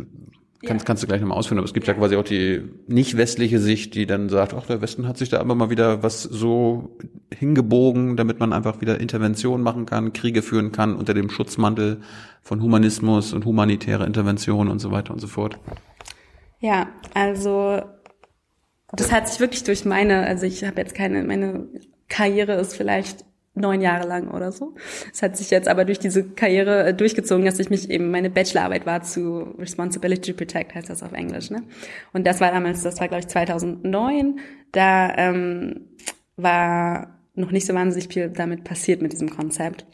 kannst, ja. kannst du gleich nochmal ausführen, aber es gibt ja. ja quasi auch die nicht westliche Sicht, die dann sagt, ach, der Westen hat sich da aber mal wieder was so hingebogen, damit man einfach wieder Intervention machen kann, Kriege führen kann unter dem Schutzmantel von Humanismus und humanitäre Intervention und so weiter und so fort. Ja, also das hat sich wirklich durch meine, also ich habe jetzt keine, meine Karriere ist vielleicht neun Jahre lang oder so. Es hat sich jetzt aber durch diese Karriere äh, durchgezogen, dass ich mich eben, meine Bachelorarbeit war zu Responsibility Protect, heißt das auf Englisch, ne? Und das war damals, das war glaube ich 2009, da ähm, war noch nicht so wahnsinnig viel damit passiert mit diesem Konzept.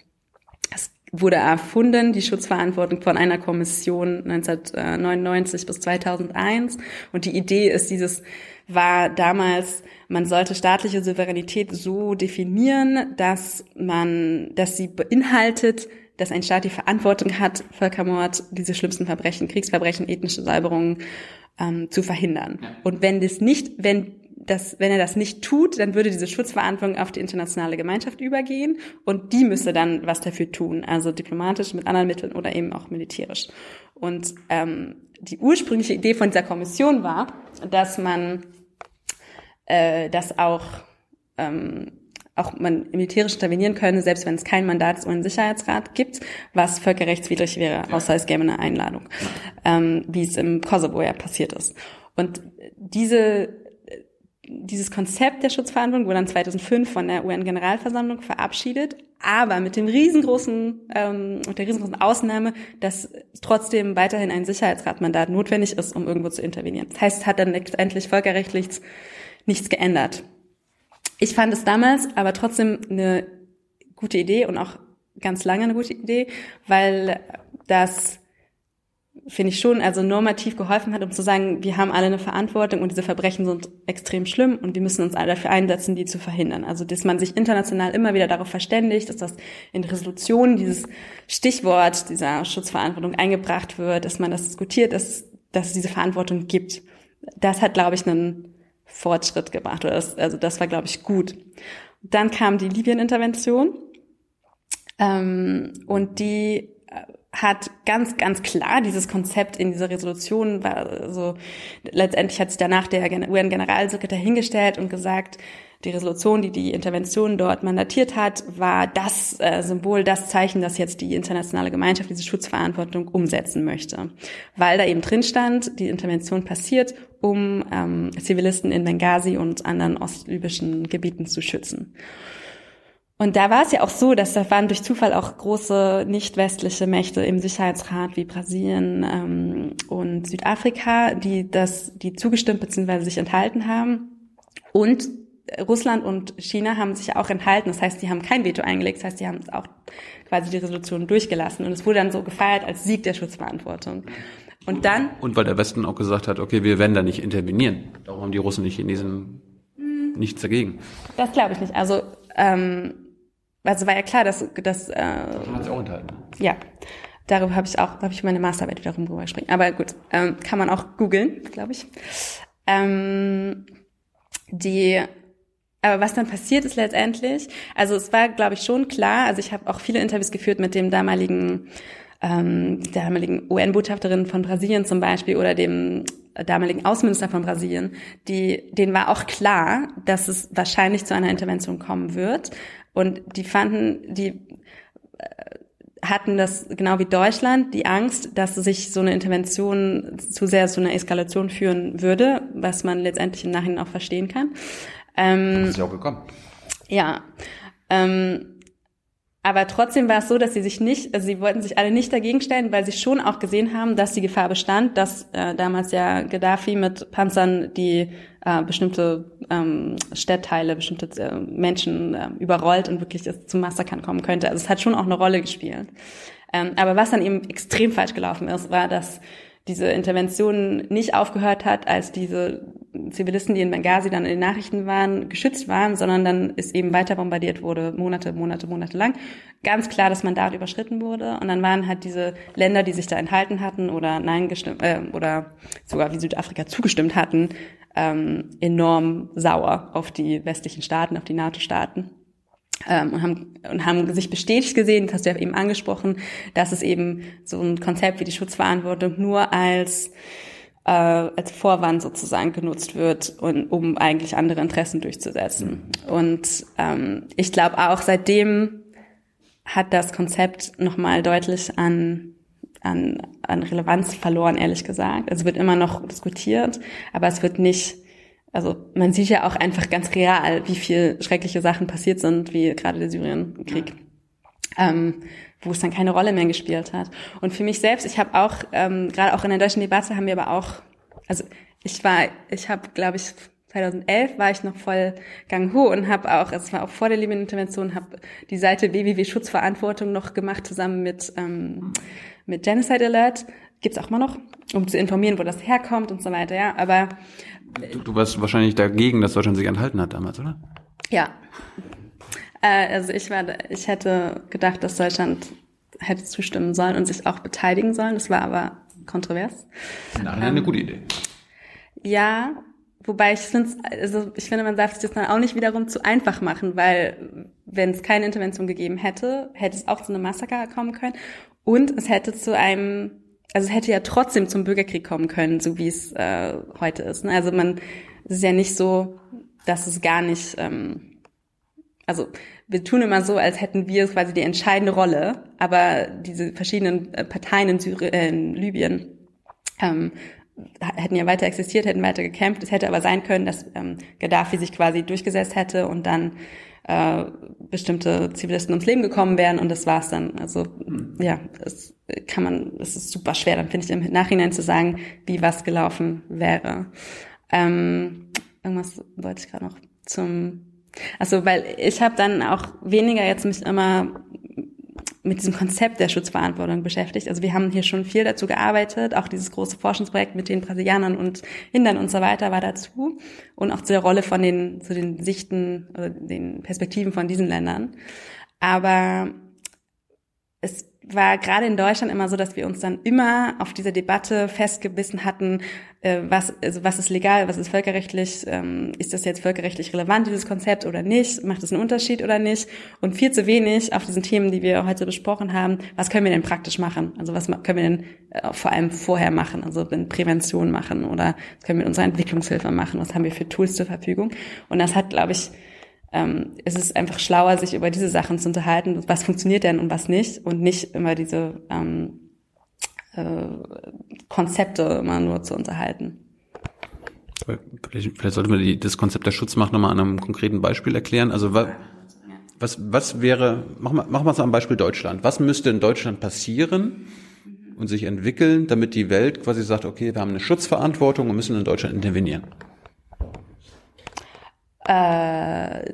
Es wurde erfunden, die Schutzverantwortung von einer Kommission 1999 bis 2001 und die Idee ist dieses war damals, man sollte staatliche Souveränität so definieren, dass man, dass sie beinhaltet, dass ein Staat die Verantwortung hat, Völkermord, diese schlimmsten Verbrechen, Kriegsverbrechen, ethnische Säuberungen ähm, zu verhindern. Und wenn das nicht, wenn das, wenn er das nicht tut, dann würde diese Schutzverantwortung auf die internationale Gemeinschaft übergehen und die müsste dann was dafür tun, also diplomatisch mit anderen Mitteln oder eben auch militärisch. Und ähm, die ursprüngliche Idee von dieser Kommission war, dass man äh, dass auch ähm, auch man militärisch intervenieren könne, selbst wenn es kein Mandat des UN-Sicherheitsrat gibt, was völkerrechtswidrig wäre, außer es gäbe eine Einladung, ähm, wie es im Kosovo ja passiert ist. Und diese dieses Konzept der Schutzverhandlung wurde dann 2005 von der UN-Generalversammlung verabschiedet, aber mit dem riesengroßen, ähm, mit der riesengroßen Ausnahme, dass trotzdem weiterhin ein Sicherheitsratmandat notwendig ist, um irgendwo zu intervenieren. Das heißt, es hat dann letztendlich völkerrechtlich nichts geändert. Ich fand es damals aber trotzdem eine gute Idee und auch ganz lange eine gute Idee, weil das finde ich schon, also normativ geholfen hat, um zu sagen, wir haben alle eine Verantwortung und diese Verbrechen sind extrem schlimm und wir müssen uns alle dafür einsetzen, die zu verhindern. Also, dass man sich international immer wieder darauf verständigt, dass das in Resolutionen dieses Stichwort dieser Schutzverantwortung eingebracht wird, dass man das diskutiert, dass, dass es diese Verantwortung gibt. Das hat, glaube ich, einen Fortschritt gebracht. Oder das, also das war, glaube ich, gut. Dann kam die Libyen-Intervention ähm, und die hat ganz, ganz klar dieses Konzept in dieser Resolution, war also letztendlich hat sich danach der UN-Generalsekretär hingestellt und gesagt, die Resolution, die die Intervention dort mandatiert hat, war das äh, Symbol, das Zeichen, dass jetzt die internationale Gemeinschaft diese Schutzverantwortung umsetzen möchte. Weil da eben drin stand, die Intervention passiert, um ähm, Zivilisten in Benghazi und anderen ostlibyschen Gebieten zu schützen. Und da war es ja auch so, dass da waren durch Zufall auch große nicht-westliche Mächte im Sicherheitsrat wie Brasilien ähm, und Südafrika, die das, die zugestimmt bzw. sich enthalten haben. Und Russland und China haben sich auch enthalten. Das heißt, die haben kein Veto eingelegt. Das heißt, die haben auch quasi die Resolution durchgelassen. Und es wurde dann so gefeiert als Sieg der Schutzverantwortung. Und dann. Und weil der Westen auch gesagt hat, okay, wir werden da nicht intervenieren. Darum haben die Russen und die Chinesen nichts dagegen. Das glaube ich nicht. Also ähm, also war ja klar, dass dass äh, hat sich auch enthalten. Ja, darüber habe ich auch, habe ich meine Masterarbeit wiederum drüber gesprochen. Aber gut, ähm, kann man auch googeln, glaube ich. Ähm, die aber was dann passiert ist letztendlich, also es war, glaube ich, schon klar, also ich habe auch viele Interviews geführt mit dem damaligen, ähm, der damaligen UN-Botschafterin von Brasilien zum Beispiel oder dem damaligen Außenminister von Brasilien, die, denen war auch klar, dass es wahrscheinlich zu einer Intervention kommen wird. Und die fanden, die äh, hatten das genau wie Deutschland die Angst, dass sich so eine Intervention zu sehr zu einer Eskalation führen würde, was man letztendlich im Nachhinein auch verstehen kann. Ähm, das ist ja auch gekommen. Ja. Ähm, aber trotzdem war es so, dass sie sich nicht, also sie wollten sich alle nicht dagegen stellen, weil sie schon auch gesehen haben, dass die Gefahr bestand, dass äh, damals ja Gaddafi mit Panzern die äh, bestimmte ähm, Städtteile, bestimmte äh, Menschen äh, überrollt und wirklich es zum Massakern kommen könnte. Also es hat schon auch eine Rolle gespielt. Ähm, aber was dann eben extrem falsch gelaufen ist, war, dass diese Intervention nicht aufgehört hat, als diese Zivilisten, die in Benghazi dann in den Nachrichten waren, geschützt waren, sondern dann ist eben weiter bombardiert wurde, Monate, Monate, Monate lang. Ganz klar, dass Mandat überschritten wurde. Und dann waren halt diese Länder, die sich da enthalten hatten oder nein gestimmt, äh, oder sogar wie Südafrika zugestimmt hatten, ähm, enorm sauer auf die westlichen Staaten, auf die NATO-Staaten. Ähm, und, haben, und haben sich bestätigt gesehen, das hast du ja eben angesprochen, dass es eben so ein Konzept wie die Schutzverantwortung nur als äh, als Vorwand sozusagen genutzt wird, und, um eigentlich andere Interessen durchzusetzen. Und ähm, ich glaube auch seitdem hat das Konzept nochmal deutlich an, an, an Relevanz verloren, ehrlich gesagt. Es wird immer noch diskutiert, aber es wird nicht, also man sieht ja auch einfach ganz real, wie viel schreckliche Sachen passiert sind, wie gerade der Syrienkrieg. Ähm, wo es dann keine Rolle mehr gespielt hat. Und für mich selbst, ich habe auch, ähm, gerade auch in der deutschen Debatte haben wir aber auch, also ich war, ich habe, glaube ich, 2011 war ich noch voll Gang Ho und habe auch, es war auch vor der Libyen-Intervention, habe die Seite www Schutzverantwortung noch gemacht zusammen mit ähm, mit Genocide Alert. Gibt's auch immer noch, um zu informieren, wo das herkommt und so weiter. Ja, aber du, du warst wahrscheinlich dagegen, dass Deutschland sich enthalten hat damals, oder? Ja, äh, also ich war, ich hätte gedacht, dass Deutschland hätte zustimmen sollen und sich auch beteiligen sollen. Das war aber kontrovers. Nein, ähm, eine gute Idee. Ja, wobei ich finde, also ich finde, man darf sich das dann auch nicht wiederum zu einfach machen, weil wenn es keine Intervention gegeben hätte, hätte es auch zu einem Massaker kommen können und es hätte zu einem also es hätte ja trotzdem zum Bürgerkrieg kommen können, so wie es äh, heute ist. Ne? Also man, es ist ja nicht so, dass es gar nicht, ähm, also wir tun immer so, als hätten wir quasi die entscheidende Rolle, aber diese verschiedenen äh, Parteien in, Syrien, äh, in Libyen ähm, hätten ja weiter existiert, hätten weiter gekämpft. Es hätte aber sein können, dass ähm, Gaddafi sich quasi durchgesetzt hätte und dann äh, bestimmte Zivilisten ums Leben gekommen wären und das war's dann. Also ja, es kann man, es ist super schwer, dann finde ich im Nachhinein zu sagen, wie was gelaufen wäre. Ähm, irgendwas wollte ich gerade noch zum also weil ich habe dann auch weniger jetzt mich immer mit diesem Konzept der Schutzverantwortung beschäftigt. Also wir haben hier schon viel dazu gearbeitet. Auch dieses große Forschungsprojekt mit den Brasilianern und Indern und so weiter war dazu. Und auch zu der Rolle von den, zu den Sichten, oder den Perspektiven von diesen Ländern. Aber es war gerade in Deutschland immer so, dass wir uns dann immer auf dieser Debatte festgebissen hatten, äh, was, also was ist legal, was ist völkerrechtlich, ähm, ist das jetzt völkerrechtlich relevant, dieses Konzept oder nicht, macht es einen Unterschied oder nicht? Und viel zu wenig auf diesen Themen, die wir heute besprochen haben, was können wir denn praktisch machen, also was können wir denn äh, vor allem vorher machen, also in Prävention machen oder was können wir mit unserer Entwicklungshilfe machen, was haben wir für Tools zur Verfügung? Und das hat, glaube ich, ähm, es ist einfach schlauer, sich über diese Sachen zu unterhalten, was funktioniert denn und was nicht und nicht immer diese ähm, äh, Konzepte immer nur zu unterhalten. Vielleicht, vielleicht sollte man die, das Konzept der Schutzmacht nochmal an einem konkreten Beispiel erklären. Also was, was, was wäre, machen wir, machen wir es am Beispiel Deutschland. Was müsste in Deutschland passieren und sich entwickeln, damit die Welt quasi sagt, okay, wir haben eine Schutzverantwortung und müssen in Deutschland intervenieren? Äh,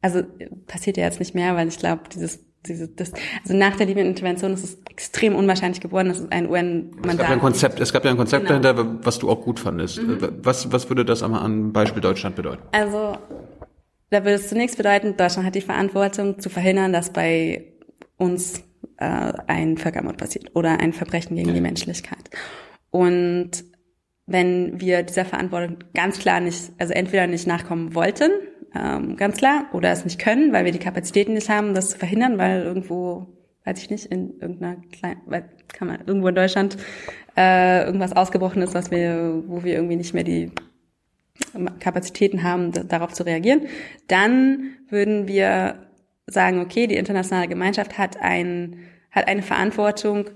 also passiert ja jetzt nicht mehr, weil ich glaube, dieses diese, das, also nach der Libyen-Intervention ist es extrem unwahrscheinlich geworden, dass es ein UN-Mandat Es gab ja ein Konzept, es gab ja ein Konzept genau. dahinter, was du auch gut fandest. Mhm. Was, was würde das einmal an Beispiel Deutschland bedeuten? Also, da würde es zunächst bedeuten, Deutschland hat die Verantwortung zu verhindern, dass bei uns äh, ein Völkermord passiert oder ein Verbrechen gegen ja. die Menschlichkeit. Und wenn wir dieser Verantwortung ganz klar nicht, also entweder nicht nachkommen wollten, ähm, ganz klar, oder es nicht können, weil wir die Kapazitäten nicht haben, das zu verhindern, weil irgendwo, weiß ich nicht, in irgendeiner kleinen, weil kann man irgendwo in Deutschland äh, irgendwas ausgebrochen ist, was wir, wo wir irgendwie nicht mehr die Kapazitäten haben, darauf zu reagieren, dann würden wir sagen, okay, die internationale Gemeinschaft hat ein, hat eine Verantwortung,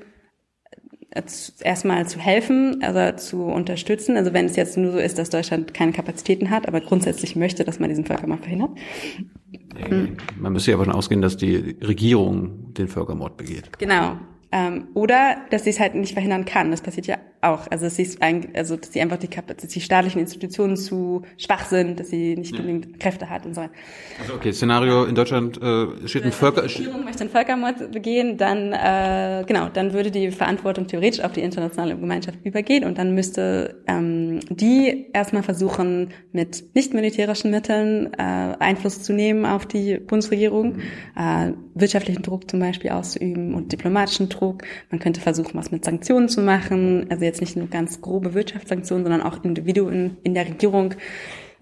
erstmal zu helfen, also zu unterstützen. Also wenn es jetzt nur so ist, dass Deutschland keine Kapazitäten hat, aber grundsätzlich möchte, dass man diesen Völkermord verhindert. Man müsste ja davon ausgehen, dass die Regierung den Völkermord begeht. Genau. Ähm, oder dass sie es halt nicht verhindern kann. Das passiert ja auch. Also dass, sie ein, also, dass sie einfach die, dass die staatlichen Institutionen zu schwach sind, dass sie nicht ja. genügend Kräfte hat und so weiter. Also okay, Szenario in Deutschland äh, steht ein Völker... Die Regierung möchte einen Völkermord begehen, dann äh, genau, dann würde die Verantwortung theoretisch auf die internationale Gemeinschaft übergehen und dann müsste ähm, die erstmal versuchen, mit nicht militärischen Mitteln äh, Einfluss zu nehmen auf die Bundesregierung, mhm. äh, wirtschaftlichen Druck zum Beispiel auszuüben und diplomatischen Druck. Man könnte versuchen, was mit Sanktionen zu machen, also jetzt nicht nur ganz grobe Wirtschaftssanktionen, sondern auch Individuen in der Regierung,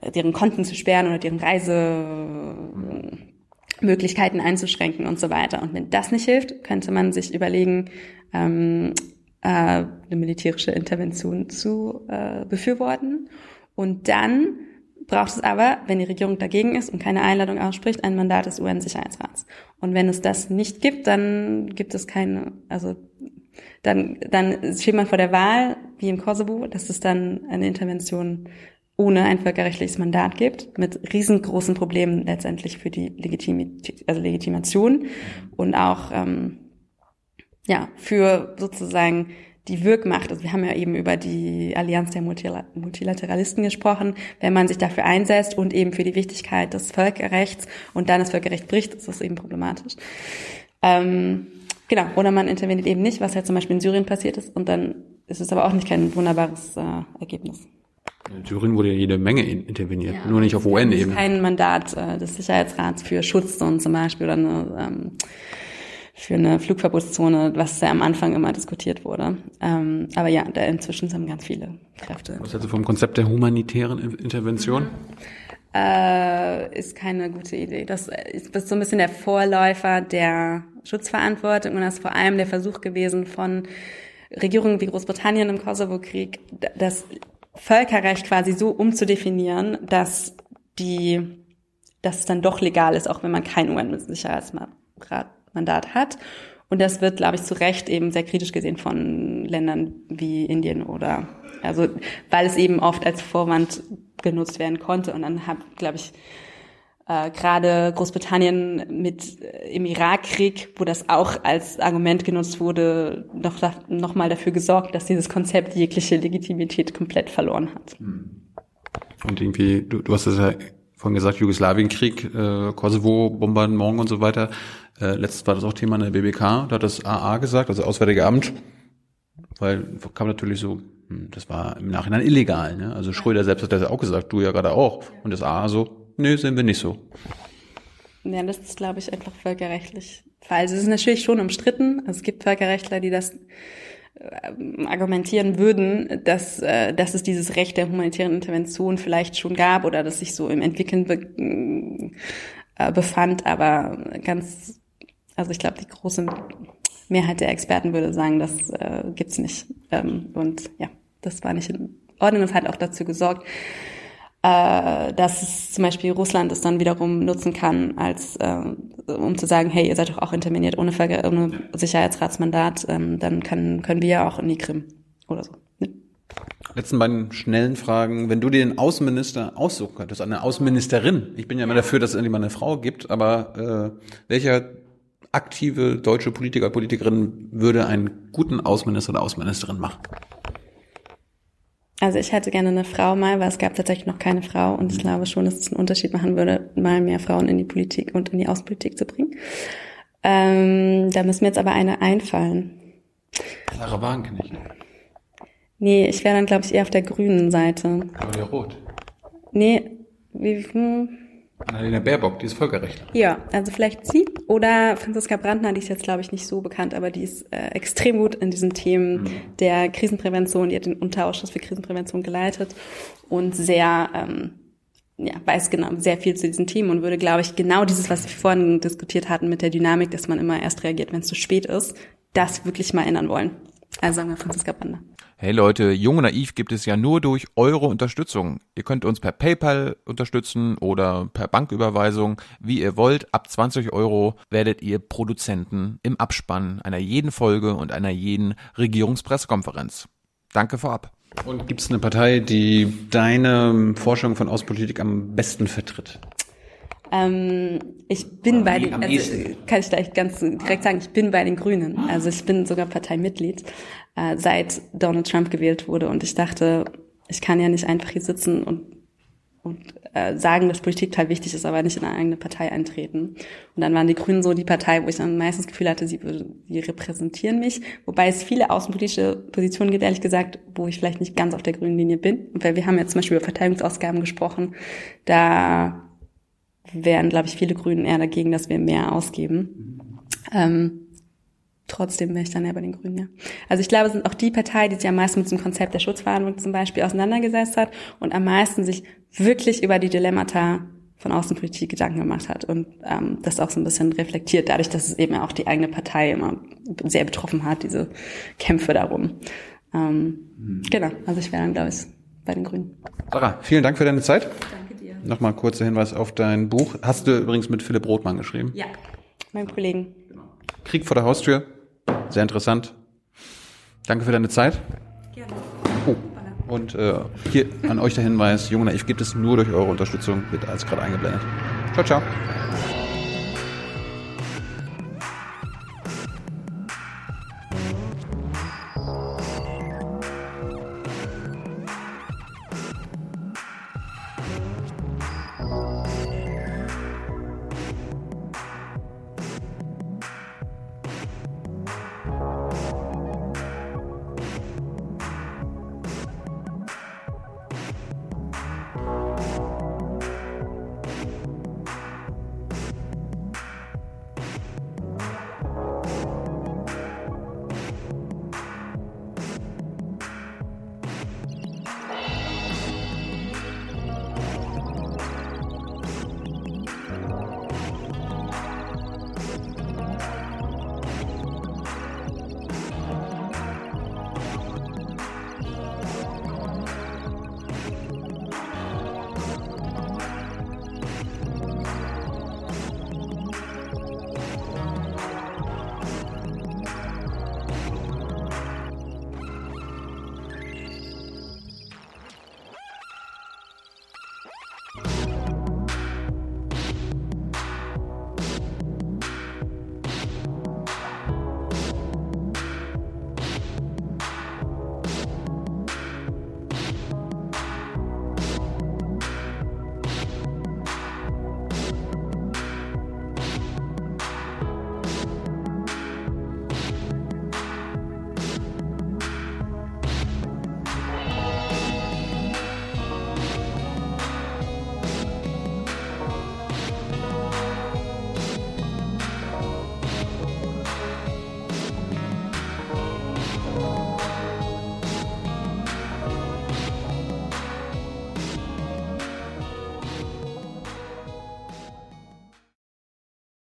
äh, deren Konten zu sperren oder deren Reisemöglichkeiten einzuschränken und so weiter. Und wenn das nicht hilft, könnte man sich überlegen, ähm, äh, eine militärische Intervention zu äh, befürworten. Und dann braucht es aber, wenn die Regierung dagegen ist und keine Einladung ausspricht, ein Mandat des UN-Sicherheitsrats. Und wenn es das nicht gibt, dann gibt es keine, also dann, dann steht man vor der Wahl, wie im Kosovo, dass es dann eine Intervention ohne ein völkerrechtliches Mandat gibt, mit riesengroßen Problemen letztendlich für die Legitimität, also Legitimation und auch ähm, ja für sozusagen die Wirkmacht. Also wir haben ja eben über die Allianz der Multilateralisten gesprochen. Wenn man sich dafür einsetzt und eben für die Wichtigkeit des Völkerrechts und dann das Völkerrecht bricht, ist das eben problematisch. Ähm, Genau, oder man interveniert eben nicht, was ja zum Beispiel in Syrien passiert ist, und dann ist es aber auch nicht kein wunderbares äh, Ergebnis. In Syrien wurde ja jede Menge interveniert, ja, nur nicht auf UN-Ebene. Kein Mandat äh, des Sicherheitsrats für Schutzzonen zum Beispiel oder eine, ähm, für eine Flugverbotszone, was ja am Anfang immer diskutiert wurde. Ähm, aber ja, da inzwischen sind ganz viele Kräfte. Was hältst du vom Konzept der humanitären Intervention? Mhm äh, ist keine gute Idee. Das ist so ein bisschen der Vorläufer der Schutzverantwortung und das ist vor allem der Versuch gewesen von Regierungen wie Großbritannien im Kosovo-Krieg, das Völkerrecht quasi so umzudefinieren, dass die, dass es dann doch legal ist, auch wenn man kein UN-Sicherheitsmandat hat. Und das wird, glaube ich, zu Recht eben sehr kritisch gesehen von Ländern wie Indien oder, also, weil es eben oft als Vorwand genutzt werden konnte. Und dann habe, glaube ich, äh, gerade Großbritannien mit äh, im Irakkrieg, wo das auch als Argument genutzt wurde, noch, noch mal dafür gesorgt, dass dieses Konzept jegliche Legitimität komplett verloren hat. Und irgendwie, du, du hast es ja vorhin gesagt, Jugoslawienkrieg, äh, Kosovo, Bombardement und so weiter. Äh, letztes war das auch Thema in der BBK, da hat das AA gesagt, also Auswärtige Amt, weil kam natürlich so, hm, das war im Nachhinein illegal. Ne? Also Schröder selbst hat das ja auch gesagt, du ja gerade auch. Und das AA so, Nö, sind wir nicht so. Ja, das ist, glaube ich, einfach völkerrechtlich falsch. Es ist natürlich schon umstritten. Es gibt Völkerrechtler, die das äh, argumentieren würden, dass, äh, dass es dieses Recht der humanitären Intervention vielleicht schon gab oder dass sich so im Entwickeln be äh, befand, aber ganz, also ich glaube, die große Mehrheit der Experten würde sagen, das äh, gibt's nicht. Ähm, und ja, das war nicht in Ordnung und hat auch dazu gesorgt, äh, dass es zum Beispiel Russland es dann wiederum nutzen kann, als äh, um zu sagen, hey, ihr seid doch auch interveniert ohne, Ver ohne Sicherheitsratsmandat, ähm, dann kann, können wir ja auch in die Krim oder so. Letzten beiden schnellen Fragen. Wenn du dir den Außenminister aussuchen könntest, eine Außenministerin, ich bin ja immer dafür, dass es mal eine Frau gibt, aber äh, welcher aktive deutsche Politiker, Politikerin würde einen guten Außenminister oder Außenministerin machen? Also ich hätte gerne eine Frau mal, weil es gab tatsächlich noch keine Frau und ich glaube schon, dass es einen Unterschied machen würde, mal mehr Frauen in die Politik und in die Außenpolitik zu bringen. Ähm, da müssen mir jetzt aber eine einfallen. Sarah Wagenknecht. Nee, ich wäre dann, glaube ich, eher auf der grünen Seite. Claudia Roth. Nee, wie, hm, Annalena Baerbock, die ist Völkerrechtler. Ja, also vielleicht sie oder Franziska Brandner, die ist jetzt, glaube ich, nicht so bekannt, aber die ist äh, extrem gut in diesen Themen mhm. der Krisenprävention. Die hat den Unterausschuss für Krisenprävention geleitet und sehr, ähm, ja, weiß genau sehr viel zu diesen Themen und würde, glaube ich, genau dieses, was wir vorhin diskutiert hatten mit der Dynamik, dass man immer erst reagiert, wenn es zu spät ist, das wirklich mal ändern wollen. Also sagen wir Franziska Brandner. Hey Leute, Jung und Naiv gibt es ja nur durch eure Unterstützung. Ihr könnt uns per PayPal unterstützen oder per Banküberweisung, wie ihr wollt. Ab 20 Euro werdet ihr Produzenten im Abspann einer jeden Folge und einer jeden Regierungspressekonferenz. Danke vorab. Und gibt es eine Partei, die deine Forschung von Außenpolitik am besten vertritt? Ähm, ich bin Oder bei den, also kann ich gleich ganz direkt sagen, ich bin bei den Grünen. Also ich bin sogar Parteimitglied, äh, seit Donald Trump gewählt wurde. Und ich dachte, ich kann ja nicht einfach hier sitzen und und äh, sagen, dass Politik total wichtig ist, aber nicht in eine eigene Partei eintreten. Und dann waren die Grünen so die Partei, wo ich dann meistens das Gefühl hatte, sie, sie repräsentieren mich. Wobei es viele außenpolitische Positionen gibt, ehrlich gesagt, wo ich vielleicht nicht ganz auf der grünen Linie bin. Weil wir haben jetzt zum Beispiel über Verteidigungsausgaben gesprochen. Da wären, glaube ich, viele Grünen eher dagegen, dass wir mehr ausgeben. Ähm, trotzdem wäre ich dann eher bei den Grünen, ja. Also ich glaube, es sind auch die Partei, die sich am meisten mit dem Konzept der Schutzverhandlung zum Beispiel auseinandergesetzt hat und am meisten sich wirklich über die Dilemmata von Außenpolitik Gedanken gemacht hat und ähm, das auch so ein bisschen reflektiert, dadurch, dass es eben auch die eigene Partei immer sehr betroffen hat, diese Kämpfe darum. Ähm, mhm. Genau, also ich wäre dann, glaube ich, bei den Grünen. Sarah, vielen Dank für deine Zeit. Danke. Nochmal kurzer Hinweis auf dein Buch. Hast du übrigens mit Philipp Rothmann geschrieben? Ja, meinem Kollegen. Krieg vor der Haustür. Sehr interessant. Danke für deine Zeit. Gerne. Oh. Und äh, hier an euch der Hinweis, Junge Naiv gibt es nur durch eure Unterstützung, wird alles gerade eingeblendet. Ciao, ciao.